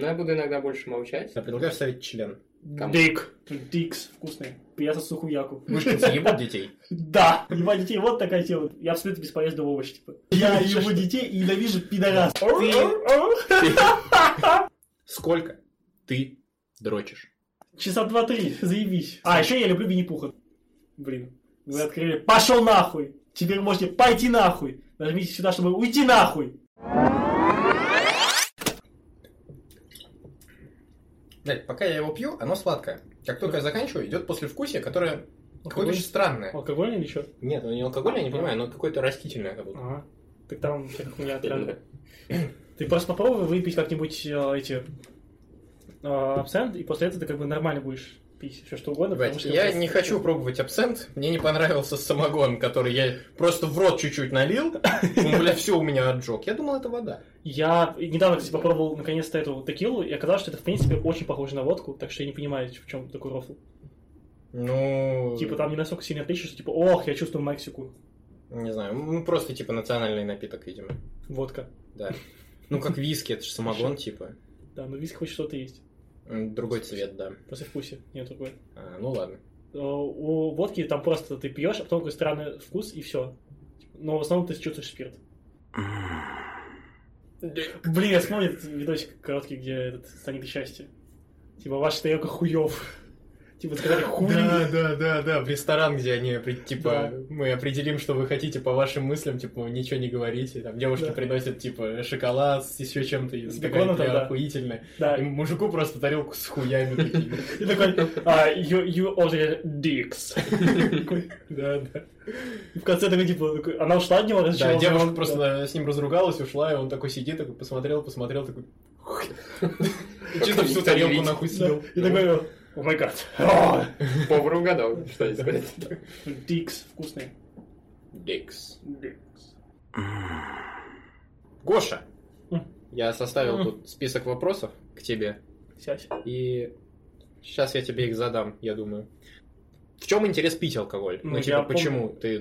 Но я буду иногда больше молчать. Я предлагаю вставить член. Кому? Дик. Дикс. Вкусный. Приятно сухуяку. Вышкинцы ебут детей. Да, ебать детей, вот такая тема. Я абсолютно бесполезный овощ, типа. Я ебу детей и ненавижу пидорас. Сколько ты дрочишь? Часа два-три, заебись. А, еще я люблю Винни-Пуха. Блин, вы открыли. Пошел нахуй! Теперь можете пойти нахуй. Нажмите сюда, чтобы уйти нахуй. Блядь, пока я его пью, оно сладкое. Как только я заканчиваю, идет послевкусие, которое какое-то очень странное. Алкогольный или что? Нет, оно не алкогольное, я не понимаю, оно какое-то растительное как будто. Ага. Так там всякая хуйня реально. Ты просто попробуй выпить как-нибудь э, эти э, абсент, и после этого ты как бы нормально будешь пить все что угодно. Ебать, что я не хочу пробовать абсент, мне не понравился самогон, который я просто в рот чуть-чуть налил, бля, все у меня отжег. Я думал, это вода. Я недавно, кстати, попробовал наконец-то эту текилу, и оказалось, что это, в принципе, очень похоже на водку, так что я не понимаю, в чем такой рофл. Ну... Типа там не настолько сильно отличие, что типа, ох, я чувствую Мексику. Не знаю, ну просто типа национальный напиток, видимо. Водка. Да. Ну как виски, это же самогон, типа. Да, но виски хоть что-то есть. Другой цвет, да. После вкусе. Нет, другой. А, ну ладно. Э, У водки там просто ты пьешь, а потом такой странный вкус, и все. Но в основном ты чувствуешь спирт. Блин, я вспомнил этот видосик короткий, где этот станет счастье. Типа, ваша тарелка хуев. Типа, сказали хуй. Да, да, да, да, в ресторан, где они, типа, Да. мы определим, что вы хотите по вашим мыслям, типа, ничего не говорите, там девушки Да. приносят, типа, шоколад с еще чем-то, С беконом там, да. охуительная. Да. И мужику просто тарелку с хуями такими. И такой, а, you, you ordered dicks. Такой, Да, да. И в конце такой, типа, она ушла от него, Да, девушка просто с ним разругалась, ушла, и он такой сидит, такой посмотрел, посмотрел, такой... И чисто всю тарелку нахуй съел. И такой, о май гад. Повар угадал, что здесь сказать. Дикс, вкусный. Дикс. Дикс. Гоша, я составил тут список вопросов к тебе, Сядь. и сейчас я тебе их задам, я думаю. В чем интерес пить алкоголь? Ну, Ну, типа, помню. почему ты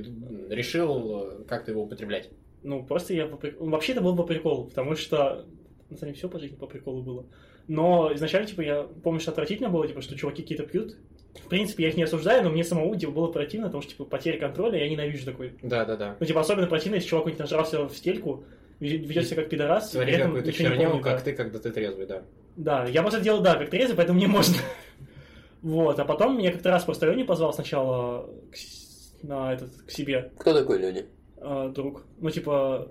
решил э, как-то его употреблять? Ну, просто я Вообще это было по приколу, потому что на самом деле все по жизни по приколу было. Но изначально, типа, я помню, что отвратительно было, типа, что чуваки какие-то пьют. В принципе, я их не осуждаю, но мне самому типа, было противно, потому что, типа, потеря контроля, я ненавижу такой. Да, да, да. Ну, типа, особенно противно, если чувак какой-нибудь нажрался в стельку, ведет себя как пидорас, и Творишь при этом какую-то херню, помнит, как да. ты, когда ты трезвый, да. Да, я просто делал, да, как трезвый, поэтому мне можно. Вот, а потом меня как-то раз просто Леня позвал сначала к, на этот, к себе. Кто такой Леня? э, друг. Ну, типа,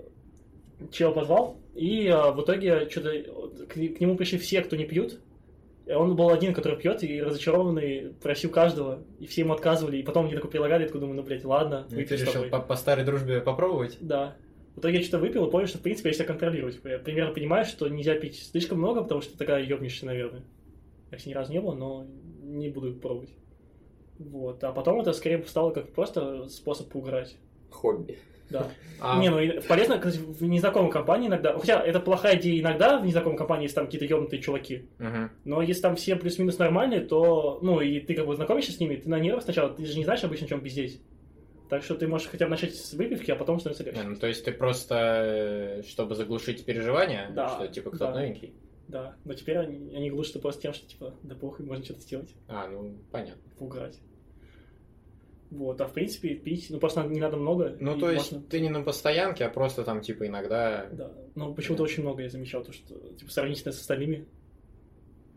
чел позвал, и э, в итоге что-то к, к нему пришли все, кто не пьют. Он был один, который пьет, и разочарованный просил каждого, и все ему отказывали. И потом мне такой предлагали, я такой думаю, ну, блядь, ладно, Ну, и ты выпью с решил по, по старой дружбе попробовать? Да. В итоге я что-то выпил и понял, что, в принципе, я себя контролирую. Типа, я примерно понимаю, что нельзя пить слишком много, потому что ты тогда ёбнешься, наверное. Я, ни разу не было, но не буду пробовать. Вот. А потом это скорее стало как просто способ поугарать. Хобби. Да. А, Не, ну полезно, кстати, в незнакомой компании иногда. Хотя это плохая идея иногда в незнакомой компании, если там какие-то ёбнутые чуваки. мгм. Но если там все плюс-минус нормальные, то, ну, и ты как бы знакомишься с ними, ты на нервах сначала, ты же не знаешь обычно, чем пиздеть. Так что ты можешь хотя бы начать с выпивки, а потом становится легче. Ну, то есть ты просто, э, чтобы заглушить переживания, Да, что типа кто-то да. новенький? Да, но теперь они, они глушат просто тем, что типа, да похуй, можно что-то сделать, А, ну, понятно. поугарать. Вот, а в принципе пить, ну просто не надо много. Ну, то есть можно- ты не на постоянке, а просто там, типа, иногда, Да, но почему-то очень много я замечал, то, что, типа, сравнительно с остальными.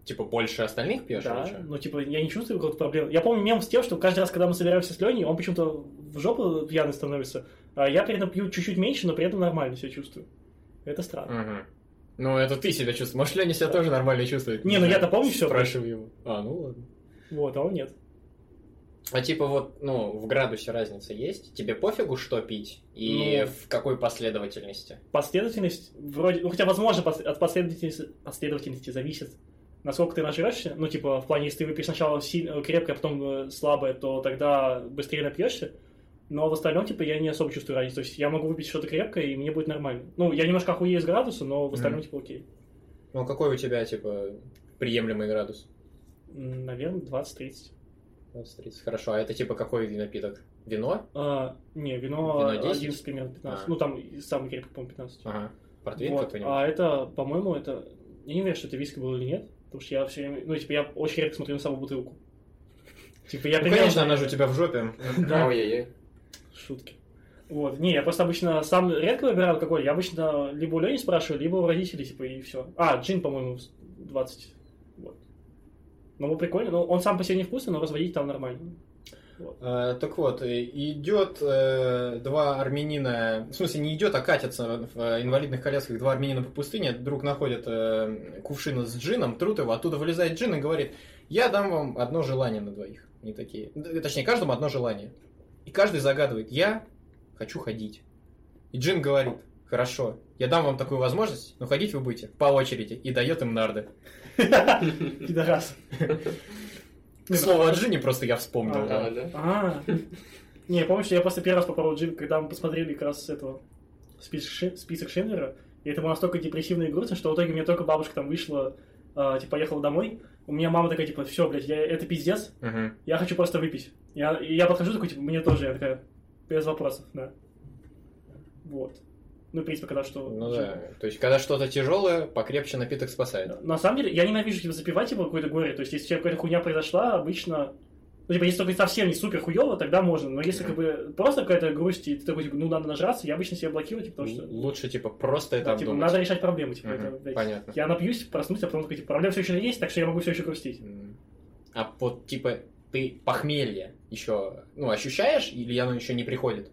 типа, больше остальных пьешь да, ну, типа, я не чувствую какой-то проблемы. Я помню мем с тем, что каждый раз, когда мы собираемся с Леней, он почему-то в жопу пьяный становится, а я при этом пью чуть-чуть меньше, но при этом нормально себя чувствую. Это странно. Мгм. Ну, это ты себя чувствуешь. Может, Леня себя тоже нормально чувствует? Не, ну знаю. я-то помню всё. Спрашиваю его. А, ну ладно. Вот, а он нет. А типа вот, ну, в градусе разница есть? Тебе пофигу, что пить? И Ну. в какой последовательности? Последовательность вроде, ну хотя возможно пос- от последовательности, последовательности зависит, насколько ты нажрешься. Ну типа в плане, если ты выпьешь сначала сильно, крепкое, а потом э, слабое, то тогда быстрее напьешься. Но в остальном, типа, я не особо чувствую разницу. То есть я могу выпить что-то крепкое, и мне будет нормально. Ну, я немножко охуею с градуса, но в остальном, Мгм. типа, окей. Ну, какой у тебя, типа, приемлемый градус? Наверное, 20-30. 20-30. Хорошо, а это типа какой напиток? Вино? А, не, вино, Вино 10? 11 примерно 15. А. Ну, там самый крепкий, по-моему, 15. Ага. Портвейн Вот. какой-нибудь? А это, по-моему, это Я не уверен, что это виски было или нет, потому что я все время, ну, типа, я очень редко смотрю на саму бутылку. Типа, я Ну, примерно- конечно, она же у тебя в жопе. Да. Ой-ой-ой. Шутки. Вот. Не, я просто обычно сам редко выбираю алкоголь. Я обычно либо у Лени спрашиваю, либо у родителей, типа, и все. А, джин, по-моему, 20. Вот. Ну, прикольно. Ну, он сам по себе не вкусный, но разводить там нормально. Э, Так вот, идет э, два армянина, в смысле не идет, а катятся в инвалидных колясках два армянина по пустыне, друг находит э, кувшин с джином, трут его, оттуда вылезает джин и говорит, я дам вам одно желание на двоих. Они такие, точнее, каждому одно желание. И каждый загадывает, я хочу ходить. И джин говорит, хорошо, я дам вам такую возможность, но ходить вы будете по очереди, и дает им нарды. Пидорас. К слову о джине просто я вспомнил. да. А, да? А. Не, я помню, что я просто первый раз попробовал джин, когда мы посмотрели как раз этого список, Ши- список Шиндлера, и это было настолько депрессивно и грустно, что в итоге мне только бабушка там вышла, а, типа, поехала домой, у меня мама такая, типа, все, блядь, я, это пиздец, Мгм. я хочу просто выпить. Я, и я подхожу такой, типа, мне тоже, я такая, без вопросов, да. Вот. Ну, в принципе, когда что... Ну да, то есть когда что-то тяжелое, покрепче напиток спасает. На самом деле, я ненавижу типа, запивать типа, какое-то горе. То есть, если у тебя какая-то хуйня произошла, обычно... Ну, типа, если только совсем не супер хуево, тогда можно. Но если как бы просто какая-то грусть, и ты такой, типа, ну, надо нажраться, я обычно себя блокирую, типа, потому что... Лучше, типа, просто это да, типа, обдумать. надо решать проблемы, типа, Мгм, это, блядь, понятно. Я напьюсь, проснусь, а потом такой, типа, проблема все еще есть, так что я могу все еще грустить. А вот, типа, ты похмелье еще, ну, ощущаешь, или оно еще не приходит?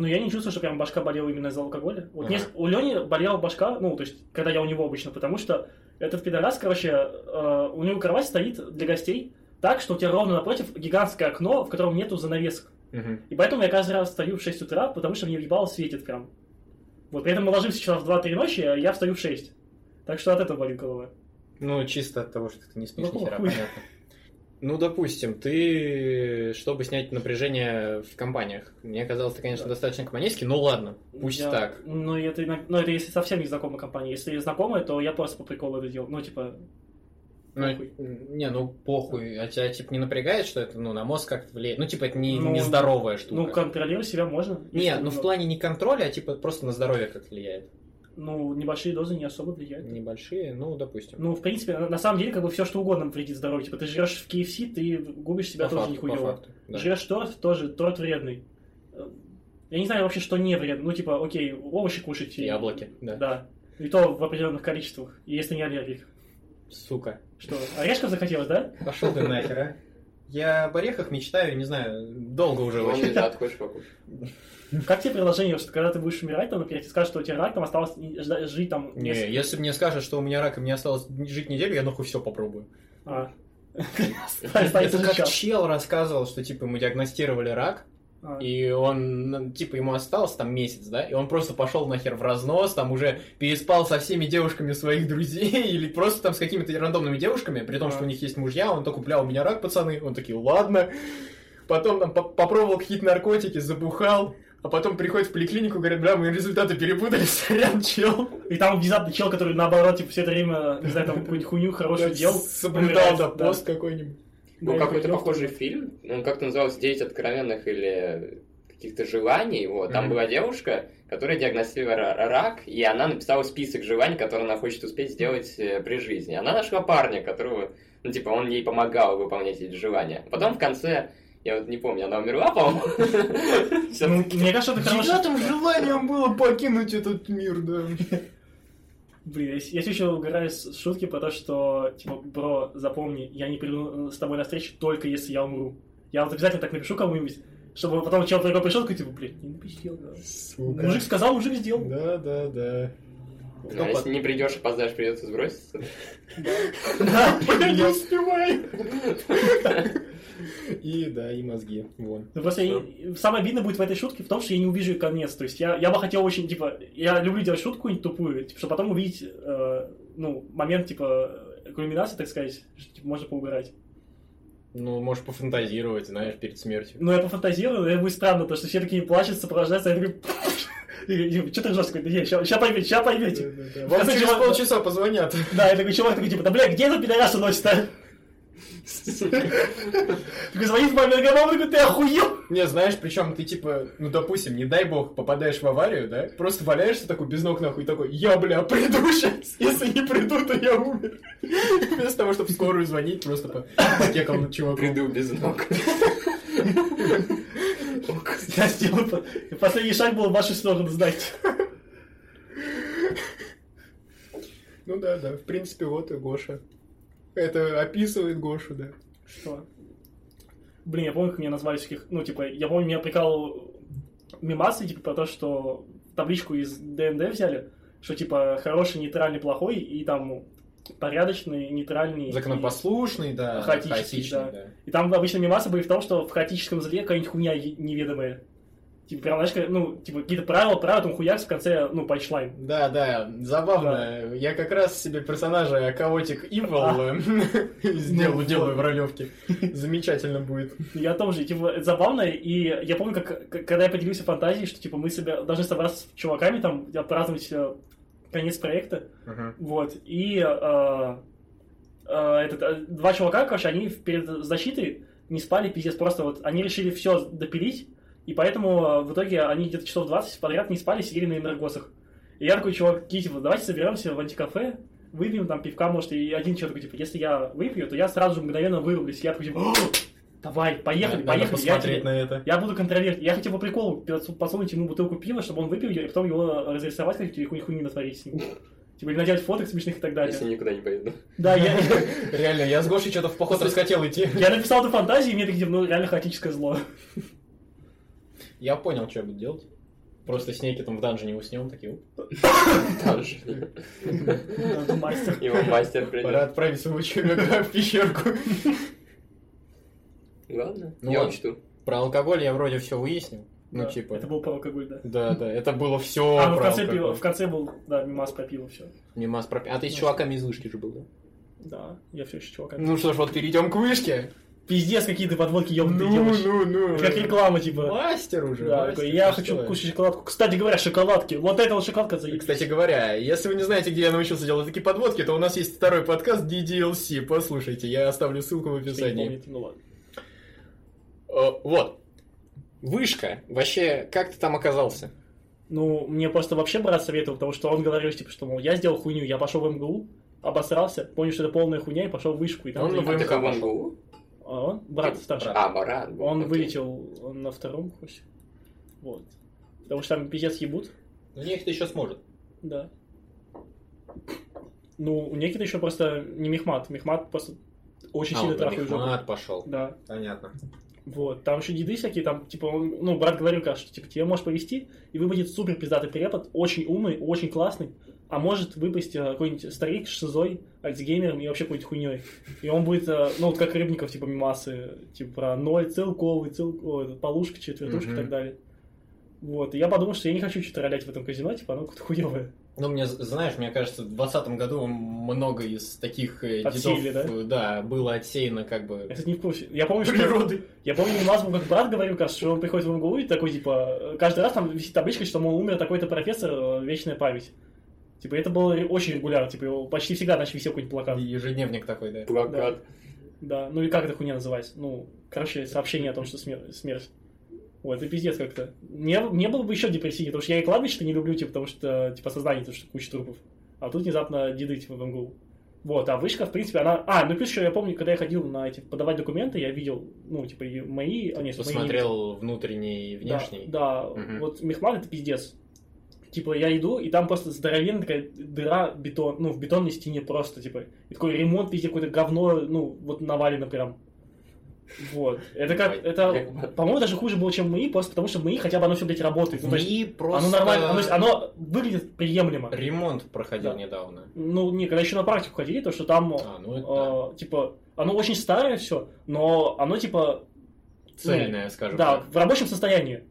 Но я не чувствую, что прям башка болела именно из-за алкоголя. Вот Ага. нес- у Лени болела башка, ну, то есть, когда я у него обычно, потому что этот пидорас, короче, э, у него кровать стоит для гостей так, что у тебя ровно напротив гигантское окно, в котором нету занавесок. Мгм. И поэтому я каждый раз встаю в 6 утра, потому что мне въебало светит прям. Вот, при этом мы ложимся часа в 2-3 ночи, а я встаю в 6. Так что от этого болит голова. Ну, чисто от того, что ты не спишь, Ну, ни хера, понятно. Ну, допустим, ты, чтобы снять напряжение в компаниях, мне казалось, ты, конечно, Да. достаточно компанейский, ну ладно, пусть Я- так. Ну, это, ну, это если совсем не знакомая компания. Если знакомая, то я просто по приколу это делаю. Ну, типа, Ну, похуй. не, ну похуй, а тебя, типа, не напрягает, что это, ну, на мозг как-то влияет? Ну, типа, это не, Ну, нездоровая штука. ну, контролировать себя можно. Не, ну в плане не контроля, а типа просто на здоровье как влияет. Ну, небольшие дозы не особо влияют. Небольшие, ну, допустим. Ну, в принципе, на, на самом деле, как бы все что угодно вредит здоровью. Типа, ты жрешь в KFC, ты губишь себя По тоже факту, нихуево. факту, да. Жрешь торт, тоже торт вредный. Э, Я не знаю вообще, что не вредно. Ну, типа, окей, овощи кушать. и- Яблоки, да. Да. И то в определенных количествах, если не аллергик. Сука. Что, орешков захотелось, да? Пошел ты нахер, а. Я об орехах мечтаю, не знаю, долго уже Вон очень. лежат, хочешь покушать? Как тебе предложение, что когда ты будешь умирать, там, например, тебе скажут, что у тебя рак, там осталось жить там... Не, если мне скажешь, что у меня рак и мне осталось жить неделю, я нахуй все попробую. А. Это как чел рассказывал, что типа ему диагностировали рак, А. и он, ну, типа, ему осталось там месяц, да, и он просто пошел нахер в разнос, там уже переспал со всеми девушками своих друзей, или просто там с какими-то рандомными девушками, при том, А. что у них есть мужья, он такой, бля, у меня рак, пацаны, он такие, ладно. Потом там по- попробовал какие-то наркотики, забухал, а потом приходит в поликлинику, говорит, бля, мы результаты перепутали, сорян, чел. И там внезапно чел, который наоборот, типа, все это время, не знаю, там какую-нибудь хуйню хорошую делал. Соблюдал, да, пост какой-нибудь. Ну, Да, какой-то похожий фильм, он как-то назывался «Девять откровенных» или каких-то желаний, вот, там Мгм. была девушка, которая диагностировала ра- рак, и она написала список желаний, которые она хочет успеть сделать э, при жизни. Она нашла парня, которого, ну, типа, он ей помогал выполнять эти желания. Потом в конце, я вот не помню, она умерла, по-моему. Ну, мне кажется, это хороший... Девятым желанием было покинуть этот мир, да. Блин, я, я все еще угораю с шутки про то, что, типа, бро, запомни, я не приду э, с тобой на встречу только если я умру. Я вот обязательно так напишу кому-нибудь, чтобы потом чел другой пришел, такой, типа, блин, не напиздел, да. Сука. Мужик сказал, мужик сделал. Да, да, да. Ну, а если не придешь, опоздаешь, придется сброситься. Да. Я не успеваю. И да, и мозги. Вон. Ну, просто я не- самое обидное будет в этой шутке в том, что я не увижу ее конец. То есть я, я бы хотел очень, типа, я люблю делать шутку какую-нибудь тупую, типа, чтобы потом увидеть, э, ну, момент, типа, кульминации, так сказать, что, типа, можно поугарать. Ну, можешь пофантазировать, знаешь, перед смертью. Ну, я пофантазирую, но это будет странно, потому что все такие плачут, сопровождаются, а я такой... Что ты ржешь? Такой, да не, сейчас поймете, сейчас поймете. Вам через полчаса позвонят. Да, я такой чувак такой, типа, да, бля, где этот пидорас уносит, а? Такой звонит маме на голову, такой, ты охуел? Не, знаешь, причем ты типа, ну допустим, не дай бог, попадаешь в аварию, да? Просто валяешься такой без ног нахуй, такой, я, бля, приду сейчас. Если не приду, то я умер. Вместо того, чтобы в скорую звонить, просто по покекал чуваком. Приду без ног. Я сделал... по- Последний шаг был в вашу сторону, знаете. Ну да, да, в принципе, вот и Гоша. Это описывает Гошу, да. Что? Блин, я помню, как меня назвали всяких... Ну, типа, я помню, меня прикалывал мимасы, типа, про то, что табличку из ДНД взяли, что, типа, хороший, нейтральный, плохой, и там порядочный, нейтральный. Законопослушный, да. Хаотичный, да. И там обычно мимасы были в том, что в хаотическом зле какая-нибудь хуйня неведомая. Типа, прям, знаешь, как- ну, типа, какие-то правила, правила, там хуяк в конце, ну, панчлайн. Да, да, забавно. Я как раз себе персонажа Chaotic Evil э, сделаю, Ну, делаю в ролевке. Замечательно будет. Я тоже, типа, это забавно, и я помню, как, когда я поделился фантазией, что, типа, мы себя должны собраться с чуваками, там, отпраздновать э, конец проекта, вот, и э, э, этот, э, два чувака, короче, они перед защитой не спали, пиздец, просто вот, они решили все допилить, и поэтому э, в итоге они где-то часов 20 подряд не спали, сидели на энергосах. И я такой, чуваки, типа, давайте соберемся в антикафе, выпьем там пивка, может, и один человек такой, типа, если я выпью, то я сразу же мгновенно вырублюсь. Я такой, типа, «О, давай, поехали, Надо поехали, я, посмотреть тебе- на это. я буду контролировать. Я хотел по приколу подсу- подсунуть ему бутылку пива, чтобы он выпил ее, и потом его разрисовать, как или хуй хуйни натворить с ним. Типа, или наделать фоток смешных и так далее. Если никуда не поеду. Да, я, Реально, я с Гошей что-то в поход расхотел идти. я написал эту фантазию, и мне такие, ну, реально хаотическое зло. Я понял, что я буду делать. Просто с Некитом в данжене уснем, такие, «Оп, Там же. Это мастер. Его мастер пора придет. отправить своего червяка в пещерку. Ладно, Ну я учту. Про алкоголь я вроде все выяснил. Ну, Да, типа... Это был про алкоголь, да. Да, да, это было все А, ну, в конце, пива- в конце был, да, мимас про пиво, все. Мимас про... А ты с чуваками из вышки же был, да? Да, я все еще чувак. Ну что ж, вот перейдем к вышке. Пиздец, какие ты подводки ебнутые Ну, делаешь. ну, ну. Как реклама, типа. Мастер уже. Да, мастер, такой, я хочу что? кушать шоколадку. Кстати говоря, шоколадки. Вот эта вот шоколадка заебись. Кстати говоря, если вы не знаете, где я научился делать такие подводки, то у нас есть второй подкаст DDLC. Послушайте, я оставлю ссылку в описании. помню, ну ладно. Э, Вот. Вышка. Вообще, как ты там оказался? Ну, мне просто вообще брат советовал, потому что он говорил, типа, что, мол, я сделал хуйню, я пошел в МГУ, обосрался, понял, что это полная хуйня, и пошел в вышку. И там Он в. МГУ? А он? Брат старший. А, Марат. был, Он окей. вылетел на втором курсе. Вот. Потому что там пиздец ебут. Ну, некто еще сможет. Да. Ну, у Некита еще просто не Мехмат. Мехмат просто очень А, сильно он трахает жопу. Мехмат пошел. Да. Понятно. Вот. Там еще деды всякие, там, типа, он, ну, брат говорил, как, что, типа, тебе может повести, и выпадет супер пиздатый препод, очень умный, очень классный, а может выпасть э, какой-нибудь старик с шизой, альцгеймером и вообще какой-нибудь хуйней. И он будет, э, ну, вот как Рыбников, типа, мимасы, типа, про ноль, целковый, цел... о, это, полушка, четвертушка Мгм. и так далее. Вот. И я подумал, что я не хочу что-то ролять в этом казино, типа, оно какое-то хуевое. Ну, мне, знаешь, мне кажется, в 2020 году много из таких э, Отсеяли, дедов, да? да, было отсеяно как бы кстати, не в курсе. Я помню, что... природы. Я помню, мимас был, как брат говорил, кажется, что он приходит в МГУ и такой, типа, каждый раз там висит табличка, что, мол, умер такой-то профессор, вечная память. Типа, это было очень регулярно, типа, его почти всегда значит висел какой-нибудь плакат. Ежедневник такой, да. Плакат. Да, ну и как это хуйня называется? Ну, короче, сообщение о том, что смер- смерть. Вот, это пиздец как-то. Не, не было бы еще депрессии, потому что я и кладбище-то не люблю, типа, потому что, типа, сознание, то, что куча трупов. А тут внезапно деды, типа, в МГУ. Вот, а вышка, в принципе, она... А, ну плюс еще я помню, когда я ходил на эти, подавать документы, я видел, ну, типа, мои... А, нет, мои не Посмотрел внутренний и Да, внешний. Да, Мгм. вот Мехман это пиздец. Типа, я иду, и там просто здоровенная такая дыра бетон, ну, в бетонной стене просто, типа, и такой ремонт везде какое-то говно, ну, вот навалено прям. Вот. Это как, это, по-моему, даже хуже было, чем мои, просто потому что мои хотя бы оно все, блядь, работает. Ну, МИИ просто... оно нормально, оно, оно выглядит приемлемо. Ремонт проходил Да. недавно. Ну, не, когда еще на практику ходили, то что там, А, ну это э, типа, оно очень старое все, но оно, типа, цельное, скажем Да, так. в рабочем состоянии.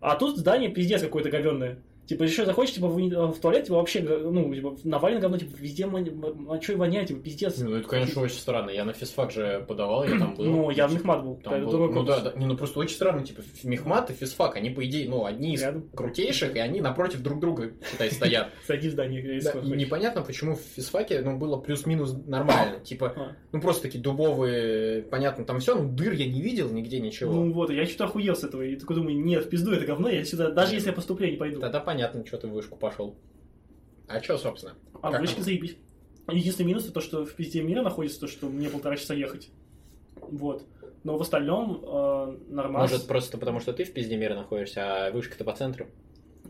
А тут здание пиздец какое-то говенное. Типа, еще захочешь, типа, в, в туалет, типа, вообще, ну, типа, навалено говно, типа, везде мочой воняет, типа, пиздец. Ну, это, конечно, очень странно. Я на физфак же подавал, я там был. Ну, я в мехмат был. Там был. Ну, да, да. Не, ну, просто очень странно, типа, мехмат и физфак, они, по идее, ну, одни из Рядом. крутейших, и они напротив друг друга, считай, стоят. Сойди в здание. И непонятно, почему в физфаке, ну, было плюс-минус нормально. Типа, а. ну, просто такие дубовые, понятно, там все, ну, дыр я не видел нигде, ничего. Ну, вот, я что-то охуел с этого, и такой думаю, нет, в пизду это говно, я сюда, даже если я поступлю, не пойду. Тогда понятно, что ты в вышку пошел. А что, собственно? А в вышке заебись. Единственный минус это то, что в пизде мира находится то, что мне полтора часа ехать. Вот. Но в остальном э, нормально. Может, просто потому, что ты в пизде мира находишься, а вышка-то по центру?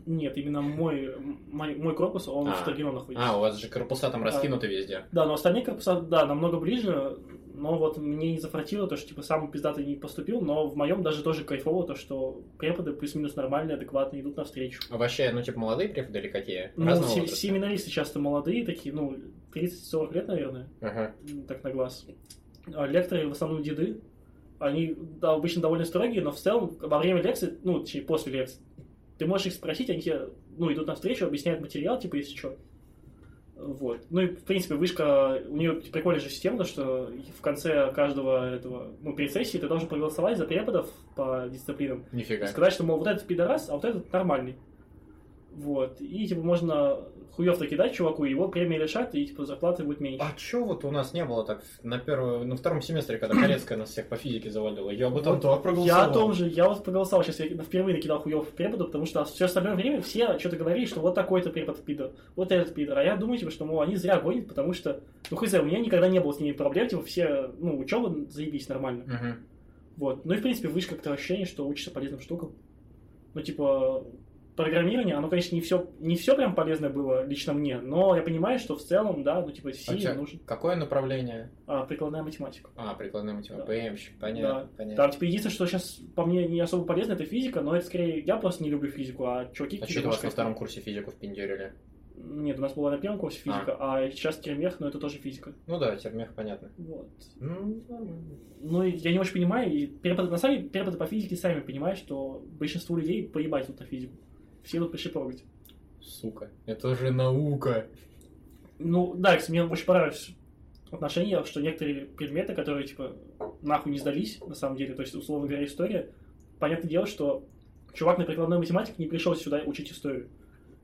Нет, именно мой, мой, мой корпус, он а. в Тагино находится. А, у вас же корпуса там раскинуты везде. Да, но остальные корпуса, да, намного ближе, но вот мне не зафратило то, что типа сам пиздатый не поступил, но в моем даже тоже кайфово то, что преподы плюс-минус нормальные, адекватные, идут навстречу. А вообще, ну типа молодые преподы или какие? Ну, се- семинаристы часто молодые такие, ну, 30-40 лет, наверное, ага. так на глаз. А лекторы в основном деды, они да, обычно довольно строгие, но в целом во время лекции, ну, точнее, после лекции, ты можешь их спросить, они тебе, ну, идут навстречу, объясняют материал, типа, если что. Вот. Ну и, в принципе, вышка, у нее прикольная же система, что в конце каждого этого, ну, перед сессией ты должен проголосовать за преподов по дисциплинам. Нифига. Сказать, что, мол, вот этот пидорас, а вот этот нормальный. Вот. И, типа, можно хуев-то кидать чуваку, его премии лишат, и типа зарплаты будет меньше. А чё вот у нас не было так на первом, на втором семестре, когда Корецкая нас всех по физике завалила? Я об этом вот, проголосовал. Я о том же, я вот проголосовал, сейчас я впервые накидал хуев преподу, потому что все остальное время все что-то говорили, что вот такой-то препод пидор, вот этот пидор. А я думаю, типа, что, мол, они зря гонят, потому что, ну, хз, у меня никогда не было с ними проблем, типа, все, ну, учеба заебись нормально. Угу. Вот. Ну и, в принципе, выше как-то ощущение, что учишься полезным штукам. Ну, типа, программирование, оно, конечно, не все, не все прям полезное было лично мне, но я понимаю, что в целом, да, ну, типа, сильно а нужен. Какое направление? А, прикладная математика. А, прикладная математика, да. ПМщик, понятно, да. понятно. Там, типа, единственное, что сейчас по мне не особо полезно, это физика, но это скорее, я просто не люблю физику, а чуваки... А что у вас на втором курсе физику впендюрили? Нет, у нас была на первом курсе физика, а, а сейчас термех, но это тоже физика. Ну да, термех, понятно. Вот. Ну, Ну, я не очень понимаю, и преподы, на самом деле, преподы по физике сами понимают, что большинству людей поебать тут на физику все идут пришиповывать. Сука, это же наука. Ну, да, кстати, мне очень понравилось отношение, что некоторые предметы, которые, типа, нахуй не сдались, на самом деле, то есть, условно говоря, история, понятное дело, что чувак на прикладной математике не пришел сюда учить историю.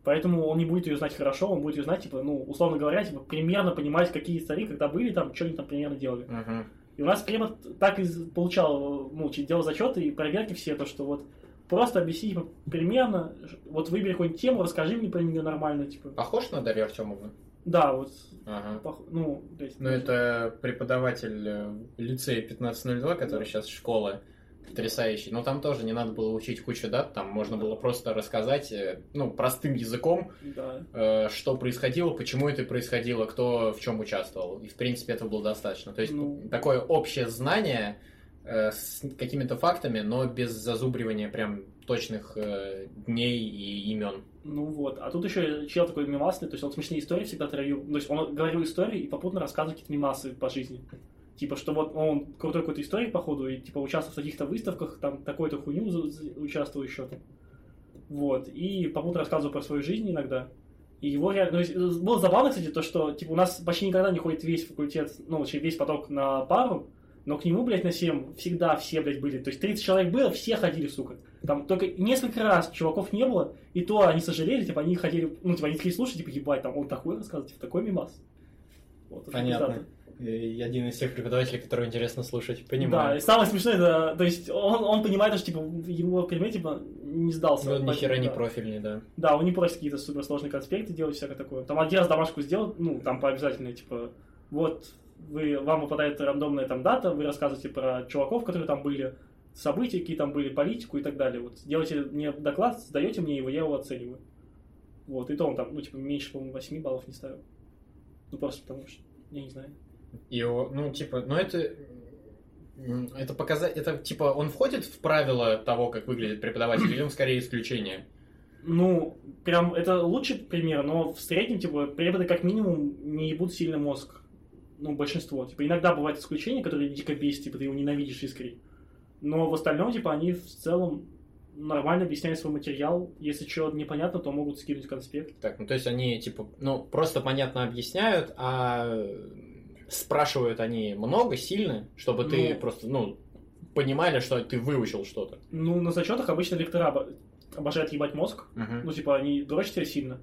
Поэтому он не будет ее знать хорошо, он будет ее знать, типа, ну, условно говоря, типа, примерно понимать, какие цари, когда были там, что они там примерно делали. Uh-huh. И у нас препод так и получал, ну, делал зачеты и проверки все, то, что вот Просто объясни типа, примерно, вот выбери какую-нибудь тему, расскажи мне про нее нормально, типа. Похож на Дарью Артемовну? Да, вот. Ага. Пох... Ну, то есть... Ну, это преподаватель э, лицея 1502, который да. сейчас школа потрясающий. Но там тоже не надо было учить кучу дат, там можно было просто рассказать, э, ну, простым языком, да. э, что происходило, почему это происходило, кто в чем участвовал. И, в принципе, этого было достаточно. То есть, ну... такое общее знание с какими-то фактами, но без зазубривания прям точных э, дней и имен. Ну вот, а тут еще чел такой мимасный, то есть он смешные истории всегда травил, то есть он говорил истории и попутно рассказывал какие-то мимасы по жизни. Типа, что вот он крутой какой-то историк, походу, и типа участвовал в каких-то выставках, там такой-то хуйню участвовал еще там. Вот, и попутно рассказывал про свою жизнь иногда. И его реально... Ну, было забавно, кстати, то, что типа у нас почти никогда не ходит весь факультет, ну, вообще весь поток на пару, но к нему, блядь, на 7 всегда все, блядь, были. То есть 30 человек было, все ходили, сука. Там только несколько раз чуваков не было, и то они сожалели, типа, они хотели, ну, типа, они хотели слушать, типа, ебать, там, он такой рассказывает, типа, такой мимас. Вот, Понятно. И один из тех преподавателей, которого интересно слушать, понимаю. Да, и самое смешное, это, то есть, он, он понимает, что, типа, его предмет, типа, не сдался. Ну, ни хера не профильный, да. Да, он не просит какие-то суперсложные конспекты делать, всякое такое. Там один раз домашку сделал, ну, там по обязательной, типа, вот вы, вам выпадает рандомная там дата, вы рассказываете про чуваков, которые там были, события, какие там были, политику и так далее. Вот делаете мне доклад, сдаете мне его, я его оцениваю. Вот, и то он там, ну, типа, меньше, по-моему, 8 баллов не ставил. Ну, просто потому что, я не знаю. И, ну, типа, ну, это это показать, это типа он входит в правила того, как выглядит преподаватель, или он скорее исключение? Ну, прям это лучший пример, но в среднем, типа, преподы как минимум не ебут сильно мозг ну, большинство. Типа, иногда бывают исключения, которые дико бесят, типа, ты его ненавидишь искренне. Но в остальном, типа, они в целом нормально объясняют свой материал. Если что-то непонятно, то могут скинуть конспект. Так, ну то есть они, типа, ну, просто понятно объясняют, а спрашивают они много, сильно, чтобы ты Ну. просто, ну, понимали, что ты выучил что-то. Ну, на зачетах обычно лектора обо- обожают ебать мозг. Мгм. Ну, типа, они дрочат тебя сильно.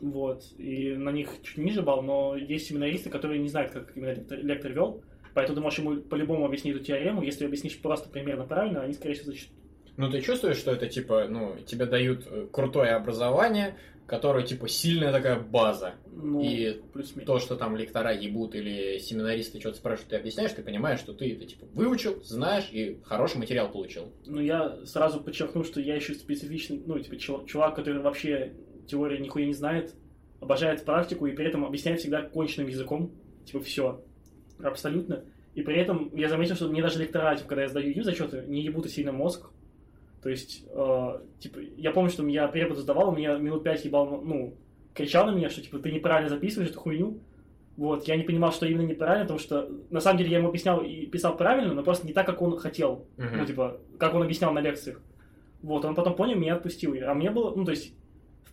Вот. И на них чуть ниже балл, но есть семинаристы, которые не знают, как именно лектор, лектор вел. Поэтому ты можешь ему по-любому объяснить эту теорему. Если объяснишь просто примерно правильно, они, скорее всего, зачтут. Ну, ты чувствуешь, что это, типа, ну, тебе дают э, крутое образование, которое, типа, сильная такая база. Ну, И плюс-минус. То, что там лектора ебут или семинаристы что-то спрашивают, ты объясняешь, ты понимаешь, что ты это, типа, выучил, знаешь и хороший материал получил. Ну, я сразу подчеркну, что я еще специфичный, ну, типа, чувак, который вообще теории нихуя не знает, обожает практику и при этом объясняет всегда конченным языком. Типа, все. Абсолютно. И при этом я заметил, что мне даже лектора, типа, когда я сдаю им зачеты, не ебут и сильно мозг. То есть, э, типа, я помню, что я препод сдавал, у меня минут пять ебал, ну, кричал на меня, что, типа, ты неправильно записываешь эту хуйню. Вот, я не понимал, что именно неправильно, потому что, на самом деле, я ему объяснял и писал правильно, но просто не так, как он хотел. Мгм. Ну, типа, как он объяснял на лекциях. Вот, он потом понял, меня отпустил. А мне было, ну, то есть,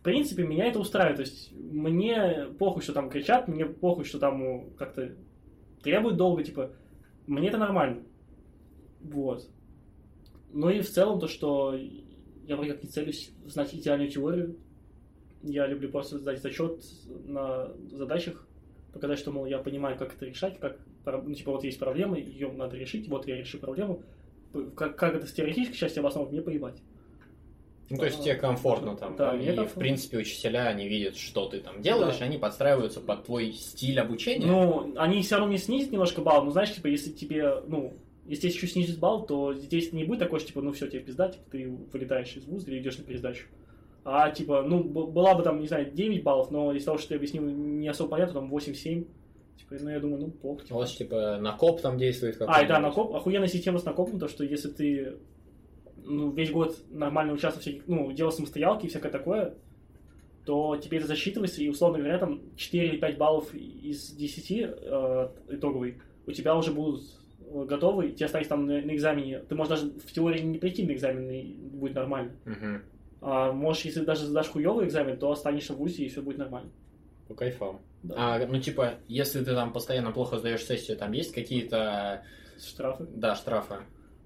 принципе, меня это устраивает. То есть, мне похуй, что там кричат, мне похуй, что там ну, как-то требуют долго, типа, мне это нормально. Вот. Ну и в целом то, что я вроде как не целюсь знать идеальную теорию. Я люблю просто сдать зачет на задачах, показать, что, мол, я понимаю, как это решать, как, ну, типа, вот есть проблема, ее надо решить, вот я решил проблему. Как, как это с теоретической части обосновать, мне поебать. Ну, то есть тебе комфортно там. Да, и, в комфортно. принципе, учителя, они видят, что ты там делаешь, Да. они подстраиваются под твой стиль обучения. Ну, они все равно мне снизят немножко балл, но знаешь, типа, если тебе, ну, если еще снизить балл, то здесь не будет такой, что, типа, ну все, тебе пизда, типа, ты вылетаешь из вуза или идешь на пересдачу. А, типа, ну, была бы там, не знаю, 9 баллов, но из того, что ты объяснил, не особо понятно, там 8-7. Типа, ну, я думаю, ну, плохо. У Типа. вас, типа, накоп там действует А, и да, накоп, охуенная система с накопом, то, что если ты ну, весь год нормально участвовал в всяких, ну, делал самостоялки и всякое такое, то тебе это засчитывается, и, условно говоря, там 4 или 5 баллов из 10 э, итоговый у тебя уже будут э, готовы, тебе останется там на, на экзамене. Ты можешь даже в теории не прийти на экзамен, и будет нормально. Угу. А можешь, если даже сдашь хуёвый экзамен, то останешься в ВУЗе, и все будет нормально. По кайфам. Да. А, ну, типа, если ты там постоянно плохо сдаешь сессию, там есть какие-то, Штрафы. да, штрафы?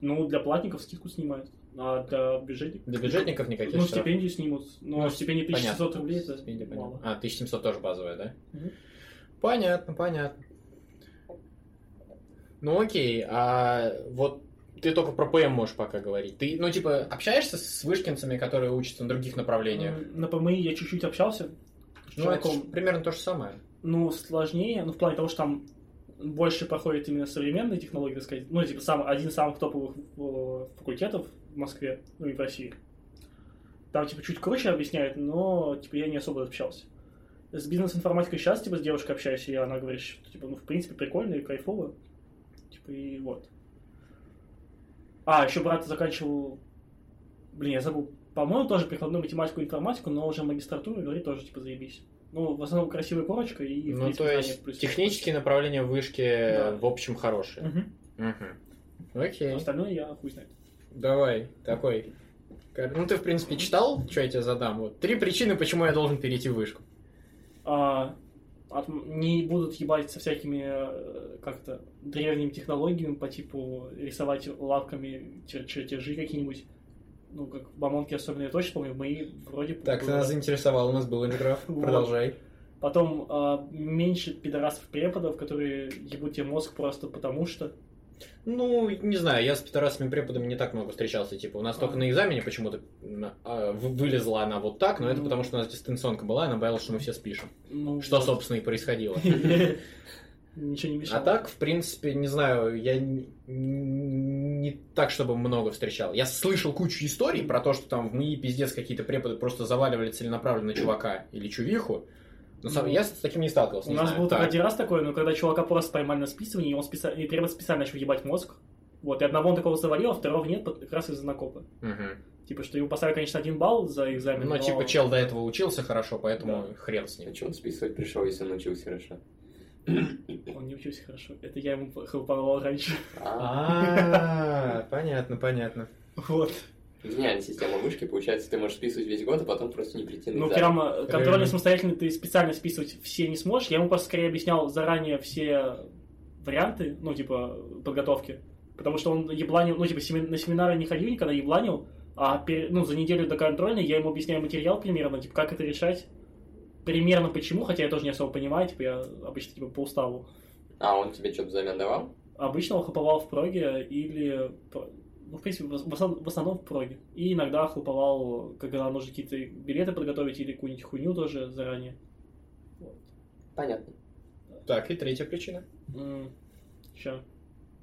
Ну, для платников скидку снимают, а для бюджетников... Для бюджетников никаких Ну, штрафов? стипендию снимут. Но Ну, стипендия 1700 Понятно. рублей, это Стипендия, понятно. мало. А, 1700 тоже базовая, да? Мгм. Понятно, понятно. Ну окей, а вот ты только про ПМ можешь пока говорить. Ты, ну, типа, общаешься с вышкинцами, которые учатся на других направлениях? На ПМИ я чуть-чуть общался. Ну, это примерно то же самое. Ну, сложнее, ну, в плане того, что там больше проходит именно современные технологии, так сказать. Ну, типа, сам, один из самых топовых э, факультетов в Москве, ну и в России. Там, типа, чуть круче объясняют, но, типа, я не особо общался. С бизнес-информатикой сейчас, типа, с девушкой общаюсь, и она говорит, что, типа, ну, в принципе, прикольно и кайфово. Типа, и вот. А, еще брат заканчивал... Блин, я забыл. По-моему, тоже прикладную математику и информатику, но уже магистратуру, говорит, тоже, типа, заебись. Ну, в основном красивая корочка и... в ну, принципе, то есть, плюс- технические направления в вышке Да. в общем хорошие. Мгм. Мгм. Окей. Остальное я хуй знает. Давай, такой. Ну, ты, в принципе, читал, что я тебе задам? Вот три причины, почему я должен перейти в вышку. А, от- не будут ебать со всякими э, как-то древними технологиями по типу рисовать лапками чер- чертежи какие-нибудь. Ну, как в Бамонке особенно, я точно помню, мои вроде... Так, ты было. нас заинтересовал, у нас был инжграф. Вот. Продолжай. Потом а, меньше пидорасов-преподов, которые ебут тебе мозг просто потому что... Ну, не знаю, я с пидорасами преподами не так много встречался. Типа, у нас А. только на экзамене почему-то а, вы- вылезла она вот так, но это Ну. потому, что у нас дистанционка была, и она боялась, что мы все спишем. Ну, Что, вот. собственно, и происходило. Ничего не мешало. А так, в принципе, не знаю, я н- не так, чтобы много встречал. Я слышал кучу историй про то, что там в МИИ пиздец какие-то преподы просто заваливали целенаправленно чувака или чувиху. Сам- Ну, я с таким не сталкивался. У не нас знаю. был только Так. один раз такой, но когда чувака просто поймали на списывании, и он специально, и препод специально начал ебать мозг. Вот, и одного он такого завалил, а второго нет, как раз из-за накопа. Мгм. Типа, что ему поставили, конечно, один балл за экзамен, Ну, но... типа, чел до этого учился хорошо, поэтому Да. хрен с ним. А что он списывать пришел, если он учился хорошо? Он не учился хорошо. Это я ему хлопанул раньше. А, понятно, понятно. Вот. Гениальная система вышки. Получается, ты можешь списывать весь год, а потом просто не прийти на Ну, прямо контрольно самостоятельно ты специально списывать все не сможешь. Я ему просто скорее объяснял заранее все варианты, ну, типа, подготовки. Потому что он ебланил, ну, типа, семи- на семинары не ходил никогда, ебланил, а пере- ну, за неделю до контрольной я ему объясняю материал примерно, типа, как это решать, примерно почему, хотя я тоже не особо понимаю, типа, я обычно, типа, по уставу. А он тебе что-то взамен давал? Обычно он хлоповал в проге или, ну, в принципе, в ос- в основ- в основном в проге. И иногда хлоповал, когда нужно какие-то билеты подготовить или какую-нибудь хуйню тоже заранее. Понятно. Так, и третья причина. Сейчас.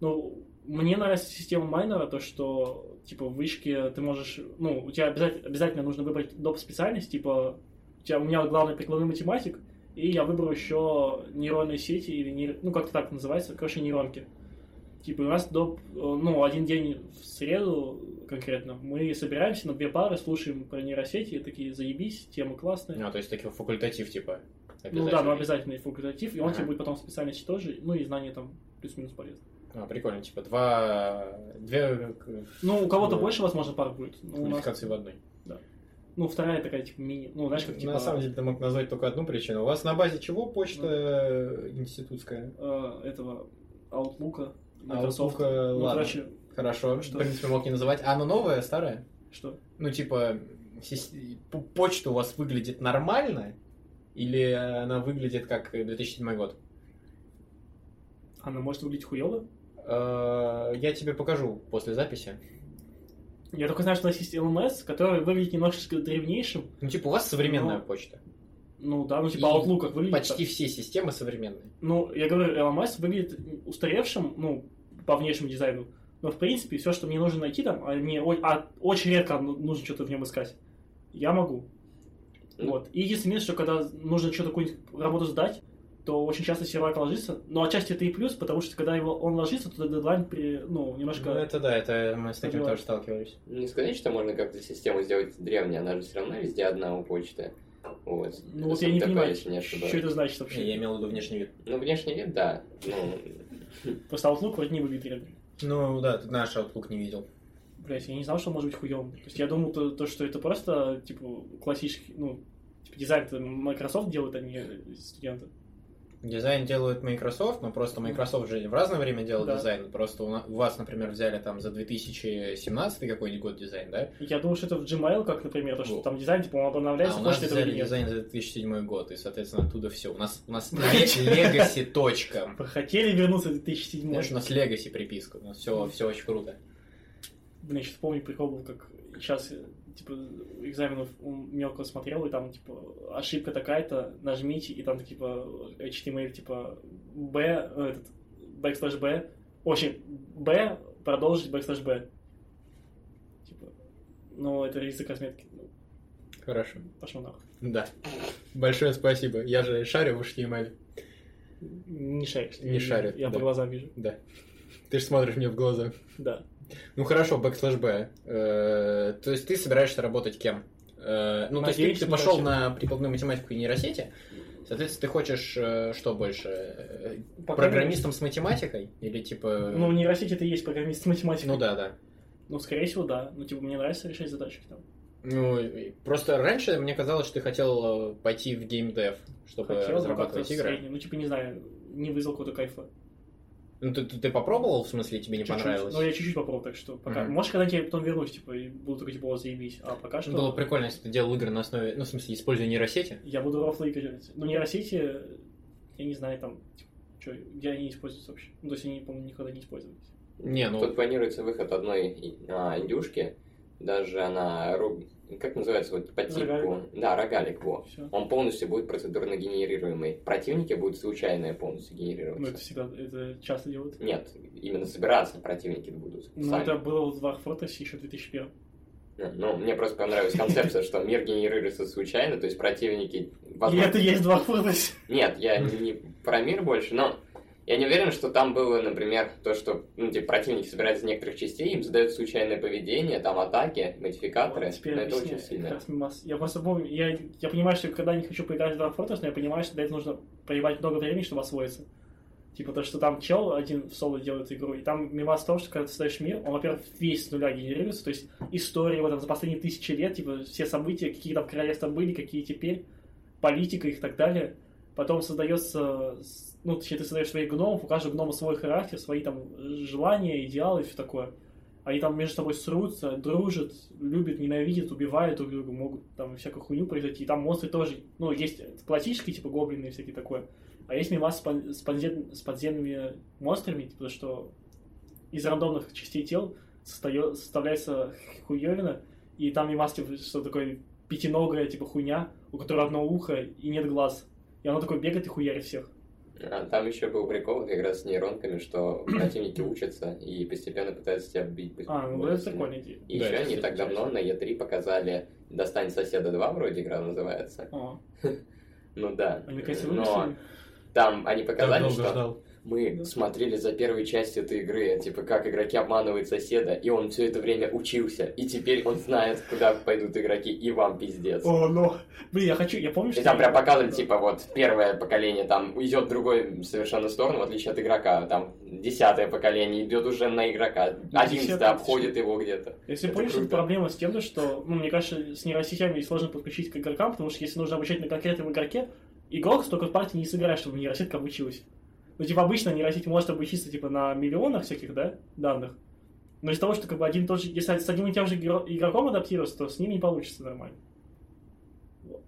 Ну, мне нравится система майнера, то, что, типа, в вышке ты можешь... Ну, у тебя обязательно, обязательно нужно выбрать доп. специальность, типа, у тебя, у меня главный прикладной математик, и я выберу еще нейронные сети, или, нейр- ну, как-то так называется, короче, нейронки. Типа, у нас доп, э, ну, один день в среду конкретно мы собираемся на две пары, слушаем про нейросети, такие, заебись, тема классная. А, то есть такой факультатив, типа. Ну да, но обязательный факультатив, и он Ага. тебе будет потом специальности тоже, ну и знания там плюс-минус полезны. А, прикольно, типа два... Две Ну, у кого-то Ну, больше, возможно, пар будет. Ну, у нас, квалификации в одной. ну, вторая такая, типа, мини. Ну, знаешь, как, типа, На самом деле ты мог назвать только одну причину. У вас на базе чего почта э, институтская? э, этого Outlook, Microsoft. Outlook, ну, ладно. короче, Хорошо, Что? в принципе, мог не называть. А она новая, старая? что? Ну, типа, почта у вас выглядит нормально? Или она выглядит как 2007 год? Она может выглядеть хуево? Э, Я тебе покажу после записи. Я только знаю, что у нас есть LMS, который выглядит немножечко древнейшим. Ну, типа, у вас современная Ну, почта. Ну, да, ну, типа, Outlook как выглядит. Почти все системы современные. Ну, я говорю, LMS выглядит устаревшим, ну, по внешнему дизайну. Но, в принципе, все, что мне нужно найти там, а мне а очень редко ну- нужно что-то в нем искать, я могу. Ну. Вот. И единственное, минус, что когда нужно что-то какую-нибудь работу сдать, то очень часто сервак ложится. Но отчасти это и плюс, потому что когда его, он ложится, то дедлайн при, ну, немножко... Ну, это да, это мы с таким тоже сталкивались. Не сказать, что можно как-то систему сделать древней, она же все равно везде одна у почты. Вот. Ну, вот я не Такое, понимаю, не что это значит вообще. Я имел в виду внешний вид. Ну, внешний вид, да. Ну, Просто Outlook вроде не выглядит. Ну, да, ты наш Outlook не видел. Блять, я не знал, что он может быть хуевым. То есть я думал, то, то, что это просто, типа, классический, ну, типа, дизайн Microsoft делает, а не студенты. Дизайн делают Microsoft, но просто Microsoft же в разное время делал Да. дизайн. Просто у, вас, например, взяли там за 2017 какой-нибудь год дизайн, да? Я думал, что это в Gmail, как, например, то, что там дизайн, типа, он обновляется, а у нас после этого взяли дизайн за 2007 год, и, соответственно, оттуда все. У нас, у нас legacy точка. Хотели вернуться в 2007 Знаешь, у нас legacy приписка, у нас все, все очень круто. Блин, сейчас помню, прикол был, как сейчас, типа, экзаменов мелко смотрел, и там, типа, ошибка такая-то, нажмите, и там, типа, HTML, типа, B, э, этот, backslash B, общем, B, продолжить, backslash B. Типа, ну, это язык разметки, ну, Хорошо. пошел нахуй. Да. Большое спасибо. Я же шарю в HTML. Не шаришь. Не шарю, Я да. по глазам вижу. Да. Ты же смотришь мне в глаза. Да. Ну хорошо, backslash B. Э, то есть ты собираешься работать кем? Э, ну, то есть ты, Надеюсь, ты пошел на прикладную математику и нейросети. Соответственно, ты хочешь э, что больше? Пока Программистом с математикой? Или типа... Ну, нейросеть это и есть программист с математикой. Ну да, да. Ну, скорее всего, да. Ну, типа, мне нравится решать задачки там. Ну, просто раньше мне казалось, что ты хотел пойти в геймдев, чтобы Хотел как-то разрабатывать игры. средний. Ну, типа, не знаю, не вызвал какого-то кайфа. Ну, ты, ты- ты попробовал, в смысле, тебе не Чуть-чуть. понравилось? Ну, я чуть-чуть попробовал, так что пока. Мгм. Может, когда я потом вернусь, типа, и буду такой, типа, заебись. А пока что... Было прикольно, если ты делал игры на основе, ну, в смысле, используя нейросети. Я буду рофлы играть. Ну, нейросети, я не знаю, там, типа, что, где они используются вообще. Ну, то есть они, по-моему, никогда не использовались. Не, ну, Тут планируется выход одной а, индюшки, даже она, ру- как называется, вот по типу, Рогалик. да, рогалик, во. Все. Он полностью будет процедурно генерируемый. Противники будут случайные полностью Ну, это генерироваться. всегда, это часто делают. Нет, именно собираться противники будут. Ну, сами. это было в War Fantasy еще в 2001. Ну, мне просто понравилась концепция, что мир генерируется случайно, то есть противники... И возможно- это есть War Fantasy. Нет, я не про мир больше, но я не уверен, что там было, например, то, что ну, типа, противники собираются из некоторых частей, им задают случайное поведение, там атаки, модификаторы, Вот теперь но это очень сильно. раз. Я просто помню, я, я понимаю, что когда не хочу поиграть в Dark Fortress, но я понимаю, что для этого нужно проебать много времени, чтобы освоиться. Типа то, что там чел один в соло делает игру, и там в том, что когда ты создаешь мир, он, во-первых, весь с нуля генерируется, то есть история вот за последние тысячи лет, типа все события, какие там королевства были, какие теперь, политика их и так далее. Потом создается, ну, точнее, ты создаешь своих гномов, у каждого гнома свой характер, свои там желания, идеалы и все такое. Они там между собой срутся, дружат, любят, ненавидят, убивают друг друга, могут там всякую хуйню произойти. И там монстры тоже, ну, есть классические, типа гоблины и всякие такое. А есть мимас с, с, подзем- с подземными монстрами, типа, что из рандомных частей тел составляется хуевина, и там мимас, типа, что такое пятиногая, типа, хуйня, у которой одно ухо и нет глаз. И оно такое бегает и хуярит всех. А там еще был прикол как раз с нейронками, что противники учатся и постепенно пытаются тебя бить. А, ну это прикольная идея. И Да, еще кстати, так давно на интересно. E3 показали «Достань соседа 2» вроде игра называется. О, Ну да. они, наконец-то Но там они показали, долго что ждал. Мы смотрели за первой частью этой игры, типа как игроки обманывают соседа, и он все это время учился, и теперь он знает, куда пойдут игроки, и вам пиздец. О, ну. Блин, я хочу, я помню, И что... там прям показывали, типа, вот, первое поколение там идет в другой совершенно сторону, в отличие от игрока. Там десятое поколение идет уже на игрока. Одиннадцатое Десятое, обходит его где-то. Если помнишь, круто. проблема с тем, что, ну, мне кажется, с нейросетями сложно подключить к игрокам, потому что если нужно обучать на конкретном игроке, игрок столько партий не сыграешь, чтобы нейросетка обучилась. Ну, типа, обычно нейросеть может обучиться, типа, на миллионах всяких, да, данных. Но из-за того, что, как бы, один тот же, если с одним и тем же игро- игроком адаптироваться, то с ними не получится нормально.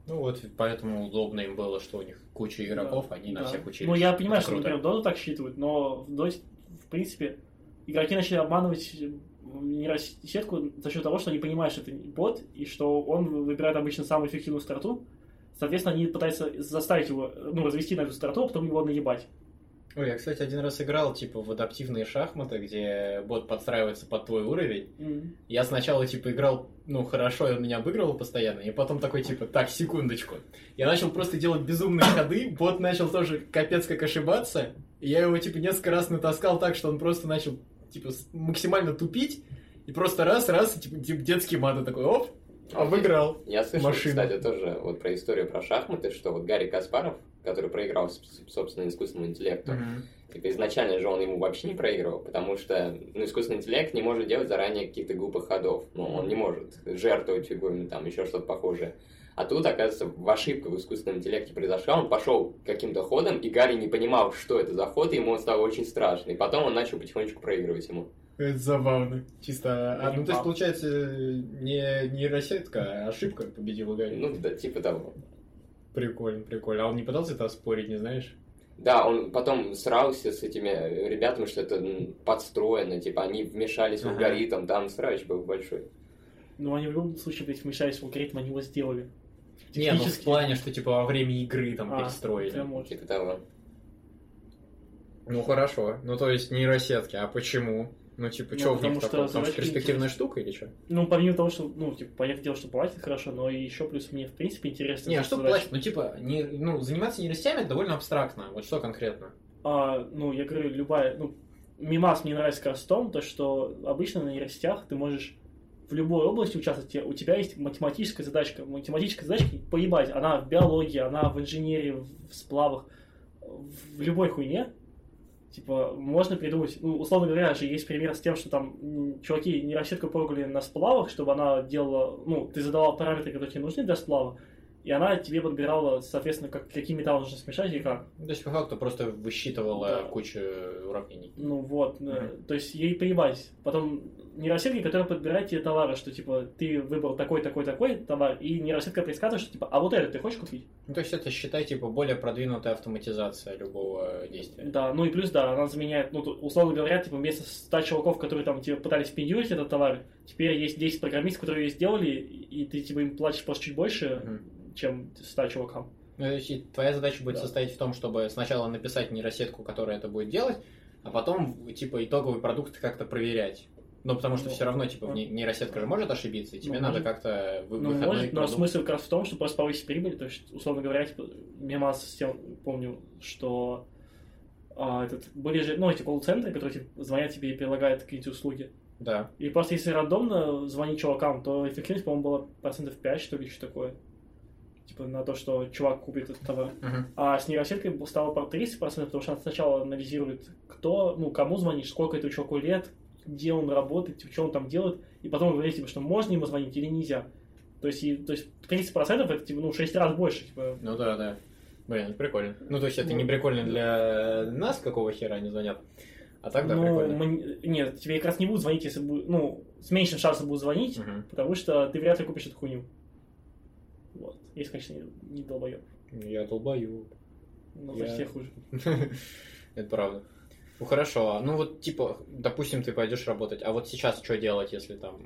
Ну вот, поэтому удобно им было, что у них куча игроков, Да, они на да. всех учились. Ну, я понимаю, Это что, круто. например, Доту так считывают, но в Доте, в принципе, игроки начали обманывать нейросетку за счет того, что они понимают, что это бот, и что он выбирает обычно самую эффективную страту. Соответственно, они пытаются заставить его, ну, развести на эту страту, а потом его наебать. Ой, я, кстати, один раз играл, типа, в адаптивные шахматы, где бот подстраивается под твой уровень. Я сначала, типа, играл, ну, хорошо, и он меня обыгрывал постоянно, и потом такой, типа, так, секундочку. Я начал просто делать безумные ходы, бот начал тоже капец как ошибаться, и я его, типа, несколько раз натаскал так, что он просто начал, типа, максимально тупить, и просто раз-раз, и, типа, типа, детский мат, такой, оп, обыграл. Я слышал, кстати, тоже вот про историю про шахматы, что вот Гарри Каспаров, который проиграл, собственно, искусственному интеллекту, типа изначально же он ему вообще не проигрывал, потому что ну, искусственный интеллект не может делать заранее каких-то глупых ходов. Ну, он не может жертвовать фигурами, там, еще что-то похожее. А тут, оказывается, в ошибка в искусственном интеллекте произошла, он пошел каким-то ходом, и Гарри не понимал, что это за ход, и ему стало очень страшно. И потом он начал потихонечку проигрывать ему. Это забавно. Чисто, а, ну, то есть, получается, не нейросетка, а ошибка победила Гарри. Ну, да, типа того. Прикольно, прикольно. А он не пытался это оспорить, не знаешь? Да, он потом срался с этими ребятами, что это подстроено, типа они вмешались в Ага. алгоритм, там срач был большой. Но они в любом случае, блядь, вмешались в алгоритм, они его сделали. Не, ну в плане, что типа во время игры там А, перестроили. Типа того. Ну хорошо. Ну то есть нейросетки, а почему? Ну типа, Ну, что в них такого? Потому что перспективная штука или что? Ну, помимо того, что, ну, типа, понятное дело, что платит хорошо, но еще плюс мне, в принципе, интересно. Не, а что задача. платить? Ну типа, не, ну заниматься нейросетями это довольно абстрактно. Вот что конкретно? А, ну, я говорю, любая, ну, мимас мне нравится как раз в том, то, что обычно на нейросетях ты можешь в любой области участвовать, у тебя есть математическая задачка. Математическая задачка, поебать, она в биологии, она в инженерии, в сплавах, в любой хуйне. Типа, можно придумать, ну, условно говоря, же есть пример с тем, что там чуваки нейросетку пробовали на сплавах, чтобы она делала, ну, ты задавал параметры, которые тебе нужны для сплава, и она тебе подбирала, соответственно, как, какие металлы нужно смешать и как. То есть по факту просто высчитывала Да. кучу уравнений. Ну вот, Мгм. то есть ей поебать. Потом нейросетки, которые подбирают тебе товары, что типа ты выбрал такой, такой, такой товар, и нейросетка предсказывает, что типа, а вот это ты хочешь купить? Ну, то есть это, считай, типа, более продвинутая автоматизация любого действия. Да, ну и плюс, да, она заменяет, ну, условно говоря, типа вместо 100 чуваков, которые там тебе пытались пиндюрить этот товар, теперь есть 10 программистов, которые ее сделали, и ты типа им платишь просто чуть больше, Мгм. Чем 100 чувакам. Ну, то есть твоя задача будет Да. состоять в том, чтобы сначала написать нейросетку, которая это будет делать, а потом, типа, итоговый продукт как-то проверять. Ну, потому что Ну, все равно, типа, ну. не- нейросетка же может ошибиться, и тебе Ну, надо может. как-то вы- Ну, может, но продукт- смысл как раз в том, что просто повысить прибыль, то есть, условно говоря, типа, Мемас с тем, помню, что а, этот, были же, ну, эти колл-центры, которые типа, звонят тебе и предлагают какие-то услуги. Да. И просто если рандомно звонить чувакам, то эффективность, по-моему, была процентов 5, что ли, что такое. Типа на то, что чувак купит этот товар. Мгм. А с нейросеткой стало по 30%, потому что она сначала анализирует, кто, ну, кому звонишь, сколько этому чуваку лет, где он работает, типа, что он там делает, и потом говорит, типа, что можно ему звонить или нельзя. То есть, и, то есть 30% это, типа, ну, 6 раз больше, типа, Ну да, да. Блин, это прикольно. Ну, то есть это Ну. не прикольно для нас, какого хера они звонят. А так, да, ну, прикольно. мы- нет, тебе как раз не будут звонить, если будет, ну, с меньшим шансом будут звонить, Мгм. потому что ты вряд ли купишь эту хуйню. Если, конечно, не, долбоёб. Я долбою. Но Я- за всех хуже. Это правда. Ну хорошо, ну вот типа, допустим, ты пойдешь работать, а вот сейчас что делать, если там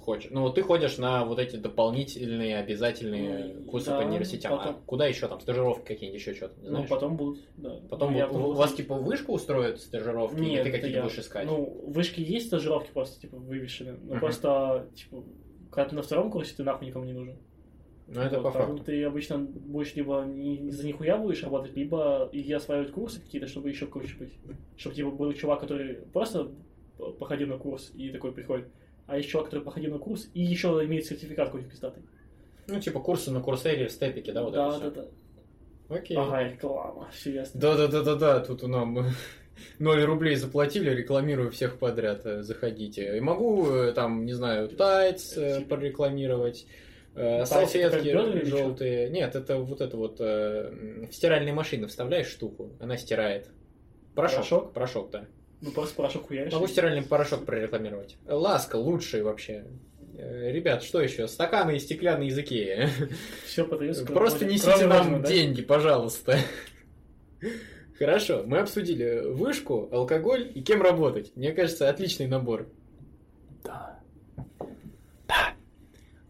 хочешь? Ну вот ты ходишь на вот эти дополнительные обязательные Ну, курсы да, по нейросетям, а потом- куда еще там стажировки какие-нибудь еще что-то? Ну, потом будут, да. Потом Ну, потом у вас типа вышку устроят стажировки, Нет, или ты какие-то я. будешь искать? Ну, в вышке есть стажировки просто, типа, вывешены. Но Мгм. просто, типа, когда ты на втором курсе, ты нахуй никому не нужен. Ну, это Вот, по факту. ты обычно будешь либо не, за нихуя будешь работать, либо и осваивать курсы какие-то, чтобы еще круче быть. Чтобы, типа, был чувак, который просто походил на курс и такой приходит, а есть чувак, который походил на курс и еще имеет сертификат какой-нибудь пиздатый. Ну, типа курсы на курсере в степике, да, вот да, это да, всё? да. Окей. Ага, реклама, все ясно. Да, да, да, да, да, тут у нам 0 рублей заплатили, рекламирую всех подряд, э, заходите. И могу э, там, не знаю, тайц э, э, это как салфетки желтые. Нет, это вот это вот э, в стиральные машины вставляешь штуку, она стирает. Порошок. Порошок? Порошок, да. Ну, просто порошок хуяришь. Могу стиральный порошок прорекламировать. Ласка лучший вообще. Э, Ребят, что еще? Стаканы и стеклянные языки. Все подается. Просто несите нам да? деньги, пожалуйста. Хорошо, мы обсудили вышку, алкоголь и кем работать. Мне кажется, отличный набор. Да.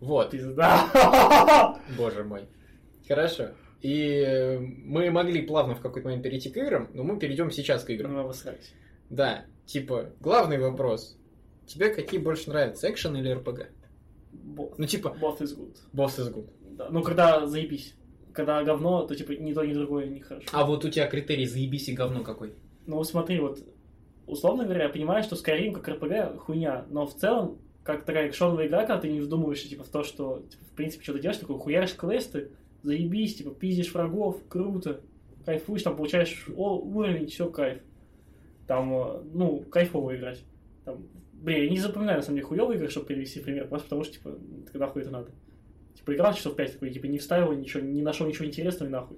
Вот, Пизда. боже мой. Хорошо. И э, мы могли плавно в какой-то момент перейти к играм, но мы перейдем сейчас к играм. Ну, обосрались. Да, типа, главный вопрос. Тебе какие больше нравятся, экшен или РПГ? Both. Ну, типа, Both is good. Boss is good. Да. Ну, когда заебись. Когда говно, то, типа, ни то, ни другое не хорошо. А вот у тебя критерий заебись и говно какой? Ну, смотри, вот, условно говоря, я понимаю, что Skyrim как РПГ хуйня, но в целом, как такая экшоновая игра, когда ты не вдумываешься, типа, в то, что, типа, в принципе, что ты делаешь, такой хуяришь квесты, заебись, типа, пиздишь врагов, круто, кайфуешь, там, получаешь о, уровень, все, кайф. Там, э, ну, кайфово играть. Там, блин, я не запоминаю, на самом деле, хуёвые игры, чтобы привести пример, просто потому что, типа, когда хуй это надо. Типа, играл часов 5 такой, типа, не вставил ничего, не нашел ничего интересного и нахуй.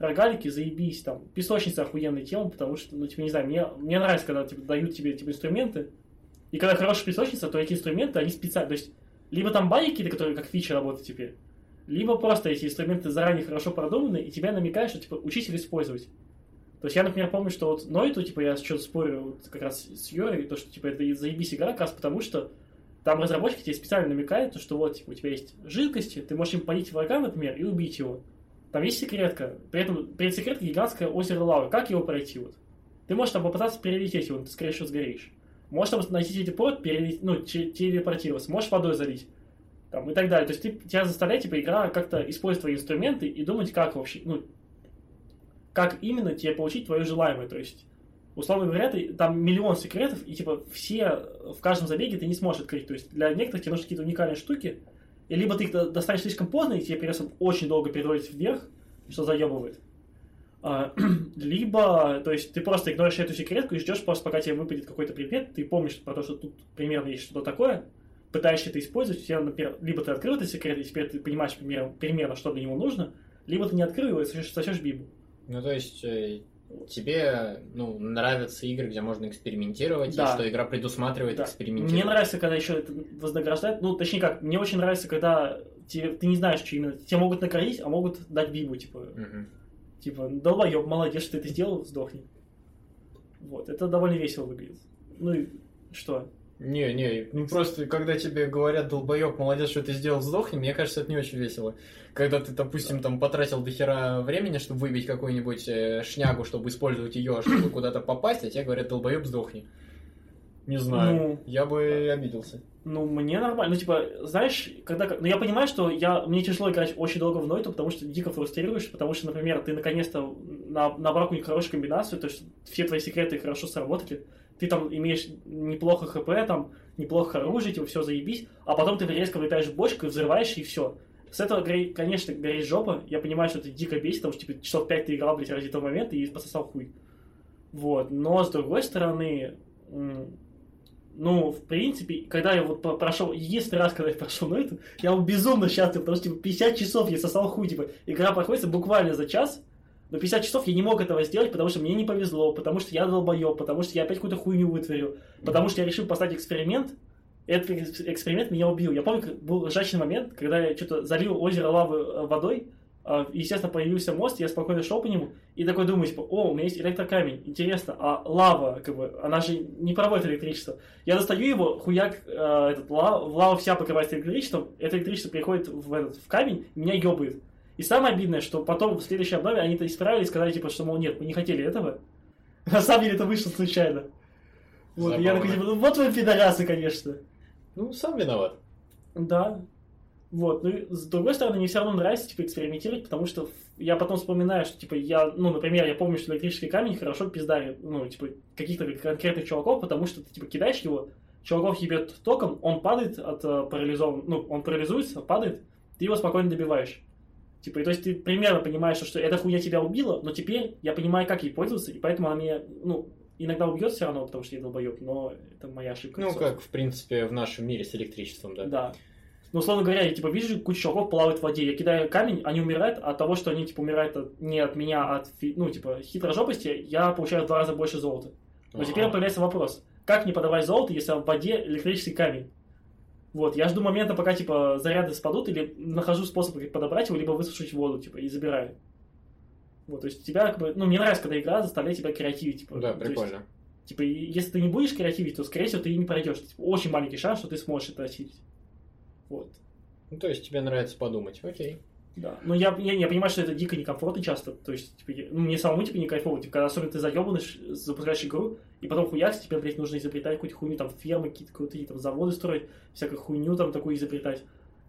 Рогалики, заебись, там, песочница охуенная тема, потому что, ну, типа, не знаю, мне, мне нравится, когда, типа, дают тебе, типа, инструменты, и когда хорошая песочница, то эти инструменты, они специально, то есть, либо там баги какие-то, которые как фичи работают теперь, либо просто эти инструменты заранее хорошо продуманы, и тебя намекают, что, типа, их использовать. То есть я, например, помню, что вот Нойту, типа, я что-то спорю вот как раз с Юрой, то, что, типа, это заебись игра, как раз потому, что там разработчики тебе специально намекают, то, что вот, типа, у тебя есть жидкости, ты можешь им полить врага, например, и убить его. Там есть секретка, при этом перед секреткой гигантское озеро лавы. Как его пройти вот? Ты можешь там попытаться перелететь его, ты, скорее всего, сгоришь. Можешь там найти телепорт, перелететь, ну, телепортироваться, можешь водой залить. Там, и так далее. То есть ты, тебя заставляет, типа, игра как-то использовать твои инструменты и думать, как вообще, ну, как именно тебе получить твое желаемое. То есть, условно говоря, ты, там миллион секретов, и, типа, все в каждом забеге ты не сможешь открыть. То есть, для некоторых тебе нужны какие-то уникальные штуки, и либо ты их до- достанешь слишком поздно, и тебе придется очень долго переводить вверх, что заебывает. А, либо, то есть, ты просто игноришь эту секретку и ждешь просто, пока тебе выпадет какой-то предмет, ты помнишь про то, что тут примерно есть что-то такое, пытаешься это использовать, у тебя, например, либо ты открыл этот секрет, и теперь ты понимаешь примерно, примерно что для него нужно, либо ты не открыл его и сосешь, сосешь бибу. Ну, то есть, э, тебе ну, нравятся игры, где можно экспериментировать, Да. и что игра предусматривает Да. экспериментировать. Мне нравится, когда еще это вознаграждают. Ну, точнее как, мне очень нравится, когда тебе, ты не знаешь, что именно. Тебе могут наградить, а могут дать бибу, типа, Мгм. Типа, долбоеб, молодец, что ты это сделал, сдохни. Вот, это довольно весело выглядит. Ну и что? Не, не, ну просто, когда тебе говорят, долбоеб, молодец, что ты сделал, сдохни, мне кажется, это не очень весело. Когда ты, допустим, там потратил до хера времени, чтобы выбить какую-нибудь э, шнягу, чтобы использовать ее, чтобы куда-то попасть, а тебе говорят, долбоеб, сдохни. Не знаю, Ну, я бы обиделся. Ну, мне нормально. Ну, типа, знаешь, когда... Ну, я понимаю, что я... мне тяжело играть очень долго в Нойту, потому что дико фрустрируешь, потому что, например, ты наконец-то на... набрал какую-нибудь хорошую комбинацию, то есть все твои секреты хорошо сработали, ты там имеешь неплохо хп, там, неплохо оружие, типа, все заебись, а потом ты резко влетаешь в бочку и взрываешь, и все. С этого, конечно, горит жопа. Я понимаю, что это дико бесит, потому что, типа, часов 5 ты играл, блядь, ради этого момента и пососал хуй. Вот. Но, с другой стороны, ну, в принципе, когда я вот прошел, единственный раз, когда я прошел на это, я был безумно счастлив, потому что, типа, 50 часов я сосал хуй, типа, игра проходит буквально за час, но 50 часов я не мог этого сделать, потому что мне не повезло, потому что я долбоеб, потому что я опять какую-то хуйню вытворил, потому что я решил поставить эксперимент, и этот экс- эксперимент меня убил. Я помню, был ржачный момент, когда я что-то залил озеро лавы э, водой, естественно, появился мост, я спокойно шел по нему, и такой думаю, типа, о, у меня есть электрокамень, интересно, а лава, как бы, она же не проводит электричество. Я достаю его, хуяк, э, этот, лава, лава вся покрывается электричеством, это электричество приходит в, этот, в камень, меня ебает. И самое обидное, что потом в следующей обнове они это исправили и сказали, типа, что, мол, нет, мы не хотели этого. На самом деле это вышло случайно. Вот, я такой, типа, ну вот вы пидорасы, конечно. Ну, сам виноват. Да. Вот, ну, и с другой стороны, мне все равно нравится, типа, экспериментировать, потому что я потом вспоминаю, что, типа, я, ну, например, я помню, что электрический камень хорошо пиздарит, ну, типа, каких-то конкретных чуваков, потому что ты, типа, кидаешь его, чуваков ебет током, он падает от э, парализован, ну, он парализуется, падает, ты его спокойно добиваешь. Типа, и то есть ты примерно понимаешь, что эта хуйня тебя убила, но теперь я понимаю, как ей пользоваться, и поэтому она меня, ну, иногда убьет все равно, потому что я долбоеб, но это моя ошибка. Ну, собственно. как, в принципе, в нашем мире с электричеством, да. Да. Ну, условно говоря, я типа вижу кучу чуваков плавают в воде, я кидаю камень, они умирают от того, что они типа умирают от- не от меня, а от ну, типа, хитрожопости, я получаю в два раза больше золота. Но теперь появляется вопрос, как мне подавать золото, если в воде электрический камень? Вот, я жду момента, пока, типа, заряды спадут, или нахожу способ подобрать его, либо высушить воду, типа, и забираю. Вот, то есть тебя, как бы, ну, мне нравится, когда игра заставляет тебя креативить, типа. Да, то есть, прикольно. Типа, если ты не будешь креативить, то, скорее всего, ты и не пройдешь. Типа, очень маленький шанс, что ты сможешь это осилить. Вот. Ну, то есть тебе нравится подумать. Окей. Да. Но я, я, я понимаю, что это дико некомфортно часто. То есть, типа, я- ну, мне самому типа не кайфово. Типа, когда особенно ты заебанный, запускаешь игру, и потом хуяк, тебе, блядь, нужно изобретать какую-то хуйню, там, фермы какие-то крутые, там, заводы строить, всякую хуйню там такую изобретать.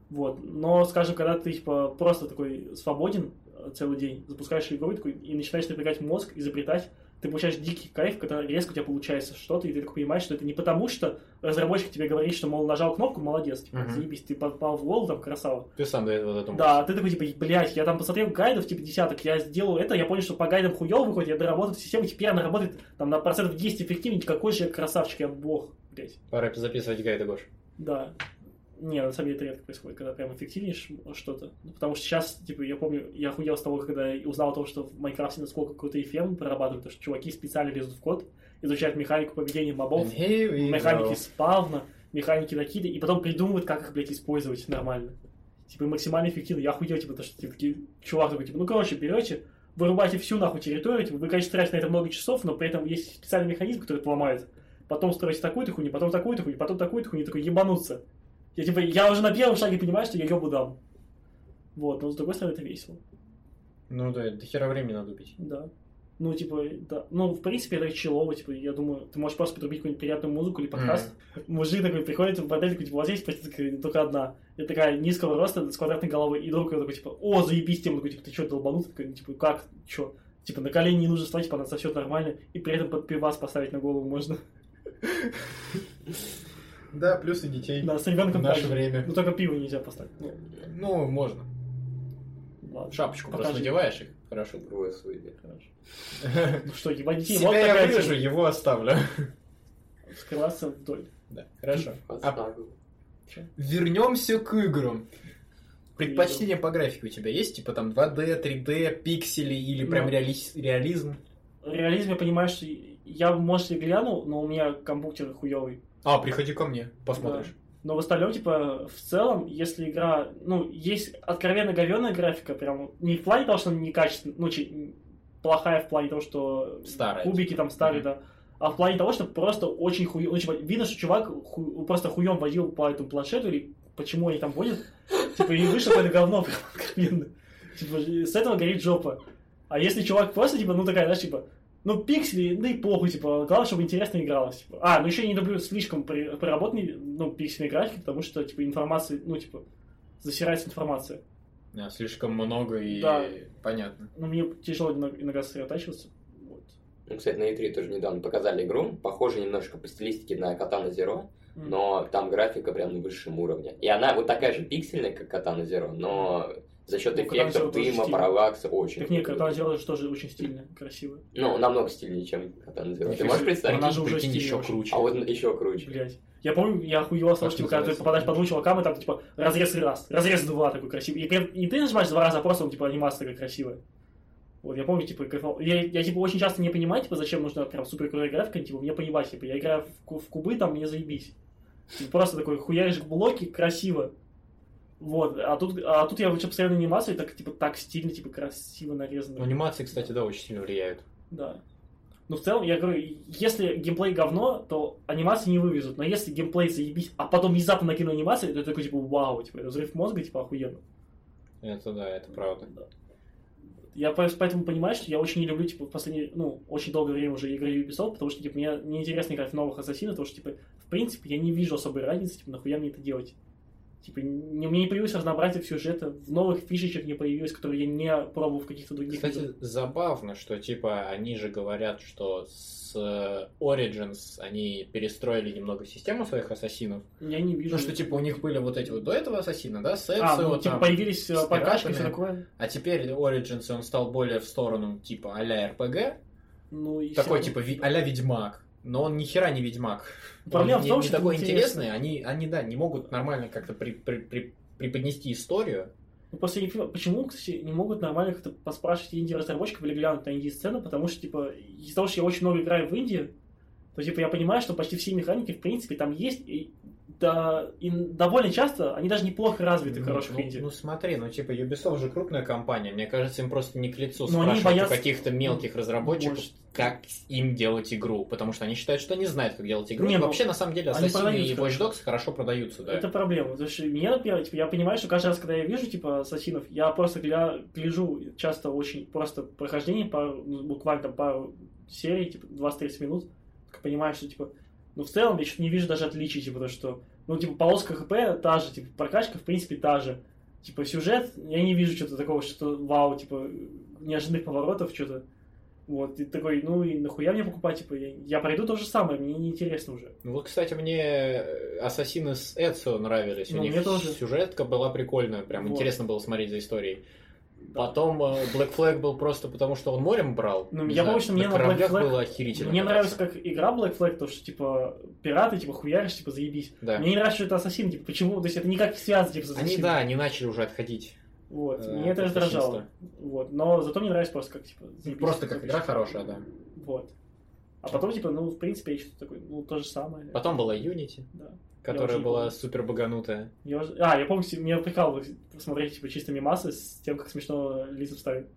Вот. Но, скажем, когда ты, типа, просто такой свободен э, целый день, запускаешь игру такой, и начинаешь напрягать мозг, изобретать, ты получаешь дикий кайф, когда резко у тебя получается что-то, и ты такой понимаешь, что это не потому, что разработчик тебе говорит, что, мол, нажал кнопку, молодец, типа, Мгм. заебись, ты попал в голову, там, красава. Ты сам до этого додумался. Да, ты такой, типа, блядь, я там посмотрел гайдов, типа, десяток, я сделал это, я понял, что по гайдам хуёво выходит, я доработал систему, теперь она работает там на процентов 10 эффективнее, какой же я красавчик, я бог, блядь. Пора записывать гайды, Гош. Да. Не, на самом деле это редко происходит, когда прям эффективнешь что-то. Ну, потому что сейчас, типа, я помню, я охуел с того, когда узнал о том, что в Майнкрафте насколько крутые фермы прорабатывают, потому что чуваки специально лезут в код, изучают механику поведения мобов, механики go. спавна, механики накида, и потом придумывают, как их, блядь, использовать нормально. Типа, максимально эффективно. Я охуел, типа, то, что, типа, такие, чувак такой, типа, ну, короче, берете, вырубаете всю нахуй территорию, типа, вы, конечно, тратите на это много часов, но при этом есть специальный механизм, который это ломает. Потом строите такую-то хуйню, потом такую-то хуйню, потом такую-то хуйню, такой, ебануться. Я, типа, я уже на первом шаге понимаю, что я ебу дам. Вот, но с другой стороны, это весело. Ну да, до хера времени надо убить. Да. Ну, типа, да. Ну, в принципе, это челово, типа, я думаю, ты можешь просто подрубить какую-нибудь приятную музыку или подкаст. Мужик такой приходит в бордель, такой, типа, у вас есть проститутка? только одна. И такая низкого роста, с квадратной головой, и друг такой, типа, о, заебись тему, такой, типа, ты что, долбанутый? Такой, типа, как, чё? Типа, на колени не нужно встать, типа, она сосет нормально, и при этом под пивас поставить на голову можно. Да, плюс и детей. Да, с В ребенком наше также. время. Ну, только пиво нельзя поставить. Ну, Ну, можно. ладно. Шапочку просто Покажи. надеваешь и хорошо. Другое суеверие. Хорошо. Ну что, ебать детей, вот я вырежу, его оставлю. Скрываться вдоль. Да, хорошо. А вернемся к играм. Предпочтение по графике у тебя есть? Типа там 2D, 3D, пиксели или прям Ну. реали- реализм? Реализм, я понимаю, что я, может, и гляну, но у меня компьютер хуёвый. А, приходи ко мне, посмотришь. Но в остальном, типа, в целом, если игра, ну, есть откровенно говенная графика, прям, не в плане того, что она некачественная, ну, чи- плохая в плане того, что Старая, кубики типа. там старые, Мгм. да, а в плане того, что просто очень хуё, ну, типа, видно, что чувак ху- просто хуем водил по этому планшету, или почему они там водят, типа, и вышло какое-то говно прям откровенно. Типа, с этого горит жопа. А если чувак просто, типа, ну, такая, знаешь, типа, ну, пиксели, да и похуй, типа, главное, чтобы интересно игралось. Типа. А, ну еще я не люблю слишком проработанные, ну, пиксельные графики, потому что, типа, информация, ну, типа, засирается информация. Да, слишком много и Да. понятно. Ну, мне тяжело иногда сосредотачиваться. Вот. Ну, кстати, на E3 тоже недавно показали игру, похожую немножко по стилистике на Katana Zero, но там графика прям на высшем уровне. И она вот такая же пиксельная, как Katana Zero, но за счет Ну, эффектов, дыма, параллакса очень Так нет, Zero же тоже очень стильно, красиво. Ну, намного стильнее, чем Katana Zero. Ты можешь представить? Она же уже стильная еще круче. А вот еще круче. Блять. Я помню, я охуевал с того, что типа, когда ты попадаешь по двум чувакам, и там типа разрез раз, разрез два такой красивый. И, прям- и ты нажимаешь два раза, а просто типа анимация такая красивая. Вот, я помню, типа, кайфовал. я, я, типа, очень часто не понимаю, типа, зачем нужна прям супер крутая графика, типа, мне понимать, типа, я играю в, в кубы, там, мне заебись. Типа, просто такой, хуяришь блоки, красиво. Вот, а тут, а тут я вообще постоянно анимацию, так, типа, так стильно, типа, красиво нарезано. Анимации, кстати, да, очень сильно влияют. Да. Ну, в целом, я говорю, если геймплей говно, то анимации не вывезут. Но если геймплей заебись, а потом внезапно накину анимацию, то это такой, типа, вау, типа, это взрыв мозга, типа, охуенно. Это да, это правда. Да. Я по- поэтому понимаю, что я очень не люблю, типа, в последнее, ну, очень долгое время уже игры Ubisoft, потому что, типа, мне неинтересно играть в новых ассасинов, потому что, типа, в принципе, я не вижу особой разницы, типа, нахуя мне это делать. Типа, не, у меня не появилось разнообразие сюжета, в новых фишечек не появилось, которые я не пробовал в каких-то других Кстати, играх. забавно, что типа они же говорят, что с э, Origins они перестроили немного систему своих ассасинов. Я не вижу. Ну, что типа у них были вот эти вот до этого ассасина, да, Сетсу, А, ну, вот типа, там. появились э, с прокачки и все такое. А теперь Origins, он стал более в сторону типа а-ля РПГ, Ну, и такой всё. типа а-ля Ведьмак. Но он ни хера не Ведьмак. Проблема он в не, том, не что такой это интересный, они, они, да, не могут нормально как-то при- при- при- преподнести историю. Ну, после фильма, почему, кстати, не могут нормально как-то поспрашивать инди-разработчиков или глянуть на инди-сцену, потому что, типа, из-за того, что я очень много играю в Индии, то, типа, я понимаю, что почти все механики, в принципе, там есть, и, да, и довольно часто они даже неплохо развиты Ну, хороших ну, инди. ну, смотри, ну типа Ubisoft же крупная компания, мне кажется, им просто не к лицу Но спрашивать боятся- у каких-то мелких разработчиков, Может. как им делать игру, потому что они считают, что они знают, как делать игру. Не, и ну, вообще, на самом деле, Assassin и Watch. Dogs хорошо продаются, да. Это проблема. Потому что мне, например, типа, я понимаю, что каждый раз, когда я вижу, типа, ассасинов, я просто гля... гляжу часто очень просто прохождение, пару, ну, буквально там пару серий, типа, 20-30 минут, понимаю, что, типа, ну, в целом я что-то не вижу даже отличий, типа, то, что, ну, типа, полоска ХП та же, типа, прокачка, в принципе, та же. Типа, сюжет, я не вижу что-то такого, что вау, типа, неожиданных поворотов, что-то. Вот, и такой, ну и нахуя мне покупать, типа, я, я пройду то же самое, мне неинтересно уже. Ну, Вот, кстати, мне Ассасины с Эцио нравились. Ну, У них мне тоже. сюжетка была прикольная, прям Вот. интересно было смотреть за историей. Потом э, Black Flag был просто потому, что он морем брал. Ну, я помню, что мне на Black Flag- было охерительно. Мне нравится как игра Black Flag, то что, типа, пираты, типа, хуяришь, типа, заебись. Да. Мне не нравится, что это ассасин, типа, почему? То есть это никак не связано, типа, с Они, ассасином. да, они начали уже отходить. Вот, э, мне это раздражало. Вот, но зато мне нравится просто как, типа, заебись, Просто как игра хорошая, да. Вот. А потом, типа, ну, в принципе, я что-то такое, ну, то же самое. Потом была Unity, Да. Которая была помню. супер баганутая. Я уже- А, я помню, меня прикалывало посмотреть, типа, чисто мимасы с тем, как смешно лица вставить.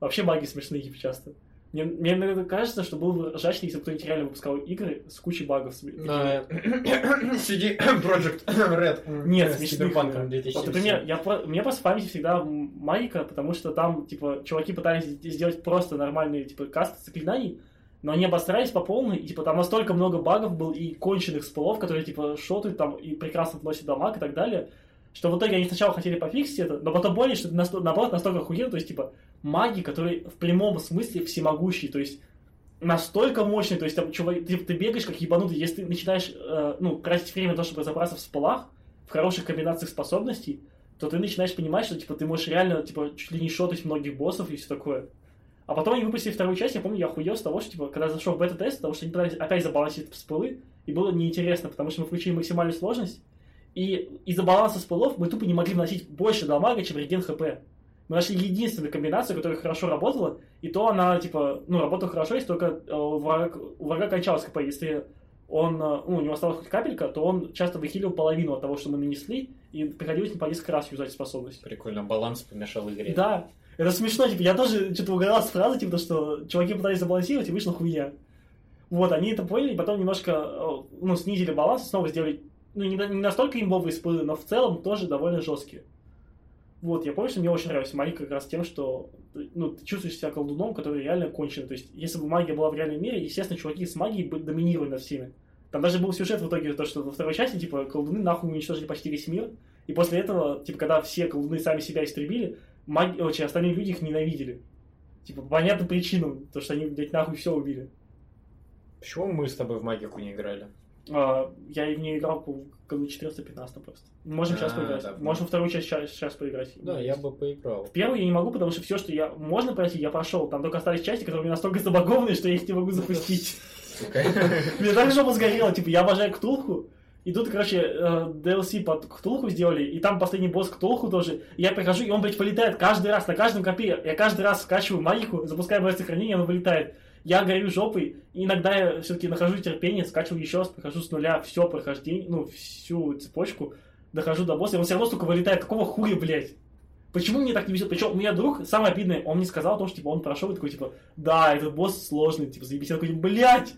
Вообще баги смешные, типа, часто. Мне, мне иногда кажется, что было бы ржачно, если бы кто-нибудь реально выпускал игры с кучей багов. с- CD Project Red. Нет, С смешных. Cyberpunk Вот, 2077. например, я, меня просто в памяти всегда м- магика, потому что там, типа, чуваки пытались сделать просто нормальные, типа, касты заклинаний, но они обосрались по полной, и, типа, там настолько много багов был и конченых спылов, которые, типа, шотают там и прекрасно вносят дамаг и так далее, что в итоге они сначала хотели пофиксить это, но потом поняли, что это насто- наоборот настолько охуенно, то есть, типа, маги, которые в прямом смысле всемогущие, то есть, настолько мощный, то есть там чувак, ты, ты бегаешь как ебанутый, если ты начинаешь, э, ну, тратить время на то, чтобы разобраться в спалах, в хороших комбинациях способностей, то ты начинаешь понимать, что, типа, ты можешь реально, типа, чуть ли не шотать многих боссов и все такое. А потом они выпустили вторую часть, я помню, я охуел с того, что, типа, когда зашел в бета-тест, потому что они пытались опять забалансировать спылы, и было неинтересно, потому что мы включили максимальную сложность, и из-за баланса спылов мы тупо не могли вносить больше дамага, чем реген хп. Мы нашли единственную комбинацию, которая хорошо работала, и то она, типа, ну, работала хорошо, если только э, у врага, у врага кончалось ХП. Если он, э, ну, у него осталась хоть капелька, то он часто выхилил половину от того, что мы нанесли, и приходилось не по несколько раз юзать способность. Прикольно, баланс помешал игре. Да, это смешно, типа, я тоже что-то угорал с фразы, типа, то, что чуваки пытались забалансировать, и вышла хуйня. Вот, они это поняли, и потом немножко, э, ну, снизили баланс, снова сделали, ну, не, не настолько имбовые спылы, но в целом тоже довольно жесткие. Вот, я помню, что мне очень нравилась магия как раз тем, что ну, ты чувствуешь себя колдуном, который реально конченый. То есть, если бы магия была в реальном мире, естественно, чуваки с магией бы доминировали над всеми. Там даже был сюжет в итоге, то, что во второй части, типа, колдуны нахуй уничтожили почти весь мир, и после этого, типа, когда все колдуны сами себя истребили, маги... очень, остальные люди их ненавидели. Типа, по понятным причинам, то что они, блядь, нахуй все убили. Почему мы с тобой в магику не играли? А, я в нее играл в году 14-15 просто. Можем сейчас А, поиграть. да. Можем вторую часть сейчас, сейчас поиграть. Да, я бы поиграл. В первую я не могу, потому что все, что я можно пройти, я прошел. Там только остались части, которые у меня настолько забагованные, что я их не могу запустить. Мне так жопа сгорела, типа, я обожаю Ктулху, и тут, короче, э, DLC под Ктулху сделали, и там последний босс Ктулху тоже. И я прихожу, и он, блядь, вылетает каждый раз, на каждом копе. Я каждый раз скачиваю магику, запускаю быстрое сохранение, он вылетает. Я горю жопой, и иногда я все-таки нахожу терпение, скачиваю еще раз, прохожу с нуля все прохождение, ну, всю цепочку, дохожу до босса, и он все равно, сука, вылетает. Какого хуя, блядь? Почему мне так не везет? Причем у меня друг, самое обидное, он мне сказал о том, что типа он прошел и такой, типа, да, этот босс сложный, типа, заебись. Я такой, блядь!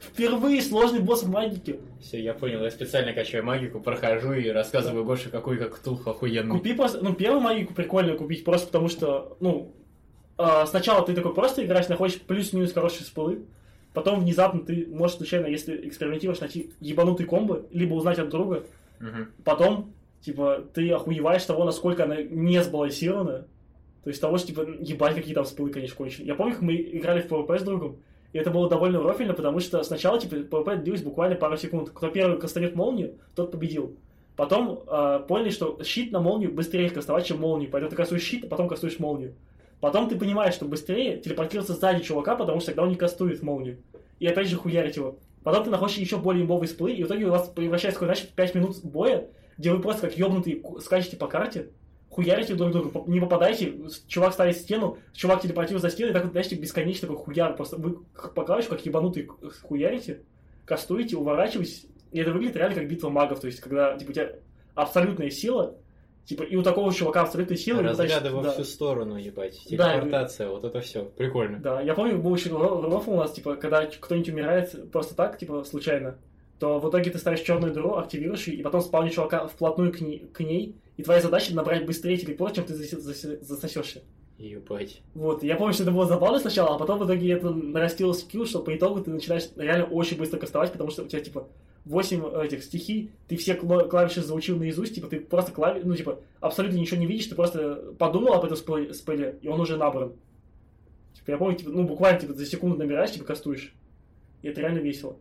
Впервые сложный босс в магике. Все, я понял, я специально качаю магику, прохожу и рассказываю Гоше, какой как Ктулх охуенный. Купи просто, ну, первую магику прикольно купить, просто потому что, ну, а, сначала ты такой просто играешь, находишь плюс-минус хорошие спылы, потом внезапно ты можешь случайно, если экспериментируешь, найти ебанутый комбо, либо узнать от друга, Мгм. потом, типа, ты охуеваешь того, насколько она не сбалансирована, то есть того, что, типа, ебать, какие там спылы, конечно, конченые. Я помню, как мы играли в PvP с другом, и это было довольно рофильно, потому что сначала, типа, PvP длилось буквально пару секунд. Кто первый кастанет молнию, тот победил. Потом э, поняли, что щит на молнию быстрее кастовать, чем молнию. Поэтому ты кастуешь щит, а потом кастуешь молнию. Потом ты понимаешь, что быстрее телепортироваться сзади чувака, потому что тогда он не кастует молнию. И опять же хуярить его. Потом ты находишь еще более имбовый сплы, и в итоге у вас превращается значит 5 минут боя, где вы просто как ёбнутые ку- скачете по карте, хуярите друг друга, не попадаете, чувак ставит стену, чувак телепортирует за стену, и так вот, знаете, бесконечно такой хуяр. Просто вы по клавишу как ебанутые к- хуярите, кастуете, уворачиваетесь, и это выглядит реально как битва магов, то есть когда, типа, у тебя абсолютная сила, типа, и у такого чувака абсолютная сила, тащите- во да. всю сторону, ебать. Да, Телепортация, вот это все. Прикольно. Да, я помню, был еще ро- рофл у нас, типа, когда кто-нибудь умирает просто так, типа, случайно, то в итоге ты ставишь черную дыру, активируешь ее, и потом спавнишь чувака вплотную к ней, к ней, и твоя задача набрать быстрее телепорт, чем ты засосешься. Ебать. Вот, я помню, что это было забавно сначала, а потом в итоге это нарастило скилл, что по итогу ты начинаешь реально очень быстро кастовать, потому что у тебя, типа, 8 этих стихий, ты все кла- клавиши заучил наизусть, типа, ты просто клави... ну, типа, абсолютно ничего не видишь, ты просто подумал об этом спеле, спеле, и он уже набран. Типа, я помню, типа, ну, буквально, типа, за секунду набираешь, типа, кастуешь. И это реально весело.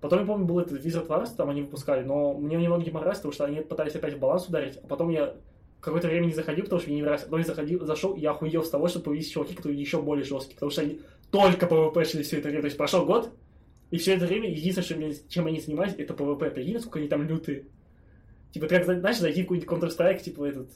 Потом, я помню, был этот Wizard Wars, там они выпускали, но мне немного не понравилось, потому что они пытались опять баланс ударить, а потом я какое-то время не заходил, потому что мне не нравилось. Потом я заходил, зашел, и я охуел с того, что появились чуваки, которые еще более жесткие, потому что они только PvP шли все это время. То есть прошел год, и все это время единственное, чем они занимались, это PvP. Прикинь, насколько они там лютые. Типа, как, знаешь, зайти в какой-нибудь Counter-Strike, типа этот...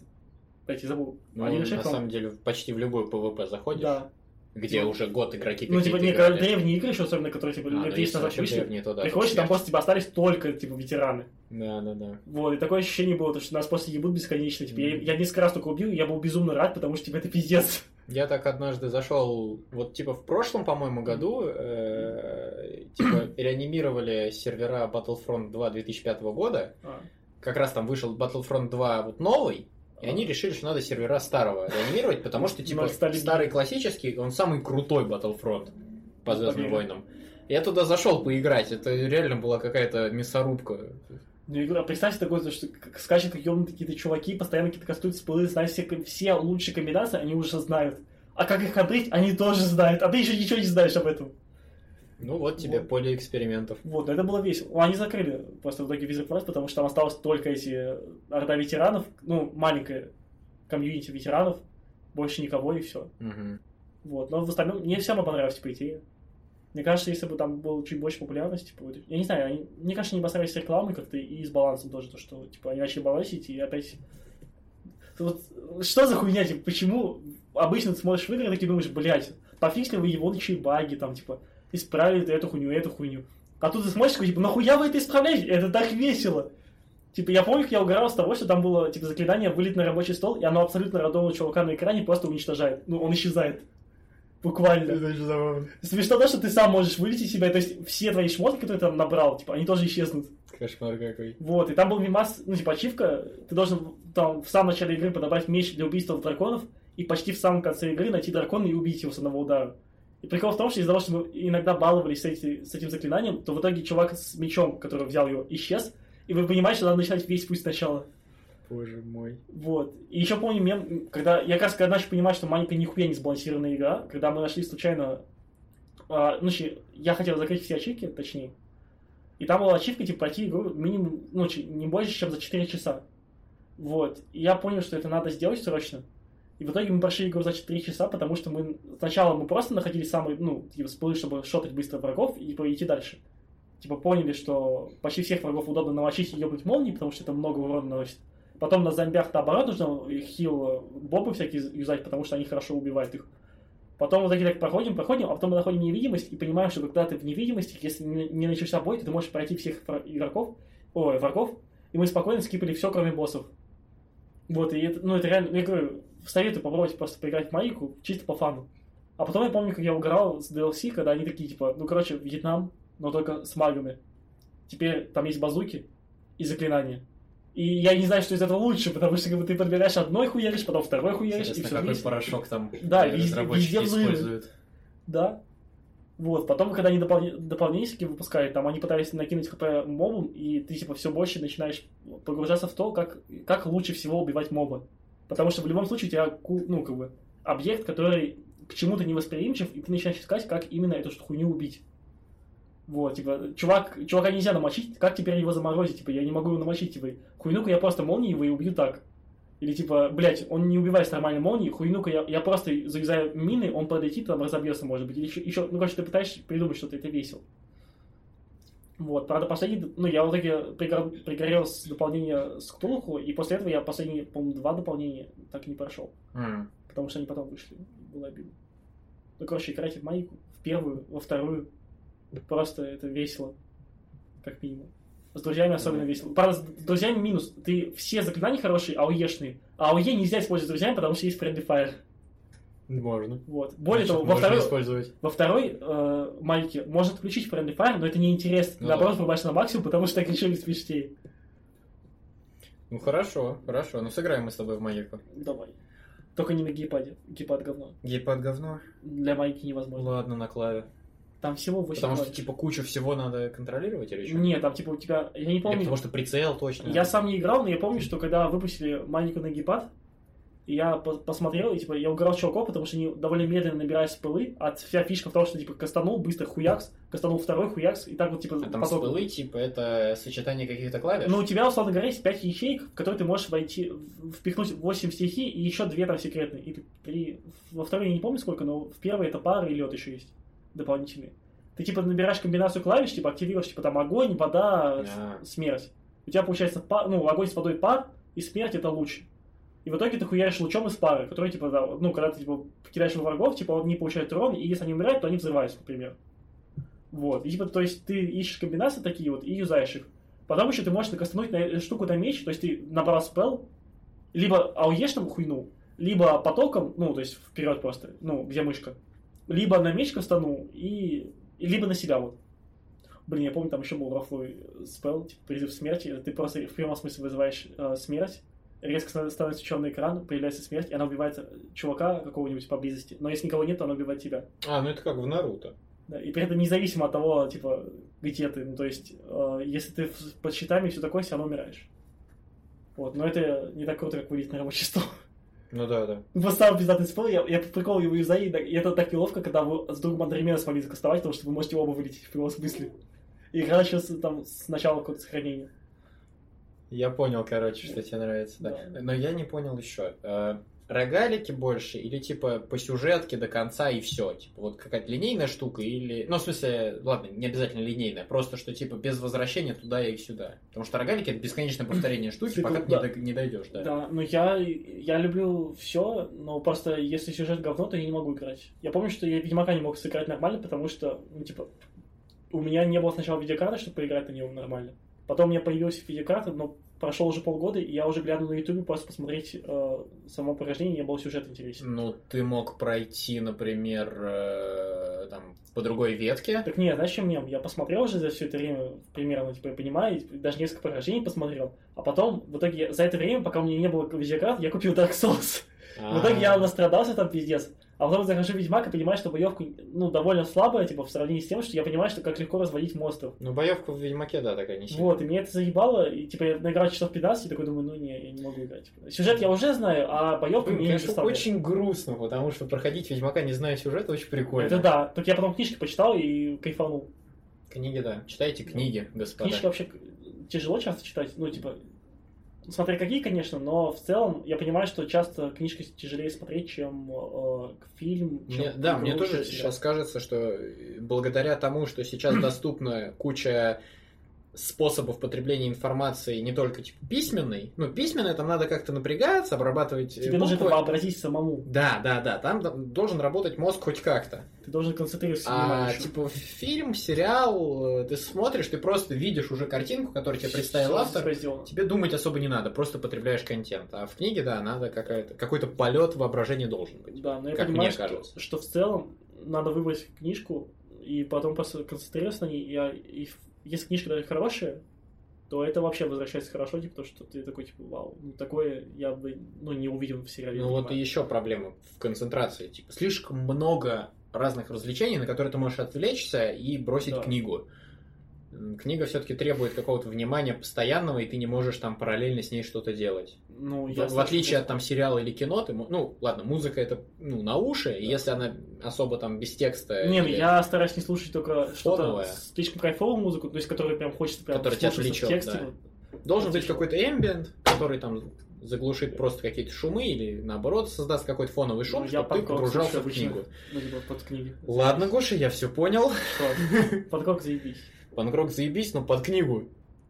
Я забыл. Ну, Один на по-моему. самом деле, почти в любой PvP заходишь, Да. Где Ну, уже год игроки Ну, типа, не, играли. древние игры еще, особенно, которые, типа, А, лет если 10 назад вышли. древние, то да. Приходишь, там просто, типа, остались только, типа, ветераны. Да, да, да. Вот, и такое ощущение было, то, что нас просто ебут бесконечно. Типа, я, несколько раз только убил, и я был безумно рад, потому что, типа, это пиздец. Я так однажды зашел, вот типа в прошлом, по-моему, году, э, типа реанимировали сервера Battlefront 2 2005 года. А, Как раз там вышел Battlefront 2 вот новый, и они решили, что надо сервера старого реанимировать, потому что типа Ностальгия. старый классический, он самый крутой Battlefront по Звездным Поверю. войнам. Я туда зашел поиграть, это реально была какая-то мясорубка. Ну, игра, представьте такое, то, что скачут какие-то чуваки, постоянно какие-то кастуют спылы, знают все, все лучшие комбинации, они уже знают. А как их открыть, они тоже знают, а ты еще ничего не знаешь об этом. Ну вот тебе Вот. поле экспериментов. Вот, но это было весело. Они закрыли просто в итоге Wars, потому что там осталось только эти орда ветеранов, ну, маленькая комьюнити ветеранов, больше никого и все. Мгм. Вот, но в остальном мне все равно понравилась типа идея. Мне кажется, если бы там было чуть больше популярности, типа, я не знаю, они, мне кажется, они обосрались с рекламой как-то и с балансом тоже, то, что, типа, они начали балансить и опять... Вот, что за хуйня, типа, почему обычно ты смотришь в игры и такие думаешь, блядь, пофиксили вы ебучие баги, там, типа, исправили эту хуйню, эту хуйню. А тут ты смотришь, такой, типа, нахуя вы это исправляете? Это так весело. Типа, я помню, как я угорал с того, что там было, типа, заклинание вылет на рабочий стол, и оно абсолютно рандомного чувака на экране просто уничтожает. Ну, он исчезает. Буквально. очень забавно. Смешно то, что ты сам можешь вылететь себя, то есть все твои шмотки, которые ты там набрал, типа, они тоже исчезнут. Кошмар какой. Вот, и там был мимас, ну, типа, ачивка, ты должен там в самом начале игры подобрать меч для убийства драконов, и почти в самом конце игры найти дракона и убить его с одного удара. И прикол в том, что из-за того, что мы иногда баловались с, эти- с этим заклинанием, то в итоге чувак с мечом, который взял его, исчез, и вы понимаете, что надо начинать весь путь сначала. Боже мой. Вот. И еще помню мем, когда я как раз когда начал понимать, что маленькая нихуя не сбалансированная игра, когда мы нашли случайно... а, ну, я хотел закрыть все ачивки, точнее. И там была ачивка, типа, пройти игру минимум, ну, не больше, чем за 4 часа. Вот. И я понял, что это надо сделать срочно. И в итоге мы прошли игру за 4 часа, потому что мы сначала мы просто находили самые, ну, типа, спылы, чтобы шотать быстро врагов и идти дальше. Типа поняли, что почти всех врагов удобно намочить и ебнуть молнией, потому что это много урона наносит. Потом на зомбях наоборот нужно хил бобы всякие юзать, потому что они хорошо убивают их. Потом вот такие так проходим, проходим, а потом мы находим невидимость и понимаем, что когда ты в невидимости, если не, начался бой, то ты можешь пройти всех игроков, ой, врагов, и мы спокойно скипали все, кроме боссов. Вот, и это, ну это реально, я говорю, советую попробовать просто поиграть в Майку, чисто по фану. А потом я помню, как я угорал с DLC, когда они такие, типа, ну, короче, Вьетнам, но только с магами. Теперь там есть базуки и заклинания. И я не знаю, что из этого лучше, потому что как бы, ты подбираешь одной хуяришь, потом второй хуяришь, и Интересно, все какой вместе. порошок там Да, э, везде- везде используют. Да. Вот, потом, когда они дополнения всякие выпускают, там они пытались накинуть хп мобам, и ты типа все больше начинаешь погружаться в то, как, как лучше всего убивать моба. Потому что в любом случае у тебя, ну, как бы, объект, который к чему-то невосприимчив, и ты начинаешь искать, как именно эту хуйню убить. Вот, типа, чувак, чувака нельзя намочить, как теперь его заморозить? Типа, я не могу его намочить, типа, хуйну-ка я просто молнией его и убью так. Или типа, блядь, он не убивает с нормальной молнией, хуйну-ка я, я просто завязаю мины, он подлетит, там разобьется, может быть. Или еще, еще ну, короче, ты пытаешься придумать что-то, это весело. Вот, правда, последний, ну, я в итоге пригор- пригорел с дополнения с Ктулху, и после этого я последние, по-моему, два дополнения так и не прошел. М. Потому что они потом вышли. Было обидно. Ну, короче, играйте в майку, в первую, во вторую. Просто это весело. Как минимум. С друзьями особенно весело. Правда, с друзьями минус. Ты все заклинания хорошие, ауешные. А ауе нельзя использовать с друзьями, потому что есть friendly fire. Можно. Вот. Более Значит, того, во второй, использовать. во второй э, майке можно отключить friendly fire, но это неинтересно. Ну Наоборот, врубаешь на максимум, потому что так еще не смешнее. Ну хорошо, хорошо. Ну сыграем мы с тобой в Майку. Давай. Только не на гейпаде. Гейпад говно. Гейпад говно. Для майки невозможно. Ладно, на клаве. Там всего 8 Потому что клавиш. типа кучу всего надо контролировать или что? Нет, там типа у тебя... Я не Или помню. потому что прицел точно. Я сам не играл, но я помню, что когда выпустили маленькую на гейпад, и я по- посмотрел, и типа я угорал чуваков, потому что они довольно медленно набирают спылы, а вся фишка в том, что типа кастанул, быстро хуякс, кастанул второй хуякс, и так вот типа А там поток. спылы, типа, это сочетание каких-то клавиш? Ну, у тебя, условно говоря, есть 5 ячеек, в которые ты можешь войти, впихнуть 8 стихий и еще 2 там секретные. И при, во второй я не помню сколько, но в первой это пара и лед еще есть дополнительные. Ты типа набираешь комбинацию клавиш, типа активируешь типа там огонь, вода, А. с- смерть. У тебя получается пар, ну, огонь с водой пар, и смерть это луч. И в итоге ты хуяришь лучом из пары, который, типа, да, ну, когда ты, типа, кидаешь в врагов, типа, они получают урон, и если они умирают, то они взрываются, например. Вот. И, типа, то есть ты ищешь комбинации такие вот и юзаешь их. Потом еще ты можешь накастануть на эту штуку на меч, то есть ты набрал спел, либо ауешь там хуйну, либо потоком, ну, то есть вперед просто, ну, где мышка, либо на меч кастанул, и, либо на себя вот. Блин, я помню, там еще был рофлый спел, типа призыв смерти. Ты просто в прямом смысле вызываешь э, смерть, резко ста- становится черный экран, появляется смерть, и она убивает чувака какого-нибудь поблизости. Но если никого нет, то она убивает тебя. А, ну это как в Наруто. Да, и при этом независимо от того, типа, где ты. Ну, то есть, э, если ты под щитами и все такое, все равно умираешь. Вот, но это не так круто, как вылить на рабочий стол. Ну да, да. Просто самый пиздатый спел, я, я по приколу его юзаю, и, это так неловко, когда вы с другом одновременно смогли закастовать, потому что вы можете оба вылететь в прямом смысле. И игра началась там с начала какого-то сохранения. Я понял, короче, что тебе нравится, да. Да. Но я не понял еще. э, рогалики больше или типа по сюжетке до конца и все? Типа вот какая-то линейная штука или... Ну, в смысле, ладно, не обязательно линейная, просто что типа без возвращения туда и сюда. Потому что рогалики это бесконечное повторение штуки, Цикл, пока ты не, не дойдешь, да. Да, но я, я люблю все, но просто если сюжет говно, то я не могу играть. Я помню, что я Ведьмака не мог сыграть нормально, потому что, ну, типа, у меня не было сначала видеокарты, чтобы поиграть на него нормально. Потом у меня появилась видеокарта, но прошло уже полгода, и я уже глянул на ютубе просто посмотреть э, само прохождение, не был сюжет интересен. Ну, ты мог пройти, например, э, там, по другой ветке. Так нет, знаешь, чем мем? Я посмотрел уже за все это время, примерно, типа, я понимаю, даже несколько прохождений посмотрел, а потом, в итоге, за это время, пока у меня не было видеокарт, я купил Dark Souls. В итоге я настрадался там пиздец. А потом захожу в Ведьмак и понимаю, что боевка, ну, довольно слабая, типа, в сравнении с тем, что я понимаю, что как легко разводить монстров. Ну, боевка в Ведьмаке, да, такая не сильная. Вот, и меня это заебало, и, типа, я наиграл часов 15, и такой думаю, ну, не, я не могу играть. Типа, Сюжет я уже знаю, а боевка Блин, мне не доставляет. очень грустно, потому что проходить Ведьмака, не зная сюжета, очень прикольно. Это да. Так я потом книжки почитал и кайфанул. Книги, да. Читайте книги, господа. Книжки вообще тяжело часто читать. Ну, типа, смотря какие, конечно, но в целом я понимаю, что часто книжки тяжелее смотреть, чем э, фильм. чем Мне- да, мне тоже сейчас кажется, что благодаря тому, что сейчас доступна куча способов потребления информации не только типа письменной, ну письменной там надо как-то напрягаться, обрабатывать э, Тебе нужно это вообразить самому. Да, да, да, там должен работать мозг хоть как-то. Ты должен концентрироваться А типа фильм, сериал, э, ты смотришь, ты просто видишь уже картинку, которую тебе представил автор, сделано. тебе думать особо не надо, просто потребляешь контент. А в книге, да, надо какая-то, какой-то полет воображения должен быть. Да, но я как понимаю, мне что, кажется. что в целом надо выбрать книжку и потом просто концентрироваться на ней. И, а- и если книжка даже хорошая, то это вообще возвращается хорошо, типа, то, что ты такой, типа, вау, ну, такое я бы, ну, не увидел в сериале. Ну вот и еще проблема в концентрации. Типа, слишком много разных развлечений, на которые ты можешь отвлечься и бросить Да. книгу. Книга все-таки требует какого-то внимания постоянного, и ты не можешь там параллельно с ней что-то делать. Ну, В, я в отличие от там сериала или кино, ты, ну ладно, музыка это ну на уши, и если она особо там без текста, Не, ну или- я стараюсь не слушать только что-то слишком кайфовую музыку, то есть, которую прям хочется прям Которая тебя отвлечет, тексте. да. должен быть какой-то ambient, который там заглушит просто какие-то шумы или наоборот создаст какой-то фоновый шум, Ну, чтобы ты погружался в книгу. Ну, типа, под книги. Ладно, Гоша, я все понял. Подкрок заебись. Панкрок заебись, но под книгу.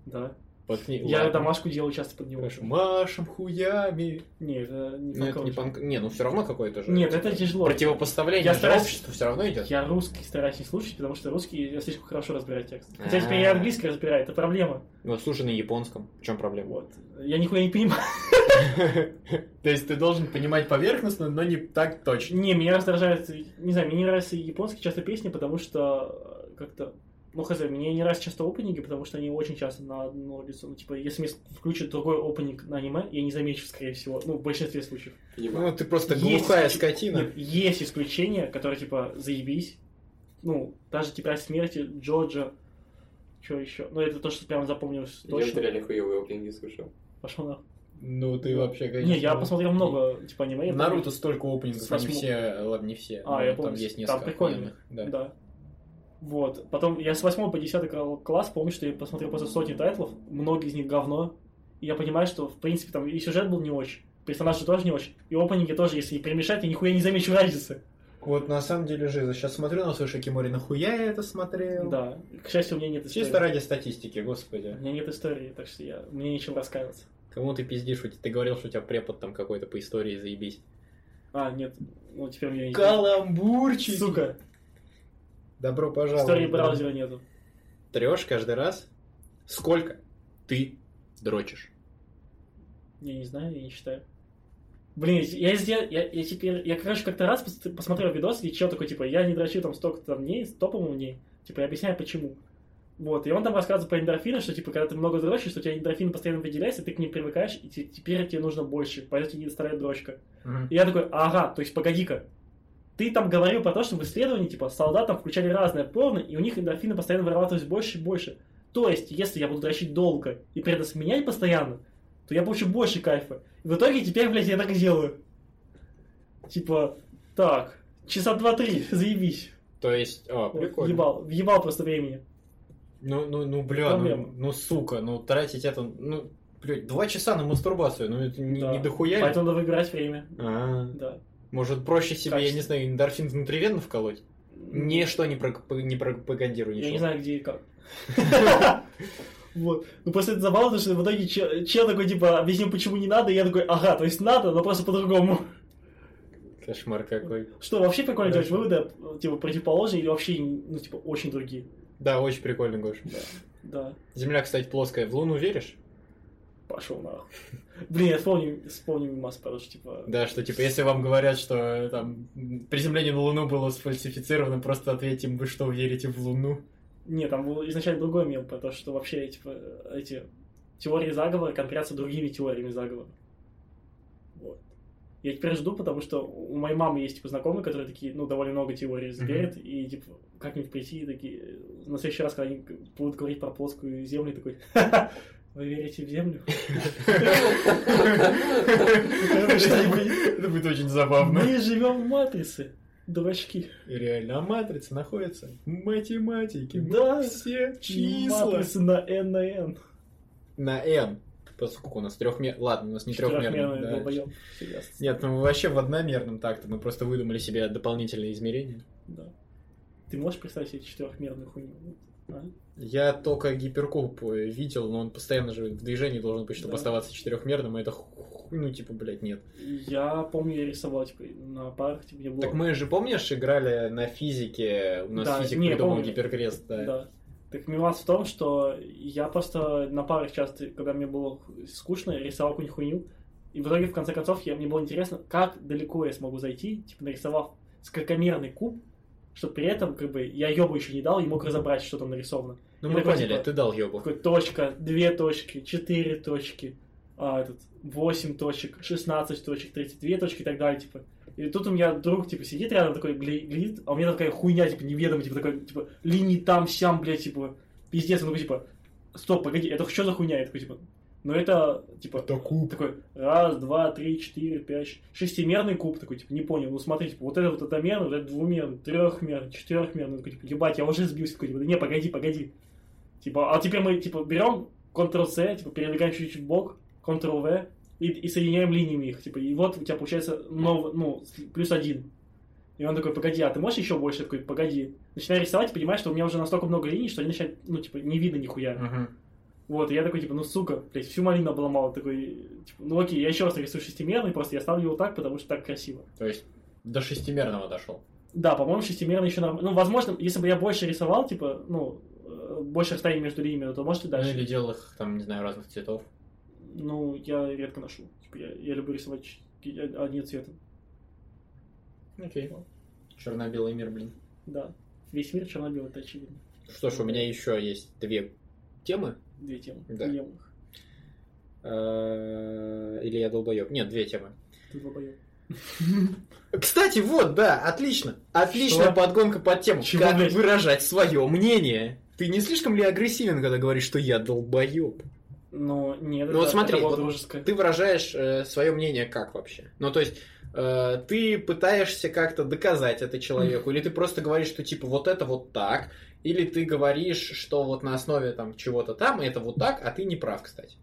Да. Под книгу. Я Ладно. домашку делаю часто под него. Хорошо. Машем хуями. Не, это не Ну, это не панк... Не, ну все равно какое-то же. Нет, это тяжело. Противопоставление Я стараюсь- обществу все равно идет. Я русский стараюсь не слушать, потому что русский я слишком хорошо разбираю текст. Хотя А. теперь я английский разбираю, это проблема. Ну, слушай на японском. В чем проблема? Вот. Я нихуя не понимаю. То есть ты должен понимать поверхностно, но не так точно. Не, меня раздражает, не знаю, мне не нравятся японские часто песни, потому что э, как-то, ну хз, мне не нравятся часто опенинги, потому что они очень часто на одно лицо. Ну, типа, если мне включат другой опенинг на аниме, я не замечу, скорее всего, ну, в большинстве случаев. Ну, ты просто Есть глухая исключ- скотина. Нет, есть исключения, которые, типа, заебись. Ну, даже «Тетрадь смерти», «Джоджо», что еще? Ну, это то, что прям запомнилось Я точно. реально хуёвые опенинги слышал. Пошел нахуй. Ну, ты вообще, конечно... Не, я посмотрел много, типа, аниме. я В помню. Наруто столько опенингов, С они восьмого- все... Ладно, не все. А, я Там помню, есть там несколько прикольно. охуенных, Да. Да. Вот. Потом я с 8 по 10 класс помню, что я посмотрел просто сотни тайтлов, многие из них говно. И я понимаю, что, в принципе, там и сюжет был не очень, персонажи тоже не очень, и опенинги тоже, если их перемешать, я нихуя не замечу разницы. Вот на самом деле жиза. Сейчас смотрю на свой Шакимори, нахуя я это смотрел? Да. К счастью, у меня нет истории. Чисто ради статистики, господи. У меня нет истории, так что я... мне нечем раскаиваться. Кому ты пиздишь? Ты говорил, что у тебя препод там какой-то по истории, заебись. А, нет, ну теперь у меня есть... Каламбурчик! Сука, Добро пожаловать. истории браузера нету. Трешь каждый раз? Сколько ты дрочишь? Я не знаю, я не считаю. Блин, я, сдел- я, я теперь, я, короче, как-то раз пос- посмотрел видос, где чел такой, типа, я не дрочу там столько там дней, топовым дней, типа, я объясняю, почему. Вот, и он там рассказывает про эндорфины, что, типа, когда ты много дрочишь, что у тебя эндорфины постоянно выделяются, ты к ним привыкаешь, и те- теперь тебе нужно больше, поэтому тебе не доставляет дрочка. И я такой, ага, то есть, погоди-ка, ты там говорил про то, что в исследовании, типа, солдатам включали разное порно, и у них эндорфины постоянно вырабатывались больше и больше. То есть, если я буду дрочить долго и при этом сменять постоянно, то я получу больше кайфа. И в итоге теперь, блядь, я так и делаю. Типа, так, часа два-три, заебись. То есть, а, Вот, прикольно. Въебал, въебал просто времени. Ну, ну, ну, бля, ну, ну, сука, ну, тратить это, ну, блядь, два часа на мастурбацию, ну, это не, Да. не дохуя? Поэтому надо выбирать время. А, Да. Может, проще себе, я Качество. не знаю, эндорфин внутривенно вколоть? Ничто не, про, не пропагандирую, ничего. Я не знаю, где и как. Вот. Ну, просто это забавно, что в итоге чел, чел такой, типа, объяснил, почему не надо, и я такой, ага, то есть надо, но просто по-другому. Кошмар какой. Что, вообще прикольно делать выводы, типа, противоположные или вообще, ну, типа, очень другие. Да, очень прикольно, Гош. Да. Земля, кстати, плоская. В Луну веришь? Пошел нахуй. Блин, я вспомнил, вспомнил потому что, типа... Да, что, типа, если вам говорят, что там приземление на Луну было сфальсифицировано, просто ответьте им, вы что, верите в Луну? Не, там был изначально другой мем, про то, что вообще, типа, эти теории заговора конкурятся другими теориями заговора. Вот. Я теперь жду, потому что у моей мамы есть, типа, знакомые, которые такие, ну, довольно много теорий сберет, и, типа, как-нибудь прийти и такие... На следующий раз, когда они будут говорить про плоскую землю, такой, «Ха-ха, вы верите в землю? Это будет очень забавно. Мы живем в матрице, дурачки. И реально, а матрица находится в математике. Да. Все числа. Матрица на n на n. На n. Просто сколько у нас? Трехмерный. Ладно, у нас не трехмерный. Да. Нет, ну вообще в одномерном так-то. Мы просто выдумали себе дополнительные измерения. Да. Ты можешь представить себе четырехмерную хуйню? А? Я только гиперкуб э, видел, но он постоянно же в движении должен быть, чтобы Да. оставаться четырехмерным, и это ху- ну, типа, блядь, нет. Я помню, я рисовал, типа, на парах, типа, я был... Так мы же, помнишь, играли на физике, у нас Да, физик не, придумал помню. гиперкрест, да. Да. Так нюанс в том, что я просто на парах часто, когда мне было скучно, рисовал какую-нибудь хуйню. И в итоге, в конце концов, я, мне было интересно, как далеко я смогу зайти, типа нарисовав скорокомерный куб, чтобы при этом, как бы, я ёбу еще не дал и мог разобрать, что там нарисовано. Ну, мы такой, поняли, типа, ты дал ёбу. Такой точка, две точки, четыре точки, а, этот, 8 точек, 16 точек, 32 точки и так далее, типа. И тут у меня друг, типа, сидит рядом, такой, глядит, а у меня такая хуйня, типа, неведомая, типа, такой, типа, линии там, сям, блядь, типа, пиздец, он такой, типа, стоп, погоди, это что за хуйня? Я такой, типа, ну это, типа, куб. такой, раз, два, три, четыре, пять, шестимерный куб, такой, типа, не понял, ну смотри, типа, вот это вот одномерный, вот это двумерный, трехмерный, четырехмерный, такой, типа, ебать, я уже сбился, такой, типа, да не, погоди, погоди. Типа, а теперь мы, типа, берем Ctrl-C, типа, передвигаем чуть-чуть в бок, Ctrl-V, и, и соединяем линиями их, типа, и вот у тебя получается новый, ну, плюс один. И он такой, погоди, а ты можешь еще больше? Я такой, погоди. Начинаю рисовать, и понимаешь, что у меня уже настолько много линий, что они начинают, ну, типа, не видно нихуя. Мгм. Вот, и я такой, типа, ну, сука, блядь, всю малину обломал. Такой, типа, ну, окей, я еще раз рисую шестимерный, просто я ставлю его так, потому что так красиво. То есть до шестимерного дошел. Да, по-моему, шестимерный еще нормально. Ну, возможно, если бы я больше рисовал, типа, ну, больше расстояния между линиями, то может и Ну, дальше. или делал их, там, не знаю, разных цветов. Ну, я редко ношу. Типа, я, я люблю рисовать ч- о- одним цветом. Окей. Черно-белый мир, блин. Да. Весь мир черно-белый, это очевидно. Что ж, у меня еще есть две темы. Две темы. Да. Приемных. Э, Или я долбоеб? Нет, две темы. Ты долбоёб. Кстати, вот, да, отлично. Отличная Что? подгонка под тему. Чего, как блядь? выражать свое мнение? Ты не слишком ли агрессивен, когда говоришь, что я долбоеб? Ну, нет, Ну, вот это- смотри, это вот дружеское. Ты выражаешь свое мнение как вообще? Ну, то есть, э, ты пытаешься как-то доказать это человеку, или ты просто говоришь, что типа вот это вот так, или ты говоришь, что вот на основе там чего-то там, это вот так, а ты не прав, кстати.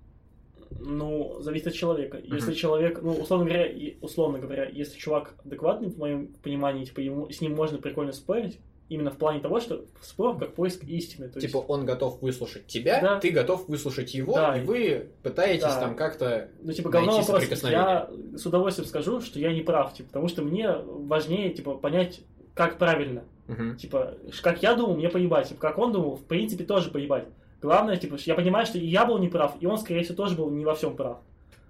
Ну, зависит от человека. Если Мгм. человек, ну, условно говоря, условно говоря, если чувак адекватный, в моем понимании, типа, ему, с ним можно прикольно спорить, именно в плане того, что спор как поиск истины. То есть, Типа он готов выслушать тебя, Да. ты готов выслушать его, Да. и вы пытаетесь Да. там как-то... ну, типа, говно вопрос. Я с удовольствием скажу, что я не прав, типа, потому что мне важнее, типа, понять, как правильно. Мгм. Типа, как я думал, мне поебать. Типа, как он думал, в принципе, тоже поебать. Главное, типа, я понимаю, что и я был неправ, и он, скорее всего, тоже был не во всем прав.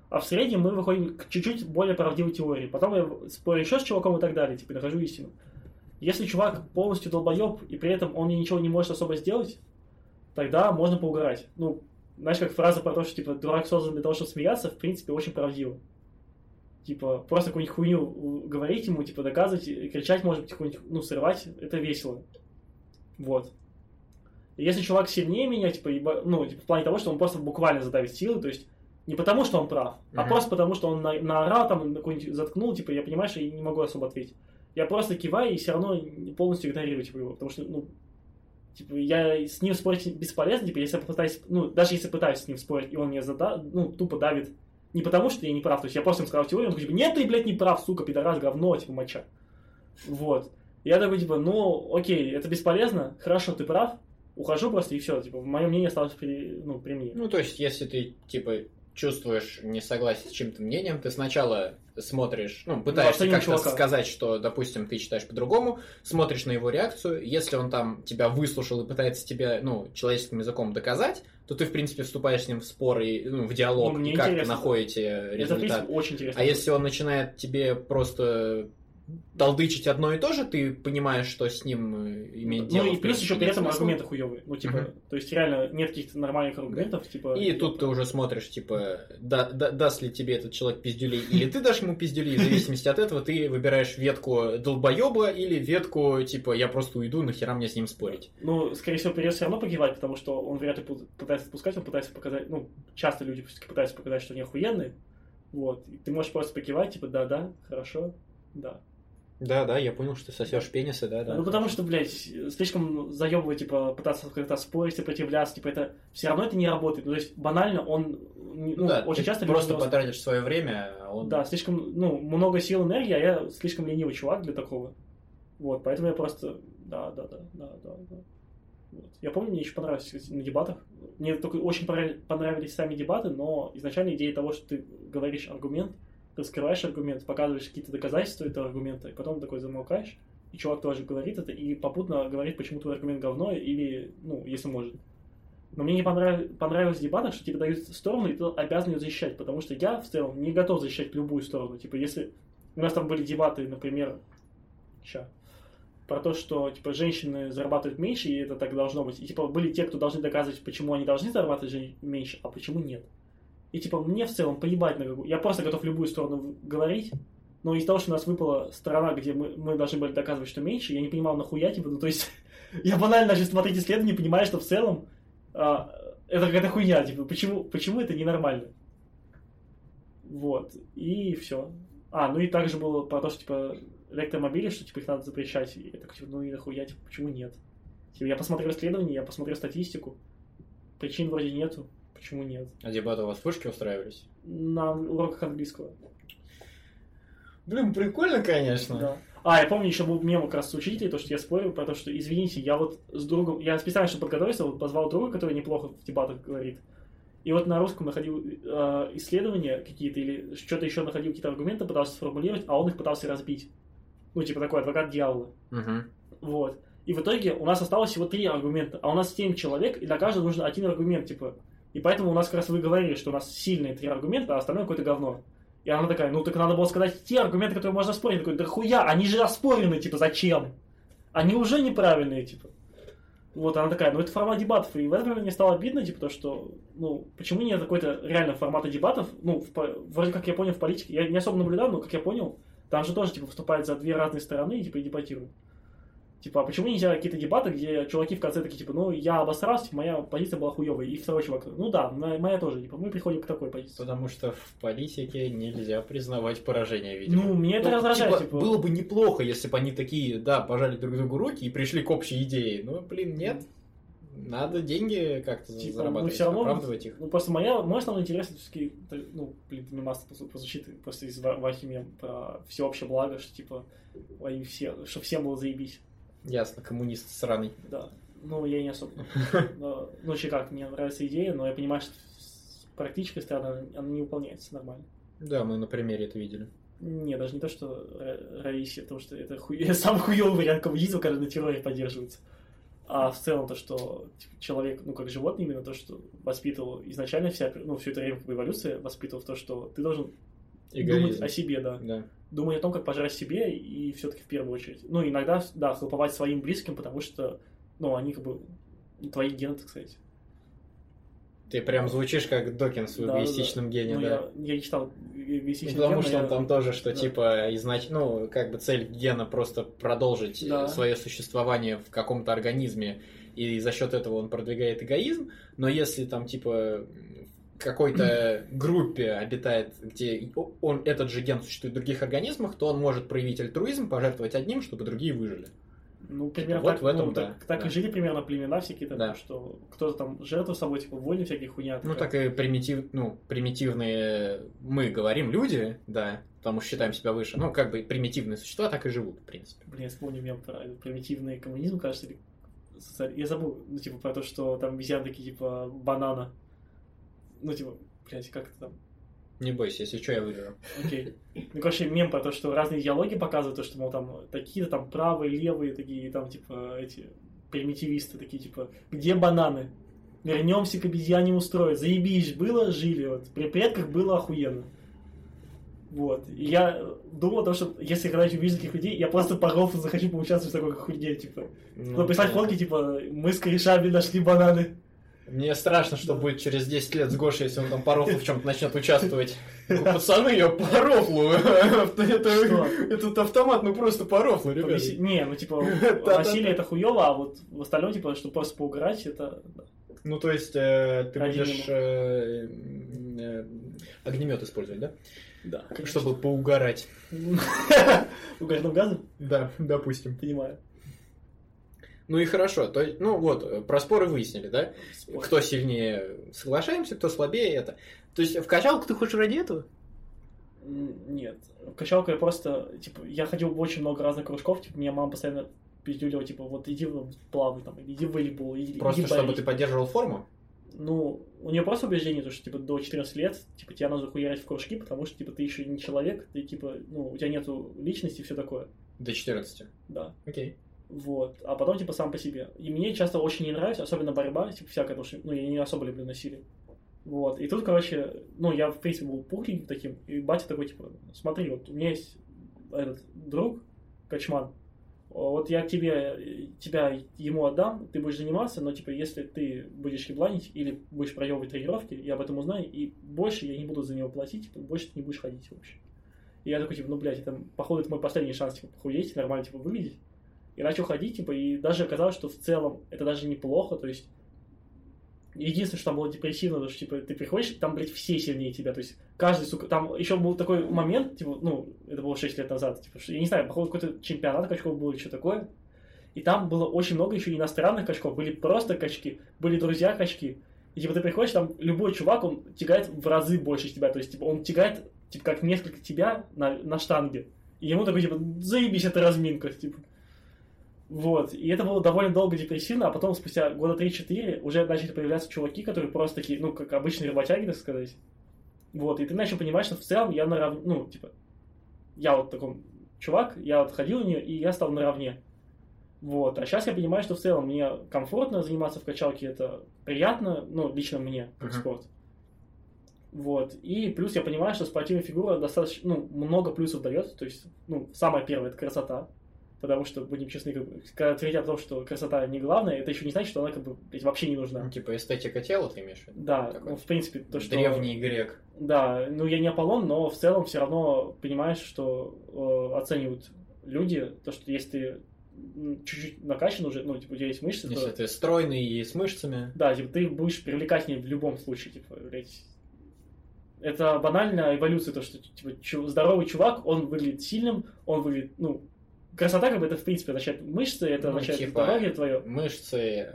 А в среднем мы выходим к чуть-чуть более правдивой теории. Потом я спорю еще с чуваком и так далее, типа, нахожу истину. Если чувак полностью долбоеб, и при этом он ничего не может особо сделать, тогда можно поугарать. Ну, знаешь, как фраза про то, что, типа, дурак создан для того, чтобы смеяться, в принципе, очень правдиво. Типа, просто какую-нибудь хуйню говорить ему, типа, доказывать, и кричать, может быть, какую-нибудь, ну, срывать, это весело. Вот. И Если чувак сильнее меня, типа, еба- ну, типа, в плане того, что он просто буквально задавит силы, то есть не потому, что он прав, а Мгм. просто потому, что он на- наорал, там, какой-нибудь заткнул, типа, я понимаю, что я не могу особо ответить. Я просто киваю и все равно полностью игнорирую, типа, его, потому что, ну, типа, я с ним спорить бесполезно, типа, если я попытаюсь, ну, даже если пытаюсь с ним спорить, и он мне зада, ну, тупо давит, не потому, что я не прав, то есть я просто ему сказал теорию, он такой, типа, нет, ты, блядь, не прав, сука, пидорас, говно, типа, моча. Вот. Я такой, типа, ну, окей, это бесполезно, хорошо, ты прав, ухожу просто, и все, типа, мое мнение осталось при, ну, при мне. Ну, то есть, если ты, типа, чувствуешь несогласие с чьим-то мнением, ты сначала смотришь, ну, пытаешься оценим как-то чувака. сказать, что, допустим, ты считаешь по-другому, смотришь на его реакцию, если он там тебя выслушал и пытается тебе, ну, человеческим языком доказать, то ты, в принципе, вступаешь с ним в спор и, ну, в диалог, Ну, и как-то интересно. находите это, в результат. принципе, очень интересно. А если он начинает тебе просто толдычить одно и то же, ты понимаешь, что с ним э, иметь дело. Ну и плюс еще при этом смысла. аргументы хуевые. Ну, типа, то есть реально нет каких-то нормальных аргументов, типа. И тут ты уже смотришь, типа, да, да- даст ли тебе этот человек пиздюлей, или ты дашь ему пиздюлей, в зависимости от этого ты выбираешь ветку долбоеба или ветку, типа, я просто уйду, нахера мне с ним спорить. Ну, скорее всего, придется все равно погибать, потому что он вряд ли пытается отпускать, он пытается показать, ну, часто люди пытаются показать, что они охуенные. Вот. И ты можешь просто покивать, типа, да-да, хорошо, да. Да, да, я понял, что сосешь пенисы, да, да. Ну, потому что, блядь, слишком заебывать, типа, пытаться как-то спорить, сопротивляться, типа, это все равно это не работает. Ну, то есть, банально он, ну, Ну да, очень ты часто просто люди- потратишь свое время, а он... Да, слишком, ну, много сил, энергии, а я слишком ленивый чувак для такого. Вот, поэтому я просто, да, да, да, да, да, да. Вот. Я помню, мне еще понравилось кстати, на дебатах. Мне только очень понравились, сами дебаты, но изначально идея того, что ты говоришь аргумент, раскрываешь аргумент, показываешь какие-то доказательства этого аргумента, и потом такой замолкаешь, и чувак тоже говорит это, и попутно говорит, почему твой аргумент говно, или, ну, если может. Но мне не понрав... понравилось в дебатах, что тебе дают сторону, и ты обязан ее защищать, потому что я в целом не готов защищать любую сторону. Типа, если у нас там были дебаты, например, ща, про то, что типа женщины зарабатывают меньше, и это так должно быть. И типа были те, кто должны доказывать, почему они должны зарабатывать меньше, а почему нет. И типа мне в целом поебать на какую. Я просто готов любую сторону говорить. Но из-за того, что у нас выпала сторона, где мы, мы должны были доказывать, что меньше, я не понимал, нахуя, типа, ну то есть я банально начал смотреть исследования, понимаю, что в целом а, это какая-то хуйня, типа, почему, почему это ненормально? Вот, и все. А, ну и также было про то, что, типа, электромобили, что, типа, их надо запрещать. И я такой, типа, ну и нахуя, типа, почему нет? Типа, я посмотрел исследования, я посмотрел статистику, причин вроде нету, почему нет? А дебаты у вас в вышке устраивались? На уроках английского. Блин, прикольно, конечно. Да. А, я помню, еще был мем как раз с учителей, то, что я спорил про то, что, извините, я вот с другом, я специально, чтобы подготовиться, вот позвал друга, который неплохо в дебатах говорит, и вот на русском находил э, исследования какие-то или что-то еще находил, какие-то аргументы, пытался сформулировать, а он их пытался разбить. Ну, типа такой адвокат дьявола. Мгм. Вот. И в итоге у нас осталось всего три аргумента, а у нас семь человек, и для каждого нужен один аргумент, типа. И поэтому у нас как раз вы говорили, что у нас сильные три аргумента, а остальное какое-то говно. И она такая, ну так надо было сказать те аргументы, которые можно спорить. Я такой, да хуя, они же оспорены, типа, зачем? Они уже неправильные, типа. Вот она такая, ну это формат дебатов. И в этом мне стало обидно, типа, то, что, ну, почему нет какой-то реально формата дебатов? Ну, в вроде как я понял в политике, я не особо наблюдал, но как я понял, там же тоже, типа, выступают за две разные стороны, типа, и дебатируют. Типа, а почему нельзя какие-то дебаты, где чуваки в конце такие, типа, ну, я обосрался, типа, моя позиция была хуевая, и второй чувак, ну да, мо- моя тоже, типа, мы приходим к такой позиции. Потому что в политике нельзя признавать поражение, видимо. Ну, меня это Ну, раздражает, типа, типа. Было бы неплохо, если бы они такие, да, пожали друг другу руки и пришли к общей идее. Но, блин, нет. Надо деньги как-то Типа, мы зарабатывать, всё равно- оправдывать их. Ну, просто моя, мой основной интерес, это все-таки, ну, блин, мемас прозвучит просто из Ва- Вахи про всеобщее благо, что, типа, все, что всем было заебись. Ясно, коммунист сраный. Да. Ну, я не особо. Но, ну, вообще как, мне нравится идея, но я понимаю, что с практической стороны она не выполняется нормально. Да, мы на примере это видели. Не, даже не то, что Ра- Раисе, потому что это хуй... самый хуёвый вариант коммунизма, когда на терроре поддерживается. А в целом то, что типа, человек, ну, как животное, именно то, что воспитывал изначально вся, ну, все это время как бы эволюция воспитывал в то, что ты должен думать Эгоизм. о себе, да. Да. Думать о том, как пожрать себе, и все-таки в первую очередь. Ну, иногда, да, хлоповать своим близким, потому что, ну, они как бы ну, твои гены, так сказать. Ты прям звучишь как Докинс в Да, да, эгоистичном гене, ну, да. я, я не читал Ну, эгоистичный потому ген, что он я- там тоже, что да. типа изнач... ну, как бы цель гена просто продолжить Да. свое существование в каком-то организме, и за счет этого он продвигает эгоизм, но если там типа какой-то группе обитает, где он, этот же ген существует в других организмах, то он может проявить альтруизм, пожертвовать одним, чтобы другие выжили. Ну, примерно Вот так, в этом, ну, да, так, так да. и жили примерно племена всякие, там, Да. что кто-то там жертву собой, типа, войны всякие хуйня. Ну, так и примитив, ну, примитивные, мы говорим люди, да, потому что считаем себя выше, ну, как бы примитивные существа так и живут, в принципе. Блин, я вспомнил мем про примитивный коммунизм, кажется, или Я забыл, ну, типа, про то, что там обезьяны такие, типа, банана. Ну, типа, блядь, как это там? Не бойся, если что, я выиграю. Окей. Ну, короче, мем про то, что разные идеологии показывают, то, что, мол, там, такие-то там правые, левые, такие, там, типа, эти примитивисты, такие, типа, где бананы? Вернемся к обезьяне устроить. Заебись, было, жили. Вот. При предках было охуенно. Вот. И я думал о том, что если когда-нибудь увижу таких людей, я просто по рофлу захочу поучаствовать в такой хуйне, типа. Ну, написать да. фотки, типа, мы с корешами нашли бананы. Мне страшно, что будет через 10 лет с Гошей, если он там по рофлу в чем-то начнет участвовать. Пацаны, я по рофлу. Этот автомат, ну просто по рофлу, ребят. Не, ну типа, насилие это хуево, а вот в остальном, типа, что просто поугарать, это... Ну, то есть, э, ты будешь э, э, огнемет использовать, да? Да. Чтобы поугарать. Угарным газом? Да, допустим. Понимаю. Ну и хорошо. То есть, ну вот, э, про споры выяснили, да? Спор. Кто сильнее соглашаемся, кто слабее это. То есть, в качалку ты хочешь ради этого? Нет. Качалка я просто, типа, я ходил в очень много разных кружков, типа, меня мама постоянно пиздюлила, типа, вот иди в плавай, там, иди в волейбол, иди, Просто иди чтобы ты поддерживал форму? Ну, у нее просто убеждение, то, что, типа, до 14 лет, типа, тебя нужно хуярить в кружки, потому что, типа, ты еще не человек, ты, типа, ну, у тебя нету личности и все такое. До 14. Да. Окей. Вот. А потом, типа, сам по себе. И мне часто очень не нравится, особенно борьба, типа, всякая, потому что, ну, я не особо люблю насилие. Вот. И тут, короче, ну, я, в принципе, был пухленьким таким, и батя такой, типа, смотри, вот у меня есть этот друг, Качман, вот я тебе, тебя ему отдам, ты будешь заниматься, но, типа, если ты будешь ебланить или будешь проебывать тренировки, я об этом узнаю, и больше я не буду за него платить, типа, больше ты не будешь ходить вообще. И я такой, типа, ну, блядь, это, походу, это мой последний шанс, типа, похудеть, нормально, типа, выглядеть. И начал ходить, типа, и даже оказалось, что в целом это даже неплохо, то есть Единственное, что там было депрессивно, то что, типа, ты приходишь, там, блядь, все сильнее тебя, то есть каждый, сука, там еще был такой момент, типа, ну, это было 6 лет назад, типа, я не знаю, походу, какой-то чемпионат качков был или что такое, и там было очень много еще иностранных качков, были просто качки, были друзья качки, и, типа, ты приходишь, там, любой чувак, он тягает в разы больше тебя, то есть, типа, он тягает, типа, как несколько тебя на, на штанге, и ему такой, типа, заебись, это разминка, типа. Вот, и это было довольно долго депрессивно, а потом спустя года 3-4 уже начали появляться чуваки, которые просто такие, ну, как обычные работяги, так сказать. Вот, и ты начал понимать, что в целом я наравне, ну, типа, я вот такой чувак, я вот ходил у нее, и я стал наравне. Вот, а сейчас я понимаю, что в целом мне комфортно заниматься в качалке, это приятно, ну, лично мне, как Мгм. спорт. Вот, и плюс я понимаю, что спортивная фигура достаточно, ну, много плюсов дает, то есть, ну, самое первое, это красота, потому что, будем честны, как бы, когда твердят о том, что красота не главное, это еще не значит, что она, как бы, вообще не нужна. Ну, типа эстетика тела ты имеешь в виду? Да, Такой ну, в принципе, то, что... Древний грек. Да, ну я не Аполлон, но в целом все равно понимаешь, что э, оценивают люди, то, что если ты чуть-чуть накачан уже, ну, типа, у тебя есть мышцы, Если то... ты стройный и с мышцами. Да, типа, ты будешь привлекательнее в любом случае, типа, блядь. Это банальная эволюция, то, что, типа, здоровый чувак, он выглядит сильным, он выглядит, ну, красота, как бы, это, в принципе, означает мышцы, это Ну, означает типа, здоровье твое. Мышцы.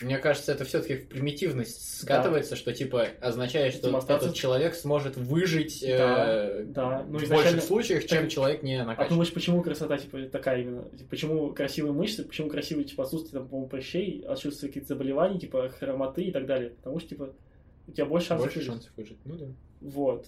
Мне кажется, это все-таки в примитивность скатывается, что типа означает, что остаться- этот человек сможет выжить Да, э, да. Ну, в изначально- больших случаях, чем Так- человек не А накачан. думаешь, почему красота, типа, такая именно? Типа, почему красивые мышцы, почему красивые, типа, отсутствие, там, по-моему, прыщей, отсутствие каких-то заболеваний, типа, хромоты и так далее? Потому что, типа, у тебя больше шансов Больше выжить. шансов выжить. Ну да. Вот.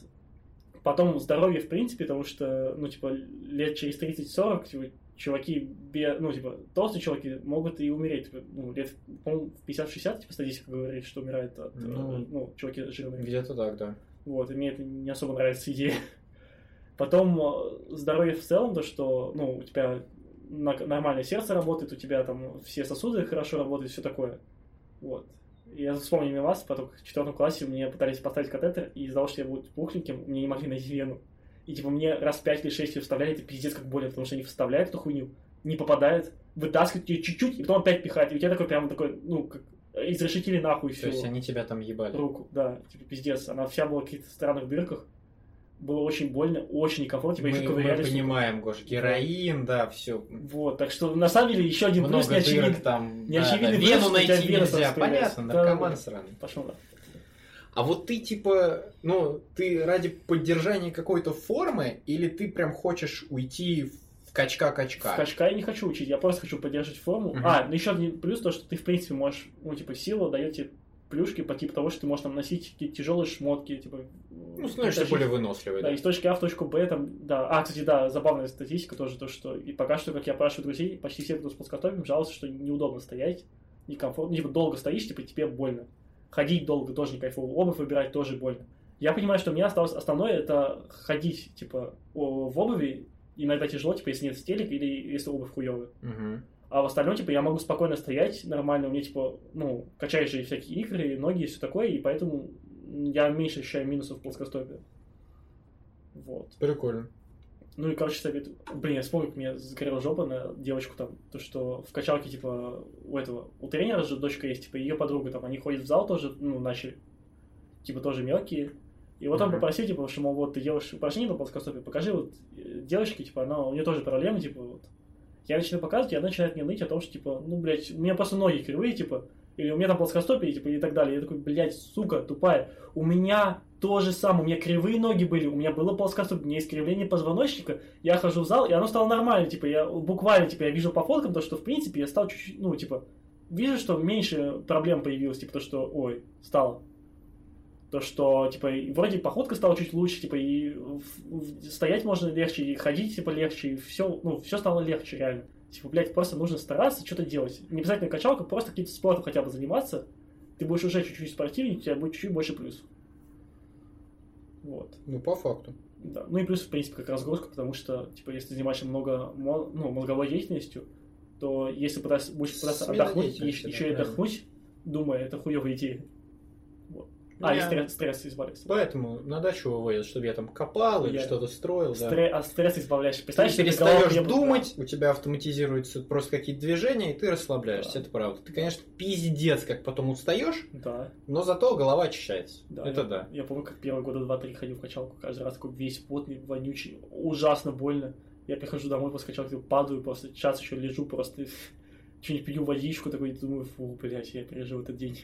Потом здоровье, в принципе, потому что, ну, типа, лет через 30-40, типа, чуваки, бе- ну, типа, толстые чуваки могут и умереть. типа, Ну, лет, по-моему, в 50-60, типа, статистика говорит, что умирает от, Ну, э, ну, чуваки жирные. Где-то так, да. Вот, и мне это не особо нравится идея. Потом э, здоровье в целом, то, что, ну, у тебя нормальное сердце работает, у тебя там все сосуды хорошо работают, все такое. Вот. Я вспомнил мимас, потом в четвертом классе мне пытались поставить катетер, и из-за того, что я был пухленьким, мне не могли найти вену. И типа мне раз пять или шесть ее вставляли, это пиздец как больно, потому что они вставляют эту хуйню, не попадает, вытаскивают ее чуть-чуть, и потом опять пихают. И у тебя такой прям такой, ну, как изрешетили нахуй То всю есть они тебя там ебали. руку, да, типа пиздец. Она вся была в каких-то странных дырках. Было очень больно, очень некомфортно, типа Мы, еще мы понимаем, Гош, героин, да, все. Вот, так что на самом деле еще один плюс Много не очевиден. дырок там. не да, да. плюс, Вену найти нельзя. Понятно, наркоман да. сраный. Пошел, да. А вот ты типа, ну, ты ради поддержания какой-то формы, или ты прям хочешь уйти в качка-качка? В качка я не хочу учить, я просто хочу поддерживать форму. Мгм. А, ну еще один плюс, то, что ты, в принципе, можешь, ну, типа, сила дает тебе плюшки по типу того, что ты можешь там носить какие-то тяжелые шмотки, типа... Ну, становишься тащить- более выносливый, Да, да. из точки А в точку Б, там, да. А, кстати, да, забавная статистика тоже, то, что и пока что, как я спрашиваю друзей, почти все, кто спортсготовим, жалуются, что неудобно стоять, некомфортно, типа, долго стоишь, типа, тебе больно. Ходить долго тоже не кайфово, обувь выбирать тоже больно. Я понимаю, что у меня осталось основное это ходить, типа, в обуви. Иногда тяжело, типа, если нет стелек или если обувь хуевая. Мгм. А в остальном, типа, я могу спокойно стоять нормально. У меня, типа, ну, качаешь же всякие игры, ноги и все такое, и поэтому я меньше ощущаю минусов в плоскостопии. Вот. Прикольно. Ну и, короче, совет... Блин, я вспомнил, как мне загорела жопа на девочку там, то, что в качалке, типа, у этого, у тренера же дочка есть, типа, ее подруга там, они ходят в зал тоже, ну, начали, типа, тоже мелкие. И вот он попросил, типа, что, мол, вот ты делаешь упражнение на плоскостопе, покажи вот э, девочке, типа, она, у нее тоже проблемы, типа, вот. Я начинаю показывать, и она начинает мне ныть о том, что, типа, ну, блядь, у меня просто ноги кривые, типа, или у меня там плоскостопие, типа, и так далее. Я такой, блядь, сука, тупая. У меня то же самое, у меня кривые ноги были, у меня было плоскостопие, у меня искривление позвоночника, я хожу в зал, и оно стало нормально, типа, я буквально, типа, я вижу по фоткам то, что, в принципе, я стал чуть-чуть, ну, типа, вижу, что меньше проблем появилось, типа, то, что, ой, стало. То, что, типа, вроде походка стала чуть лучше, типа, и стоять можно легче, и ходить, типа, легче, и все, ну, все стало легче, реально. Типа, блядь, просто нужно стараться, что-то делать. Не обязательно качалка, просто каким-то спортом хотя бы заниматься. Ты будешь уже чуть-чуть спортивнее, у тебя будет чуть-чуть больше плюсов. Вот. Ну, по факту. Да. Ну и плюс, в принципе, как разгрузка, потому что, типа, если занимаешься много ну, мозговой деятельностью, то если пытаться, будешь пытаться Смена отдохнуть, еще да, и отдохнуть, думая, это хуевая идея. Вот. А, и я- стресс, стресс избавиться. Поэтому на дачу вывозят, чтобы я там копал или Я- что-то строил, да. Стре- От стресса избавляешься. Ты Представляешь, голову перестаешь думать, у тебя автоматизируются просто какие-то движения, и ты расслабляешься, Да. это правда. Ты, конечно, пиздец, как потом устаешь, Да. но зато голова очищается. Да, это я, да. Я помню, как первые года два-три ходил в качалку, каждый раз такой весь потный, вонючий, ужасно больно. Я прихожу домой после качалки, падаю, просто час еще лежу, просто что-нибудь пью водичку, такой, думаю, фу, блядь, я пережил этот день.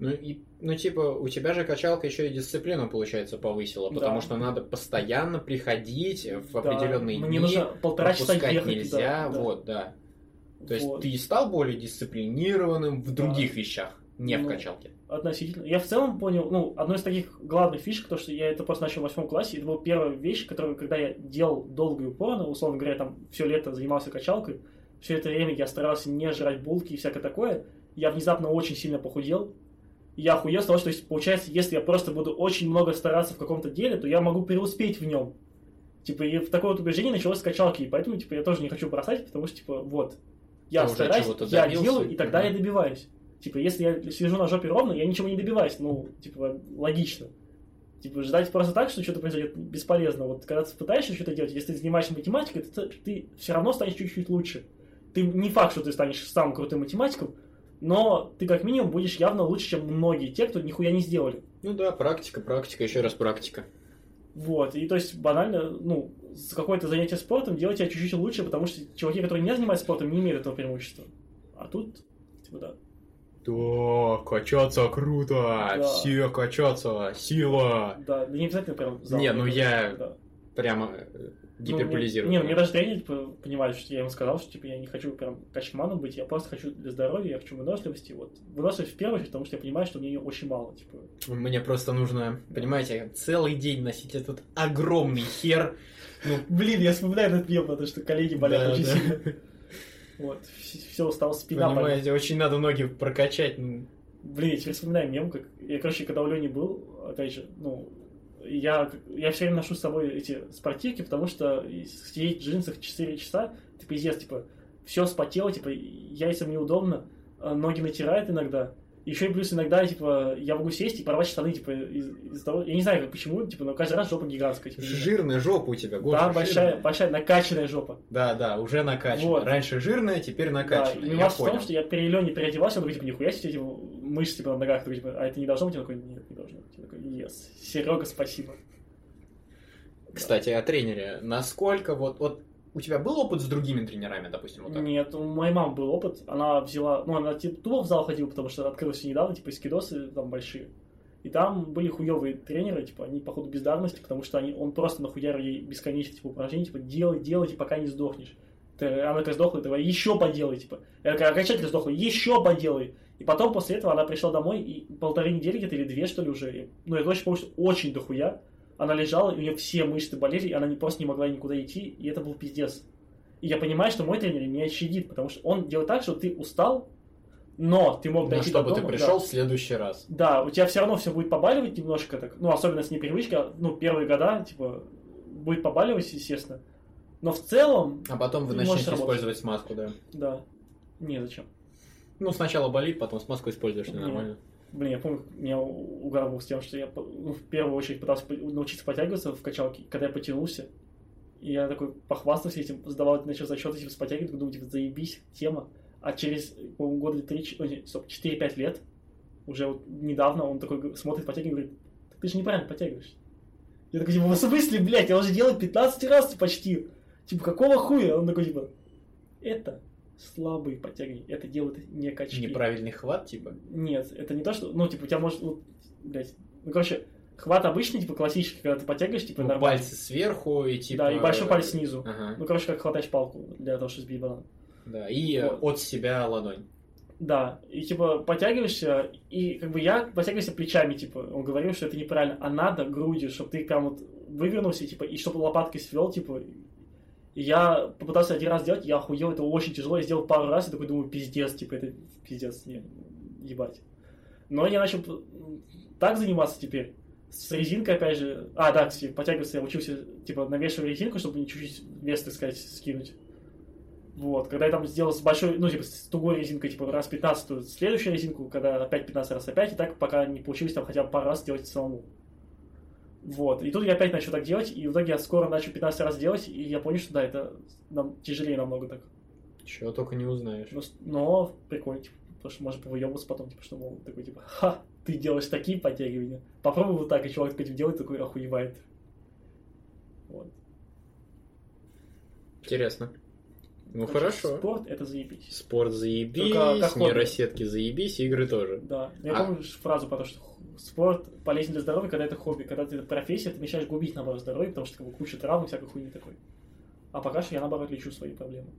Ну, и, ну, типа, у тебя же качалка еще и дисциплину, получается, повысила, потому Да. что надо постоянно приходить в Да, определенные Мне дни, нужно полтора часа ехать нельзя, да. вот, да. То есть Вот. ты стал более дисциплинированным в Да. других вещах, не в Ну, качалке. Относительно. Я в целом понял, ну, одной из таких главных фишек, то, что я это просто начал в восьмом классе, это была первая вещь, которую, когда я делал долго и упорно, условно говоря, там все лето занимался качалкой, все это время я старался не жрать булки и всякое такое, я внезапно очень сильно похудел, И я охуел с того, что, есть, получается, если я просто буду очень много стараться в каком-то деле, то я могу преуспеть в нем. Типа, и в такое вот убеждение началось с качалки, и поэтому, типа, я тоже не хочу бросать, потому что, типа, вот, я Ты стараюсь, я добился, делаю, и тогда мгм. я добиваюсь. Типа, если я сижу на жопе ровно, я ничего не добиваюсь. Ну, типа, логично. Типа, ждать просто так, что что-то произойдет, бесполезно. Вот когда ты пытаешься что-то делать, если ты занимаешься математикой, то ты, все равно станешь чуть-чуть лучше. Ты не факт, что ты станешь самым крутым математиком, но ты как минимум будешь явно лучше, чем многие те, кто нихуя не сделали. Ну да, практика, практика, еще раз практика. Вот, и то есть банально, ну, с какое-то занятие спортом делать тебя чуть-чуть лучше, потому что чуваки, которые не занимаются спортом, не имеют этого преимущества. А тут, типа, да. Да, качаться круто, Да. все качаться, сила. Да, да не обязательно прям зал. Не, ну я Да. прямо э, Ну, Не, ну мне даже тренер понимает, что я ему сказал, что типа я не хочу прям качманом быть, я просто хочу для здоровья, я хочу выносливости. Вот. Выносливость в первую очередь, потому что я понимаю, что мне ее очень мало. Типа. Мне просто нужно, понимаете, целый день носить этот огромный хер. Ну, Блин, я вспоминаю этот мем, потому что коллеги болят Да, очень да. сильно. Вот, все устал, спина болит. понимаете, очень надо ноги прокачать. ну, Блин, я теперь вспоминаю мем, как... Я, короче, когда у Лени был, опять же, ну, я, я все время ношу с собой эти спортивки, потому что сидеть в джинсах 4 часа, ты пиздец, типа, все спотело, типа, яйцам неудобно, а ноги натирает иногда. Еще и плюс иногда, типа, я могу сесть и порвать штаны, типа, из- из-за того... Я не знаю, как, почему, типа, но каждый раз жопа гигантская. Типа. Жирная жопа у тебя, Гоша, Да, большая, жирная. большая, накачанная жопа. Да, да, уже накачанная. Вот. Раньше жирная, теперь Да, накачанная. и я в том, что я при Лене переодевался, он такой, типа, нихуя себе, типа, мышцы, типа, на ногах, такой, типа, а это не должно быть? Я такой, нет, не должно быть. Я такой, yes. Серега, спасибо. Кстати, о тренере. Насколько вот, вот у тебя был опыт с другими тренерами, допустим, вот так? Нет, у моей мамы был опыт, она взяла, ну, она типа тупо в зал ходила, потому что открылся недавно, типа, скидосы там большие. И там были хуевые тренеры, типа, они, походу, бездарности, потому что они, он просто нахуярил ей бесконечно, типа, упражнений, типа, делай, делайте, пока не сдохнешь. Ты, она такая сдохла, давай еще поделай, типа. Я такая, окончательно сдохла, еще поделай. И потом после этого она пришла домой, и полторы недели где-то, или две, что ли, уже, и- ну, я точно помню, что очень дохуя. Она лежала, и у нее все мышцы болели, и она не, просто не могла никуда идти, и это был пиздец. И я понимаю, что мой тренер меня щадит, потому что он делает так, что ты устал, Но ты мог Ну, дойти чтобы до ты дома, пришел да. в следующий раз. Да, у тебя все равно все будет побаливать немножко так, ну, особенно с непривычки, ну, первые года, типа, будет побаливать, естественно. Но в целом, А потом вы Ты начнете использовать смазку, да. да, не зачем. Ну, сначала болит, потом смазку используешь, Не. нормально. Блин, я помню, меня угар был с тем, что я ну, в первую очередь пытался научиться подтягиваться в качалке, когда я потянулся. И я такой похвастался этим, сдавал начал зачеты, типа, с подтягивать, думаю, типа, заебись, тема. А через, по-моему, года 3, ой, нет, стоп, 4-5 лет, уже вот недавно он такой смотрит, подтягивает, говорит, «Так ты же неправильно подтягиваешься. Я такой, типа, в смысле, блядь, я уже делаю 15 раз почти. Типа, какого хуя? Он такой, типа, это слабые подтягивания, это делают не качки. Неправильный хват, типа. Нет, это не то, что... Ну, типа, у тебя может... Вот, блядь, ну, короче, хват обычный, типа, классический, когда ты подтягиваешь, типа, Ну, нормально. пальцы сверху и типа... Да, и большой палец снизу. Ага, Ну, короче, как хватаешь палку для того, чтобы сбить банан. да. И Вот. от себя ладонь. Да, и, типа, подтягиваешься, и, как бы, я подтягиваюсь плечами, типа, он говорил, что это неправильно, а надо грудью, чтобы ты прям вот вывернулся, типа, и чтобы лопаткой свел, типа, я попытался один раз сделать, я охуел, это очень тяжело, я сделал пару раз, и такой думаю, пиздец, типа, это пиздец, не, ебать. Но я начал так заниматься теперь, с резинкой, опять же, а, да, кстати, подтягиваться я учился, типа, навешивать резинку, чтобы чуть-чуть вес, так сказать, скинуть. Вот, когда я там сделал с большой, ну, типа, с тугой резинкой, типа, раз 15, то следующую резинку, когда опять 15 раз опять, и так, пока не получилось там хотя бы пару раз сделать самому. Вот, и тут я опять начал так делать, и в итоге я скоро начал 15 раз делать, и я понял, что да, это нам тяжелее намного так. Чего только не узнаешь. Но, но прикольно, типа, потому что можно повыебываться потом, типа, что, мол, такой, типа, ха, ты делаешь такие подтягивания. Попробуй вот так, и чувак такой делает, такой охуевает. Вот. Интересно. Ну, Короче, хорошо. Спорт это заебись. Спорт заебись, нейросетки заебись, игры тоже. Да. Я А. помню фразу про то, что спорт полезен для здоровья, когда это хобби. Когда это профессия, ты начинаешь губить, наоборот, здоровье, потому что как бы, куча травм и всякой хуйни такой. А пока что я, наоборот, лечу свои проблемы.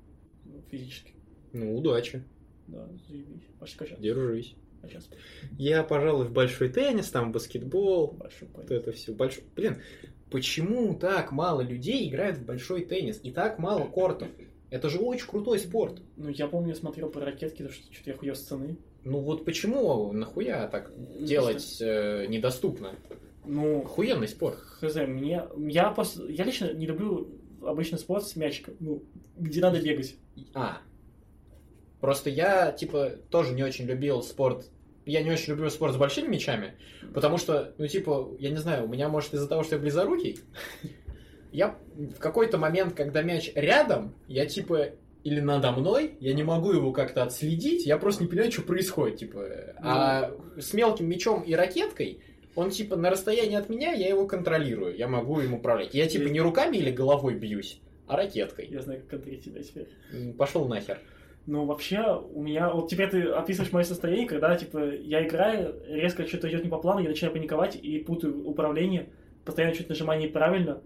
Физически. Ну, удачи. Да, заебись. Пошли качаться. Держись. А сейчас Я, пожалуй, в большой теннис, там баскетбол, большой вот это все. Большой... Блин, почему так мало людей играют в большой теннис и так мало кортов? Это же очень крутой спорт. Ну, я помню, я смотрел про ракетки, то что что-то я хуел с цены. Ну вот почему нахуя так делать э, недоступно? Ну, Охуенный спорт. хз, мне... Я, просто, я лично не люблю обычный спорт с мячиком, ну, где надо бегать. А. Просто я, типа, тоже не очень любил спорт. Я не очень люблю спорт с большими мячами, потому что, ну, типа, я не знаю, у меня, может, из-за того, что я близорукий, я в какой-то момент, когда мяч рядом, я, типа, или надо мной, я не могу его как-то отследить, я просто не понимаю, что происходит, типа. А с мелким мячом и ракеткой, он, типа, на расстоянии от меня, я его контролирую, я могу им управлять. Я, типа, не руками или головой бьюсь, а ракеткой. Я знаю, как контрить тебя теперь. Пошел нахер. Ну, вообще, у меня... Вот теперь ты описываешь мое состояние, когда, типа, я играю, резко что-то идет не по плану, я начинаю паниковать и путаю управление, постоянно что-то нажимаю неправильно,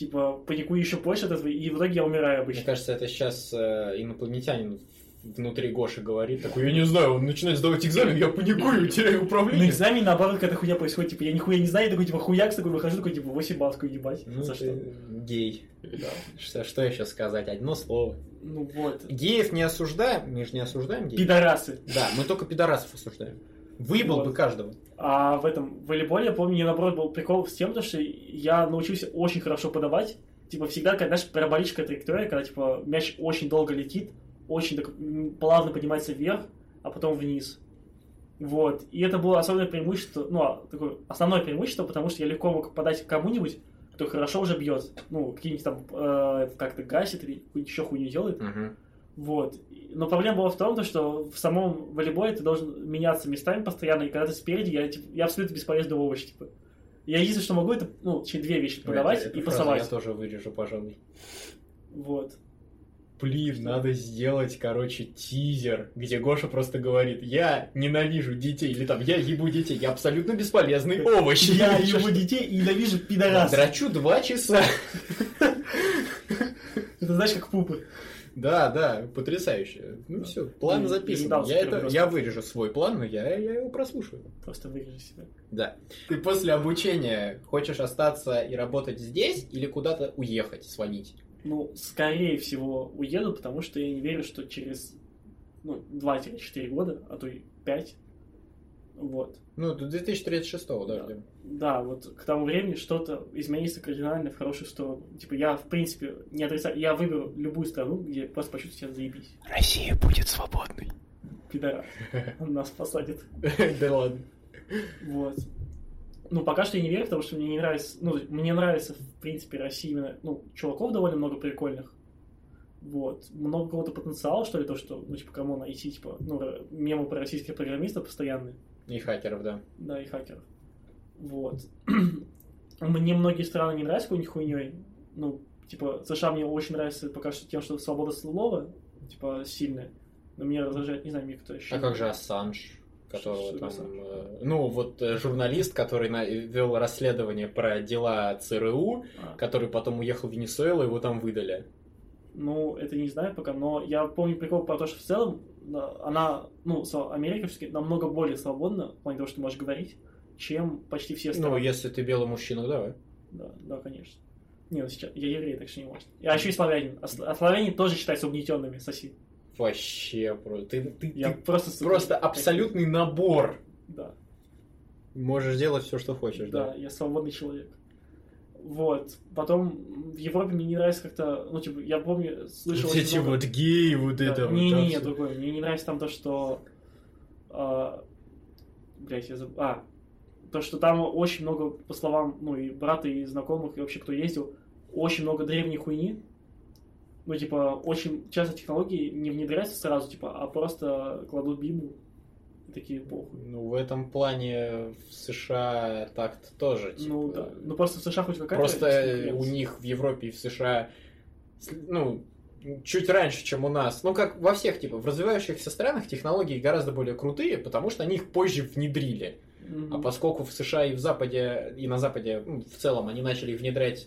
типа, паникую еще больше от этого, и в итоге я умираю Мне обычно. кажется, это сейчас э, инопланетянин внутри Гоши говорит, такой, я не знаю, он начинает сдавать экзамен, я паникую, теряю На управление. экзамене, наоборот, какая-то хуйня происходит, типа, я нихуя не знаю, я такой, типа, хуяк, такой выхожу, такой, типа, 8 баллов, ебать, Ну, за что? гей. Да. Что, что еще сказать? Одно слово. Ну, вот. Геев не осуждаем, мы же не осуждаем геев. Пидорасы. Да, мы только пидорасов осуждаем. Выебал Вот. бы каждого. А в этом в волейболе, я помню, мне наоборот был прикол с тем, то, что я научился очень хорошо подавать. Типа всегда, когда, знаешь, параболическая траектория, когда типа мяч очень долго летит, очень так, плавно поднимается вверх, а потом вниз. Вот. И это было особенное преимущество, ну, а, такое основное преимущество, потому что я легко мог подать кому-нибудь, кто хорошо уже бьет. Ну, какие-нибудь там э, как-то гасит или еще хуйню делает. Вот. Но проблема была в том, то, что в самом волейболе ты должен меняться местами постоянно, и когда ты спереди, я, типа, я абсолютно бесполезный овощ, типа. Я единственное, что могу, это, ну, че- две вещи подавать эту и пасовать. Я тоже вырежу, пожалуй. Вот. Блин, надо сделать, короче, тизер, где Гоша просто говорит, я ненавижу детей, или там, я ебу детей, я абсолютно бесполезный овощ. Я ебу детей и ненавижу Я пидорас. Драчу два часа. Это знаешь, как пупы. Да, да, потрясающе. Ну все, план записан. Я, это, я вырежу свой план, но я, я его прослушаю. Просто вырежи себя. Да. Ты после обучения хочешь остаться и работать здесь или куда-то уехать, свалить? Ну, скорее всего, уеду, потому что я не верю, что через ну, 2-4 года, а то и 5. Вот. Ну, до 2036 да, Да. ждем. Да, вот к тому времени что-то изменится кардинально в хорошую сторону. Типа я, в принципе, не отрицаю, я выберу любую страну, где просто почувствую себя заебись. Россия будет свободной. Пидора. Он нас посадит. Да ладно. Вот. Ну, пока что я не верю, потому что мне не нравится, ну, мне нравится, в принципе, Россия именно, ну, чуваков довольно много прикольных. Вот. Много какого-то потенциала, что ли, то, что, ну, типа, кому найти, типа, ну, мемы про российских программистов постоянные. И хакеров, да. Да, и хакеров. Вот. Мне многие страны не нравятся какой-нибудь хуйней. Ну, типа, США мне очень нравится пока что тем, что свобода слова, типа, сильная. Но меня раздражает, не знаю, мне кто еще. А как же Ассанж? Которого там, э, ну, вот э, журналист, который на- вел расследование про дела ЦРУ, А, который потом уехал в Венесуэлу, его там выдали. Ну, это не знаю пока, но я помню прикол про то, что в целом она, ну, Америка все-таки намного более свободна в плане того, что ты можешь говорить, чем почти все страны. Ну, если ты белый мужчина, давай. Да, да, конечно. Не, ну сейчас, я еврей, так что не может. Я еще и славянин. А, а славяне тоже считаются угнетенными, соси. Вообще, про- ты, ты- Я ты просто... сука, просто абсолютный набор. Да, Можешь делать все, что хочешь, да, да. я свободный человек. Вот. Потом в Европе мне не нравится как-то... Ну, типа, я помню, слышал... Вот эти много- вот геи, вот Да, это вот. Не, там не, не, всё. другое. Мне не нравится там то, что... а, блядь, я забыл. А, то, что там очень много, по словам, ну, и брата, и знакомых, и вообще кто ездил, очень много древней хуйни. Ну, типа, очень часто технологии не внедряются сразу, типа, а просто кладут Библию такие похуй. Ну, в этом плане в США так-то тоже. типа, Ну, да. Ну, просто в США хоть какая-то... Просто у них в Европе и в США, ну, чуть раньше, чем у нас. Ну, как во всех, типа, в развивающихся странах технологии гораздо более крутые, потому что они их позже внедрили. Мгм. А поскольку в США и в Западе, и на Западе ну, в целом они начали внедрять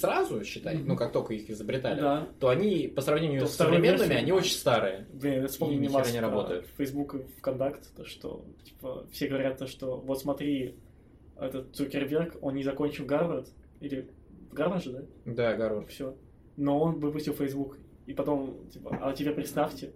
сразу, считай, Мгм. ну, как только их изобретали, Да. то они, по сравнению То с современными, версии- они очень старые. Блин, я вспомнил хера не про работают. Facebook и ВКонтакт, то что, типа, все говорят то, что вот смотри, этот Цукерберг, он не закончил Гарвард, или Гарвард же, да? Да, Гарвард. Все. Но он выпустил Facebook. И потом, типа, а теперь представьте,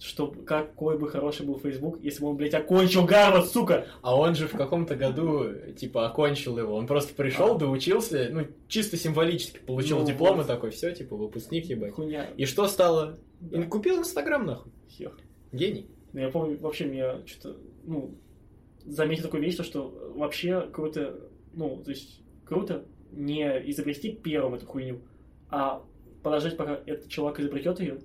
что какой бы хороший был Facebook, если бы он, блядь, окончил Гарвард, сука! А он же в каком-то году, типа, окончил его. Он просто пришел, А. доучился, ну, чисто символически получил Ну, диплом вот. и такой, все, типа, выпускник, ебать. Хуйня. И что стало? Да. И купил Инстаграм, нахуй. Хер. Гений. Но я помню, вообще меня что-то, ну, заметил такую вещь, то, что вообще круто, ну, то есть круто не изобрести первым эту хуйню, а подождать, пока этот человек изобретет ее,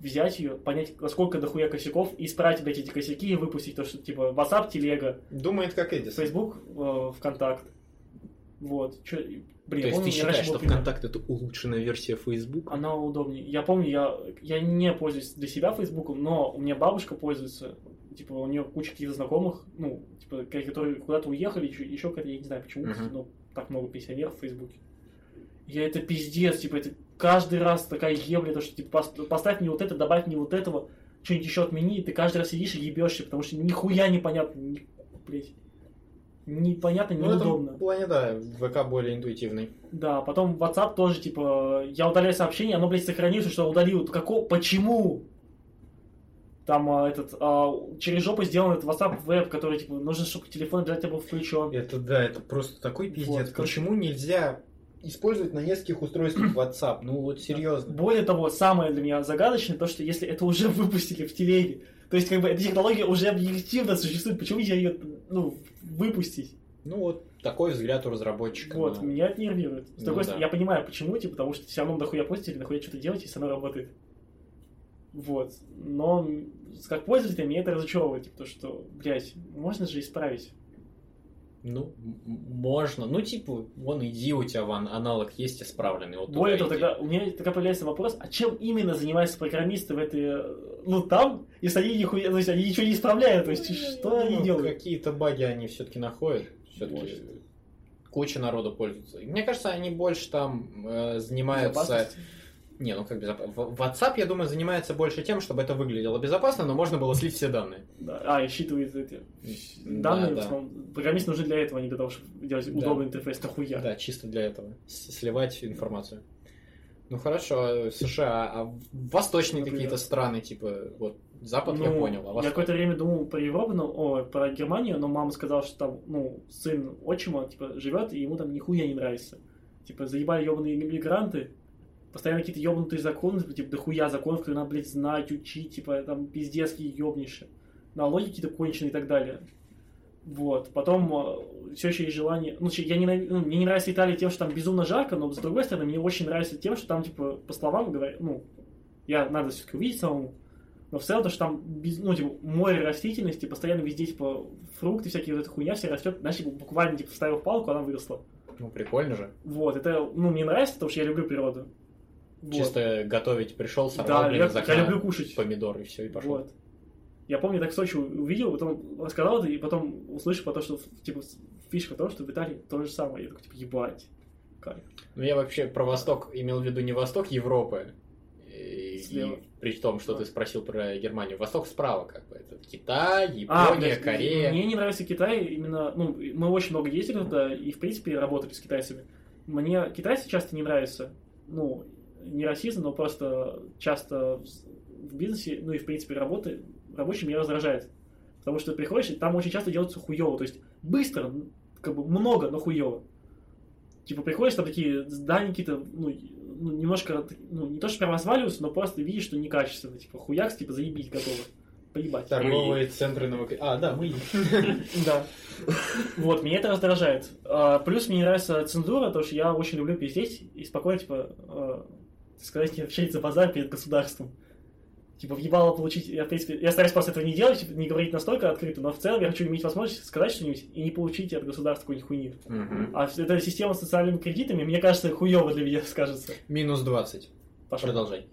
взять ее, понять, насколько дохуя косяков, и исправить, блядь, эти косяки и выпустить то, что, типа, WhatsApp, телега, Думает, как Эдисон. Facebook, э, ВКонтакт. Вот. Чё, блин, То есть ты считаешь, что пример. ВКонтакт это улучшенная версия Facebook? Она удобнее. Я помню, я, я не пользуюсь для себя Фейсбуком, но у меня бабушка пользуется. Типа, у нее куча каких-то знакомых, ну, типа, которые куда-то уехали, еще, еще какая-то, я не знаю почему, Мгм. но так много пенсионеров в Фейсбуке. Я это пиздец, типа, это каждый раз такая ебля, то, что, типа, пос- поставь мне вот это, добавь мне вот этого, что-нибудь еще отмени, и ты каждый раз сидишь и ебешься, потому что нихуя непонятно, ни- блядь. Непонятно, Ну, в этом неудобно. плане, да, ВК более интуитивный. Да, потом WhatsApp тоже, типа, я удаляю сообщение, оно, блядь, сохранилось, что удалил. Како... Почему? Там а, этот, а, через жопу сделан этот WhatsApp веб, который, типа, нужно, чтобы телефон обязательно был включен. Это да, это просто такой пиздец. Вот, Почему нельзя использовать на нескольких устройствах WhatsApp? Ну вот серьезно. Более того, самое для меня загадочное, то, что если это уже выпустили в телеге, то есть, как бы, эта технология уже объективно существует, почему нельзя ее, ну, выпустить? Ну вот такой взгляд у разработчика. Вот, на- меня это нервирует. С Ну другой да. стороны, я понимаю, почему, типа, потому что все равно дохуя пользователей, дохуя что-то делать, если оно работает. Вот. Но как пользователь меня это разочаровывает, типа, то, что, блядь, можно же исправить. Ну, можно. Ну, типа, вон иди, у тебя вон аналог есть исправленный. Вот Более того, иди. тогда у меня тогда появляется вопрос, а чем именно занимаются программисты в этой, э, ну, там, если они нихуя, то есть они ничего не исправляют, то есть что они Ну, делают? Какие-то баги они все-таки находят. Все-таки куча народу пользуется. Мне кажется, они больше там э, занимаются... Не, ну как безопасно. WhatsApp, я думаю, занимается больше тем, чтобы это выглядело безопасно, но можно было слить все данные. Да. А, и считывает эти Да, данные, да. основном, программисты нужны для этого, а не для того, чтобы делать Да. удобный интерфейс, нахуя. Да, чисто для этого. Сливать информацию. Ну хорошо, а США, а восточные Например? какие-то страны, типа, вот Запад Ну, я понял, а Я какое-то время думал про Европу, но, о, про Германию, но мама сказала, что там, ну, сын отчима, типа, живет, и ему там нихуя не нравится. Типа, заебали ебаные иммигранты, постоянно какие-то ебанутые законы, типа, дохуя законов, которые надо, блядь, знать, учить, типа, там, пиздец, какие ебниши. Налоги какие-то конченые и так далее. Вот. Потом все еще есть желание... Ну, я не, ну, мне не нравится Италия тем, что там безумно жарко, но, с другой стороны, мне очень нравится тем, что там, типа, по словам говорят, ну, я надо все-таки увидеть самому, но в целом, то, что там, без, ну, типа, море растительности, постоянно везде, типа, фрукты всякие, вот эта хуйня вся растет, знаешь, типа, буквально, типа, вставил палку, она выросла. Ну, прикольно же. Вот, это, ну, мне нравится, потому что я люблю природу. Вот. Чисто готовить пришел, сорвал, Да, блин, я, я люблю кушать. помидоры, и все, и пошел. Вот. Я помню, так в Сочи увидел, потом рассказал это, и потом услышал потом, что, типа, фишка в том, что в Италии то же самое. Я такой, типа, ебать. Кайф. Ну, я вообще про Восток имел в виду не Восток Европы, и, и при том, что Да. ты спросил про Германию. Восток справа, как бы. Это Китай, А, Япония, блядь, Корея. Мне не нравится Китай именно, ну, мы очень много ездили туда и, в принципе, работали с китайцами. Мне китайцы часто не нравятся, ну, не расизм, но просто часто в, бизнесе, ну и, в принципе, работы, рабочий меня раздражает. Потому что ты приходишь, и там очень часто делается хуево, то есть быстро, как бы много, но хуево. Типа приходишь, там такие здания какие-то, ну, ну, немножко, ну, не то, что прям разваливаются, но просто видишь, что некачественно. Типа хуякс, типа заебись готово. Поебать. Торговые центры новых... А, да, мы. Да. Вот, меня это раздражает. А, Плюс мне не нравится цензура, потому что я очень люблю пиздеть и спокойно, типа, э, сказать, не отвечать за базар перед государством. Типа, въебало получить... Я, в принципе, я стараюсь просто этого не делать, не говорить настолько открыто, но в целом я хочу иметь возможность сказать что-нибудь и не получить от государства какой-нибудь хуйни. Мгм. А эта система с социальными кредитами, мне кажется, хуево для меня скажется. Минус 20. Пошел. Продолжай.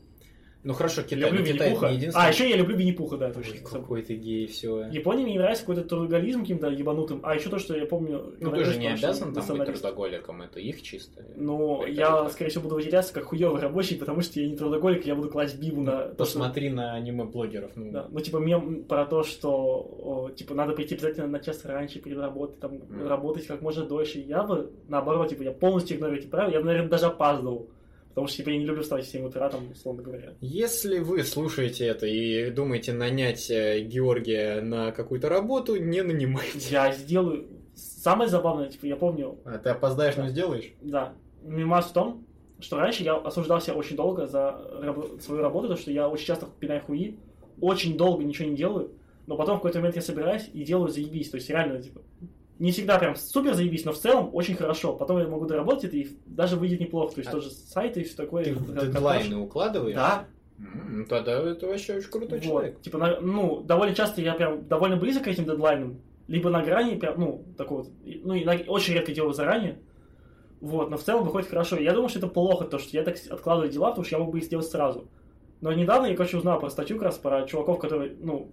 Ну хорошо, Китай. Люблю ну, Китай Винни-Пуха. не единственный. А, еще я люблю Винни-Пуха, да, Ой, точно. какой ты гей, все. Япония мне не нравится какой-то трудоголизм каким-то ебанутым. А еще то, что я помню... Ну ты же не обязан там быть трудоголиком, это их чисто. Ну, я, скорее всего, буду выделяться как хуёвый рабочий, потому что я не трудоголик, я буду класть бибу на... Посмотри на аниме-блогеров. Ну, Да, ну, типа, мем про то, что, типа, надо прийти обязательно на час раньше перед работой, там, работать как можно дольше. Я бы, наоборот, типа, я полностью игнорирую эти правила, я бы, наверное, даже опаздывал. Потому что, типа, я не люблю вставать в 7 утра, там, условно говоря. Если вы слушаете это и думаете нанять э, Георгия на какую-то работу, не нанимайте. Я сделаю... Самое забавное, типа, я помню, А ты опоздаешь, но Да. сделаешь? Да. Мимас в том, что раньше я осуждал себя очень долго за раб- свою работу, потому что я очень часто пинаю хуи, очень долго ничего не делаю, но потом в какой-то момент я собираюсь и делаю заебись. То есть реально, типа, не всегда прям супер заебись, но в целом очень хорошо. Потом я могу доработать это и даже выйдет неплохо. То есть А тоже сайты и все такое. Ты дедлайны укладываешь? Да, Ну тогда это вообще очень крутой вот. человек. Типа, на- ну, довольно часто я прям довольно близок к этим дедлайнам, либо на грани, прям, ну, такой вот, ну, и на- очень редко делаю заранее, вот, но в целом выходит хорошо. Я думаю, что это плохо, то, что я так откладываю дела, потому что я мог бы их сделать сразу. Но недавно я, короче, узнал про статью как раз про чуваков, которые, ну,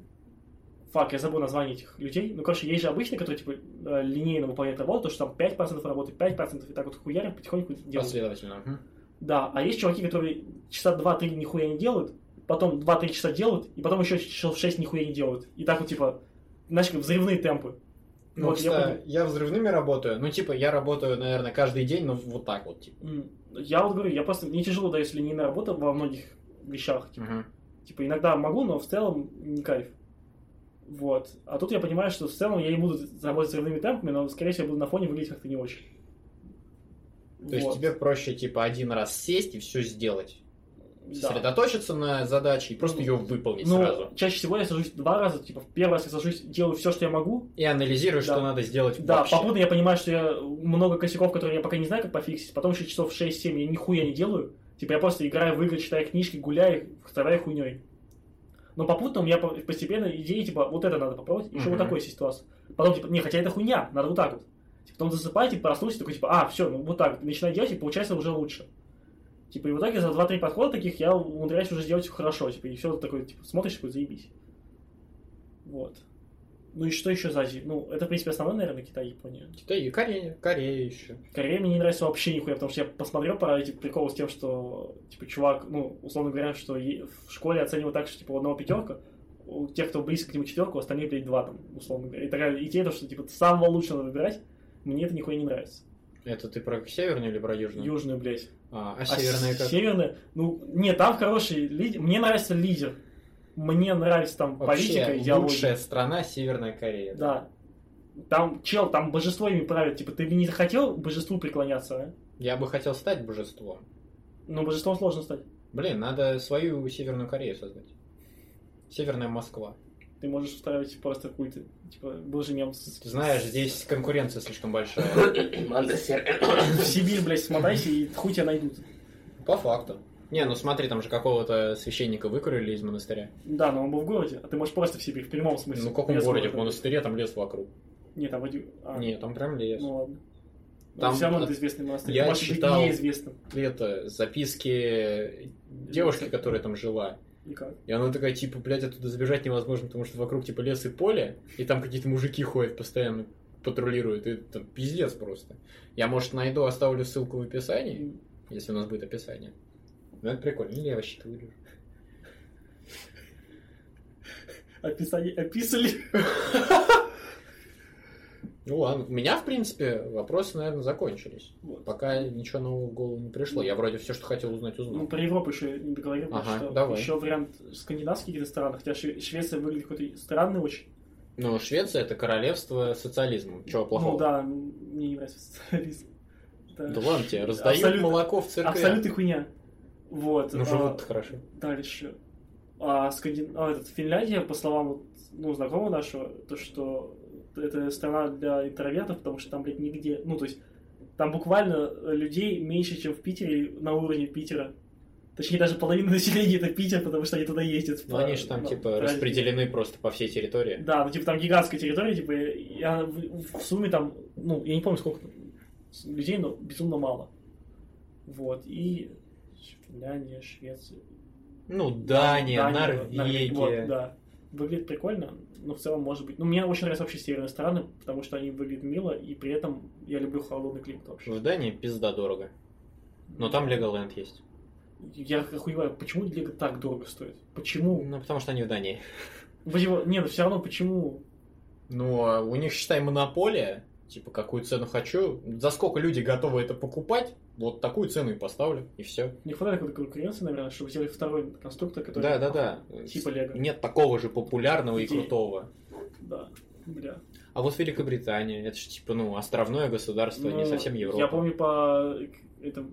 фак, я забыл название этих людей. Ну, короче, есть же обычные, которые, типа, э, линейно выполняют работу, то, что там 5% работы, 5%, и так вот хуярят, потихоньку делают. Последовательно. Да, а есть чуваки, которые часа 2-3 нихуя не делают, потом 2-3 часа делают, и потом еще часов 6 нихуя не делают. И так вот, типа, знаешь, как взрывные темпы. Ну, Вот, я я, взрывными работаю. Ну, типа, я работаю, наверное, каждый день, но вот так вот, типа. Я вот говорю, я просто, мне тяжело дается линейная работа во многих вещах. Типа, Мгм. типа, иногда могу, но в целом не кайф. Вот. А тут я понимаю, что в целом я не буду работать взрывными темпами, но, скорее всего, я буду на фоне выглядеть как-то не очень. То есть Вот. тебе проще, типа, один раз сесть и все сделать. Да. Сосредоточиться на задаче и просто ее выполнить Ну, сразу. чаще всего я сажусь два раза, типа, в первый раз я сажусь, делаю все, что я могу, И анализируешь, Да. что надо сделать Да, вообще. попутно я понимаю, что я много косяков, которые я пока не знаю, как пофиксить. Потом еще часов 6-7 я нихуя не делаю. Типа я просто играю в игры, читаю книжки, гуляю, вторая хуйней. Но попутно у меня по- постепенно идеи, типа, вот это надо попробовать, еще Мгм. вот такой ситуация. Потом, типа, не, хотя это хуйня, надо вот так вот. Типа, потом засыпать, типа, проснусь, такой, типа, а, все, ну вот так, вот. начинаю делать, и получается уже лучше. Типа, и в итоге за 2-3 подхода таких я умудряюсь уже сделать хорошо, типа, и все такое, типа, смотришь, такой, заебись. Вот. Ну и что еще за Азию? Ну, это, в принципе, основной, наверное, Китай, Япония. Китай и Корея. Корея еще. Корея мне не нравится вообще нихуя, потому что я посмотрел про эти приколы с тем, что, типа, чувак, ну, условно говоря, что в школе оценивают так, что, типа, у одного пятерка, у тех, кто близко к нему четверка, у остальных, блядь, два там, условно говоря. И такая идея, то, что, типа, самого лучшего надо выбирать, мне это нихуя не нравится. Это ты про северную или про южную? Южную, блядь. А, а А северная как? Северная, ну, нет, там хороший лидер. Мне нравится лидер. Мне нравится там политика, Вообще, идеология. лучшая страна Северная Корея. Да. Там, чел, там божество ими правит. Типа, ты бы не захотел божеству преклоняться, а? Я бы хотел стать божеством. Ну, божеством сложно стать. Блин, надо свою Северную Корею создать. Северная Москва. Ты можешь устраивать просто какую-то, типа, был же мем знаешь, здесь конкуренция слишком большая. Манда сер- в Сибирь, блядь, смотайся, и хуй тебя найдут. По факту. Не, ну смотри, там же какого-то священника выкурили из монастыря. Да, но он был в городе, а ты можешь просто в Сибирь, в прямом смысле. Ну, в каком Лес городе? В монастыре там лес вокруг. Нет, там вроде... а, Нет, там прям лес. Ну ладно. Там- Там все равно это известный монастырь. Я Может быть, читал- неизвестным. Это записки девушки, которая там жила. Никак. И она такая, типа, блядь, оттуда забежать невозможно, потому что вокруг, типа, лес и поле, и там какие-то мужики ходят постоянно, патрулируют, и там пиздец просто. Я, может, найду, оставлю ссылку в описании, если у нас будет описание. Ну, это прикольно. Или я вообще-то вырежу. Описали, описали. Ну ладно, у меня, в принципе, вопросы, наверное, закончились. Вот. Пока ничего нового в голову не пришло. Я вроде все, что хотел узнать, Ну, узнал. про Европу еще не договорил, Ага, что давай. еще вариант скандинавских ресторан, хотя Шве- Швеция выглядит какой-то странный очень. Ну, Швеция это королевство социализма. Чего плохого? Ну да, мне не нравится социализм. Это Да ладно тебе, раздают Абсолютно- молоко в церкви. Абсолютно хуйня. Вот. Ну, а, живут хорошо. Дальше. А, Скандин... а, этот, Финляндия, по словам ну, знакомого нашего, то, что это страна для интровертов, потому что там, блядь, нигде... Ну, то есть, там буквально людей меньше, чем в Питере, на уровне Питера. Точнее, даже половина населения это Питер, потому что они туда ездят. Ну, они же там, Ну, типа, распределены просто по всей территории. Да, ну, типа, там гигантская территория, типа, я в, в сумме там, ну, я не помню, сколько людей, но безумно мало. Вот, и Финляндия, Швеция, Ну, Дания, Дания, Норвегия. Вот, да. Выглядит прикольно, но в целом может быть. Ну, мне очень нравятся вообще северные страны, потому что они выглядят мило, и при этом я люблю холодный климат вообще. В Дании пизда дорого. Но там Леголенд есть. Я охуеваю, почему Лего так дорого стоит? Почему? Ну, потому что они в Дании. Почему? Не, ну все равно почему? Ну, а у них, считай, монополия. Типа, какую цену хочу. За сколько люди готовы это покупать, вот такую цену и поставлю. И все. Не хватает какой-то конкуренции, наверное, чтобы сделать второй конструктор, который... Да, да, да. Типа Лего. Нет такого же популярного и Идеи. крутого. Да, бля. А вот Великобритания, это же типа, ну, островное государство, не Ну, совсем Европа. Я помню по этому...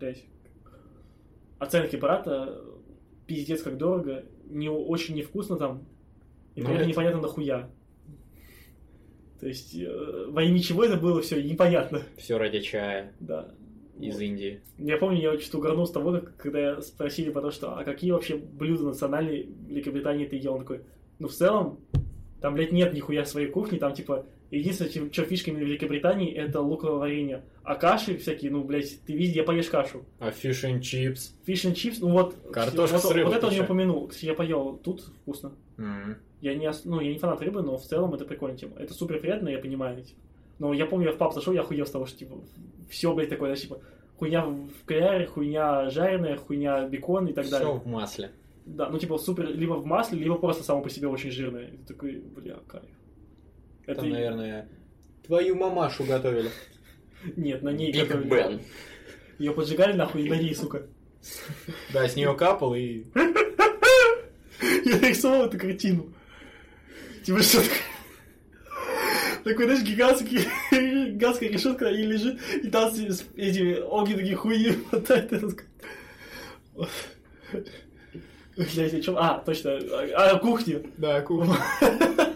Блять. Оценки брата, пиздец как дорого, не очень невкусно там, и Ну, этом это- непонятно нахуя. То есть, э, во имя чего это было, все непонятно. Все ради чая Да. из Вот. Индии. Я помню, я что-то угорнул с того, как- когда спросили про то, что, а какие вообще блюда национальные Великобритании ты ел? Он такой, ну, в целом, там, блядь, нет нихуя своей кухни, там, типа, единственное, что фишка именно Великобритании, это луковое варенье. А каши всякие, ну, блядь, ты видишь, я поешь кашу. А fish and chips? Фиш and чипс, ну вот, Картошка вот, с рыбой вот это он не упомянул. Кстати, я поел, тут вкусно. М. Я не, ну, я не фанат рыбы, но в целом это прикольная тема. Это супер приятно, я понимаю. Типа. Но я помню, я в паб зашел, я охуел с того, что, типа, все, блядь, такое, да, типа, хуйня в кляре, хуйня жареная, хуйня бекон и так Все далее. в масле. Да, ну, типа, супер, либо в масле, либо просто само по себе очень жирное. И ты такой, бля, кайф. Это, Там, наверное, твою мамашу готовили. Нет, на ней Биг готовили. Бен. Ее поджигали нахуй и на ней, сука. Да, с нее капал и... Я нарисовал эту картину. Типа что такое? Такой, знаешь, гигантский, гигантская решетка, и лежит, и там с- с эти огненные хуи мотает этот... Блять, о чем? А, точно, а, о кухне. Да, кухня.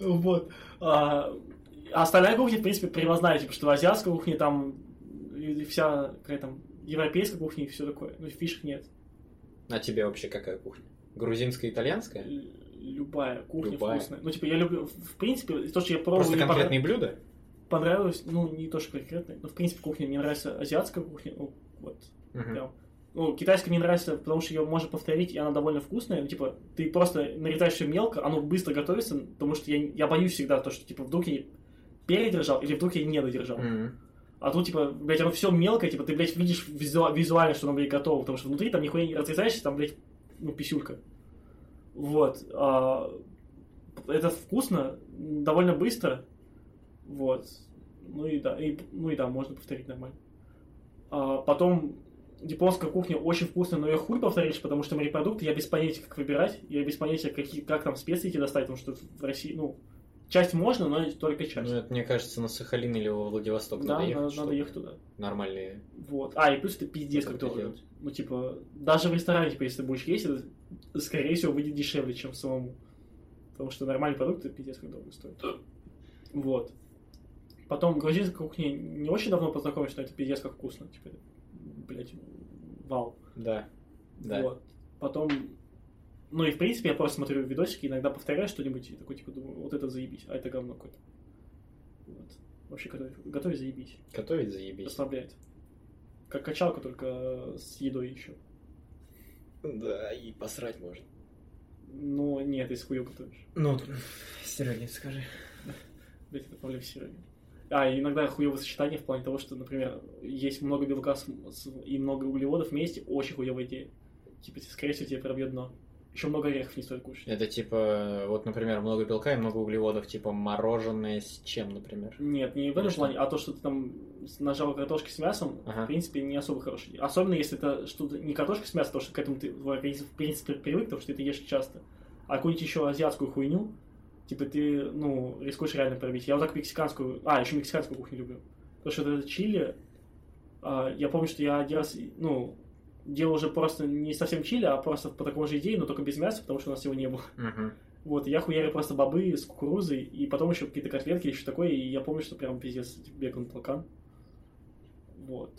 Вот. А, а остальная кухня, в принципе, привозная, типа, что азиатская кухня, там, вся, какая там, европейская кухня и все такое. Ну, фишек нет. А тебе вообще какая кухня? Грузинская, итальянская? Любая кухня Любая. вкусная. Ну, типа, я люблю, в принципе, то, что я пробовал, Просто конкретные блюда? понрав- понравилось, ну, не то, что конкретно, но, в принципе, кухня, мне нравится азиатская кухня, ну, вот, Мгм. прям. Ну, китайская мне нравится, потому что ее можно повторить, и она довольно вкусная. Ну, типа, ты просто нарезаешь все мелко, оно быстро готовится, потому что я, я боюсь всегда то, что, типа, вдруг я передержал или вдруг я не додержал. Мгм. А тут, типа, блядь, оно все мелкое, типа, ты, блядь, видишь визу- визуально, что оно, блядь, готово, потому что внутри там нихуя не разрезаешься, там, блядь, ну, писюлька. Вот. А, это вкусно, довольно быстро. Вот. Ну и да, и, ну и да, можно повторить нормально. А, потом японская кухня очень вкусная, но ее хуй повторишь, потому что морепродукты я без понятия, как выбирать, я без понятия, какие, как там специи эти достать, потому что в России, ну, часть можно, но только часть. Ну, это, мне кажется, на Сахалин или во Владивосток да, надо ехать. надо, надо ехать туда. Нормальные. Вот. А, и плюс это пиздец, как дорого. Ну, типа, даже в ресторане, типа, если ты будешь есть, это, скорее всего, выйдет дешевле, чем самому. Потому что нормальные продукты пиздец как дорого стоят. Вот. Потом грузинская кухня не очень давно познакомились, но это пиздец как вкусно. Типа, блять, вау. Да. Да. Вот. Потом, ну и в принципе я просто смотрю видосики, иногда повторяю что-нибудь и такой типа думаю, вот это заебись, а это говно какое-то. Вот. Вообще готовить, готовить заебись. Готовить заебись. Расслабляет. Как качалка, только с едой еще. Да, и посрать можно. Ну, нет, если хуё готовишь. Ну, Сереге, скажи. Блять, это проблема Сереги. А, иногда хуёвое сочетание в плане того, что, например, есть много белка с- с- и много углеводов вместе, очень хуёвая идея. Типа, скорее всего, тебе пробьет дно. Еще много орехов не стоит кушать. Это типа, вот, например, много белка и много углеводов, типа мороженое с чем, например? Нет, не в этом что? плане, а то, что ты там нажал картошки с мясом, Ага. в принципе, не особо хорошая идея. Особенно, если это что-то не картошка с мясом, потому что к этому ты твой организм, в принципе, привык, потому что ты это ешь часто. А какую-нибудь еще азиатскую хуйню, типа ты, ну, рискуешь реально пробить. Я вот так мексиканскую, а, еще мексиканскую кухню люблю. Потому что это чили, а, я помню, что я один раз, ну, делал уже просто не совсем чили, а просто по такой же идее, но только без мяса, потому что у нас его не было. Угу. Вот, и я хуярил просто бобы с кукурузой, и потом еще какие-то котлетки, еще такое, и я помню, что прям пиздец типа, бегал на толкан. Вот.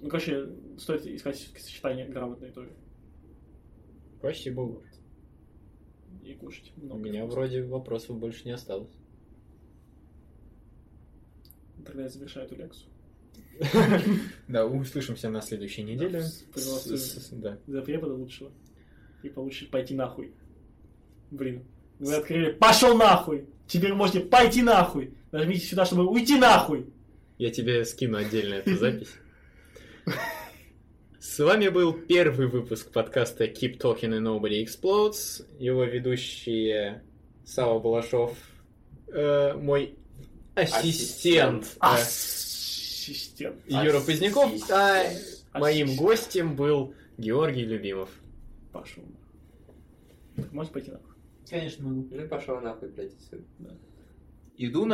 Ну, короче, стоит искать сочетание грамотное тоже. Спасибо. И кушать У много. меня вроде вопросов больше не осталось. Тогда я завершаю эту лекцию. Да, услышимся на следующей неделе. За препода лучшего. И получишь пойти нахуй. Блин. Вы открыли «Пошел нахуй!» Теперь можете пойти нахуй! Нажмите сюда, чтобы уйти нахуй! Я тебе скину отдельно эту запись. С вами был первый выпуск подкаста Keep Talking and Nobody Explodes. Его ведущие Сава Балашов, э, мой ассистент, Ассистент. э, Ассистент. Юра Поздняков, а моим Ассистент. гостем был Георгий Любимов. Пошел. Можете пойти нахуй? Конечно, могу. Ну и пошел нахуй, блядь, отсюда. Иду на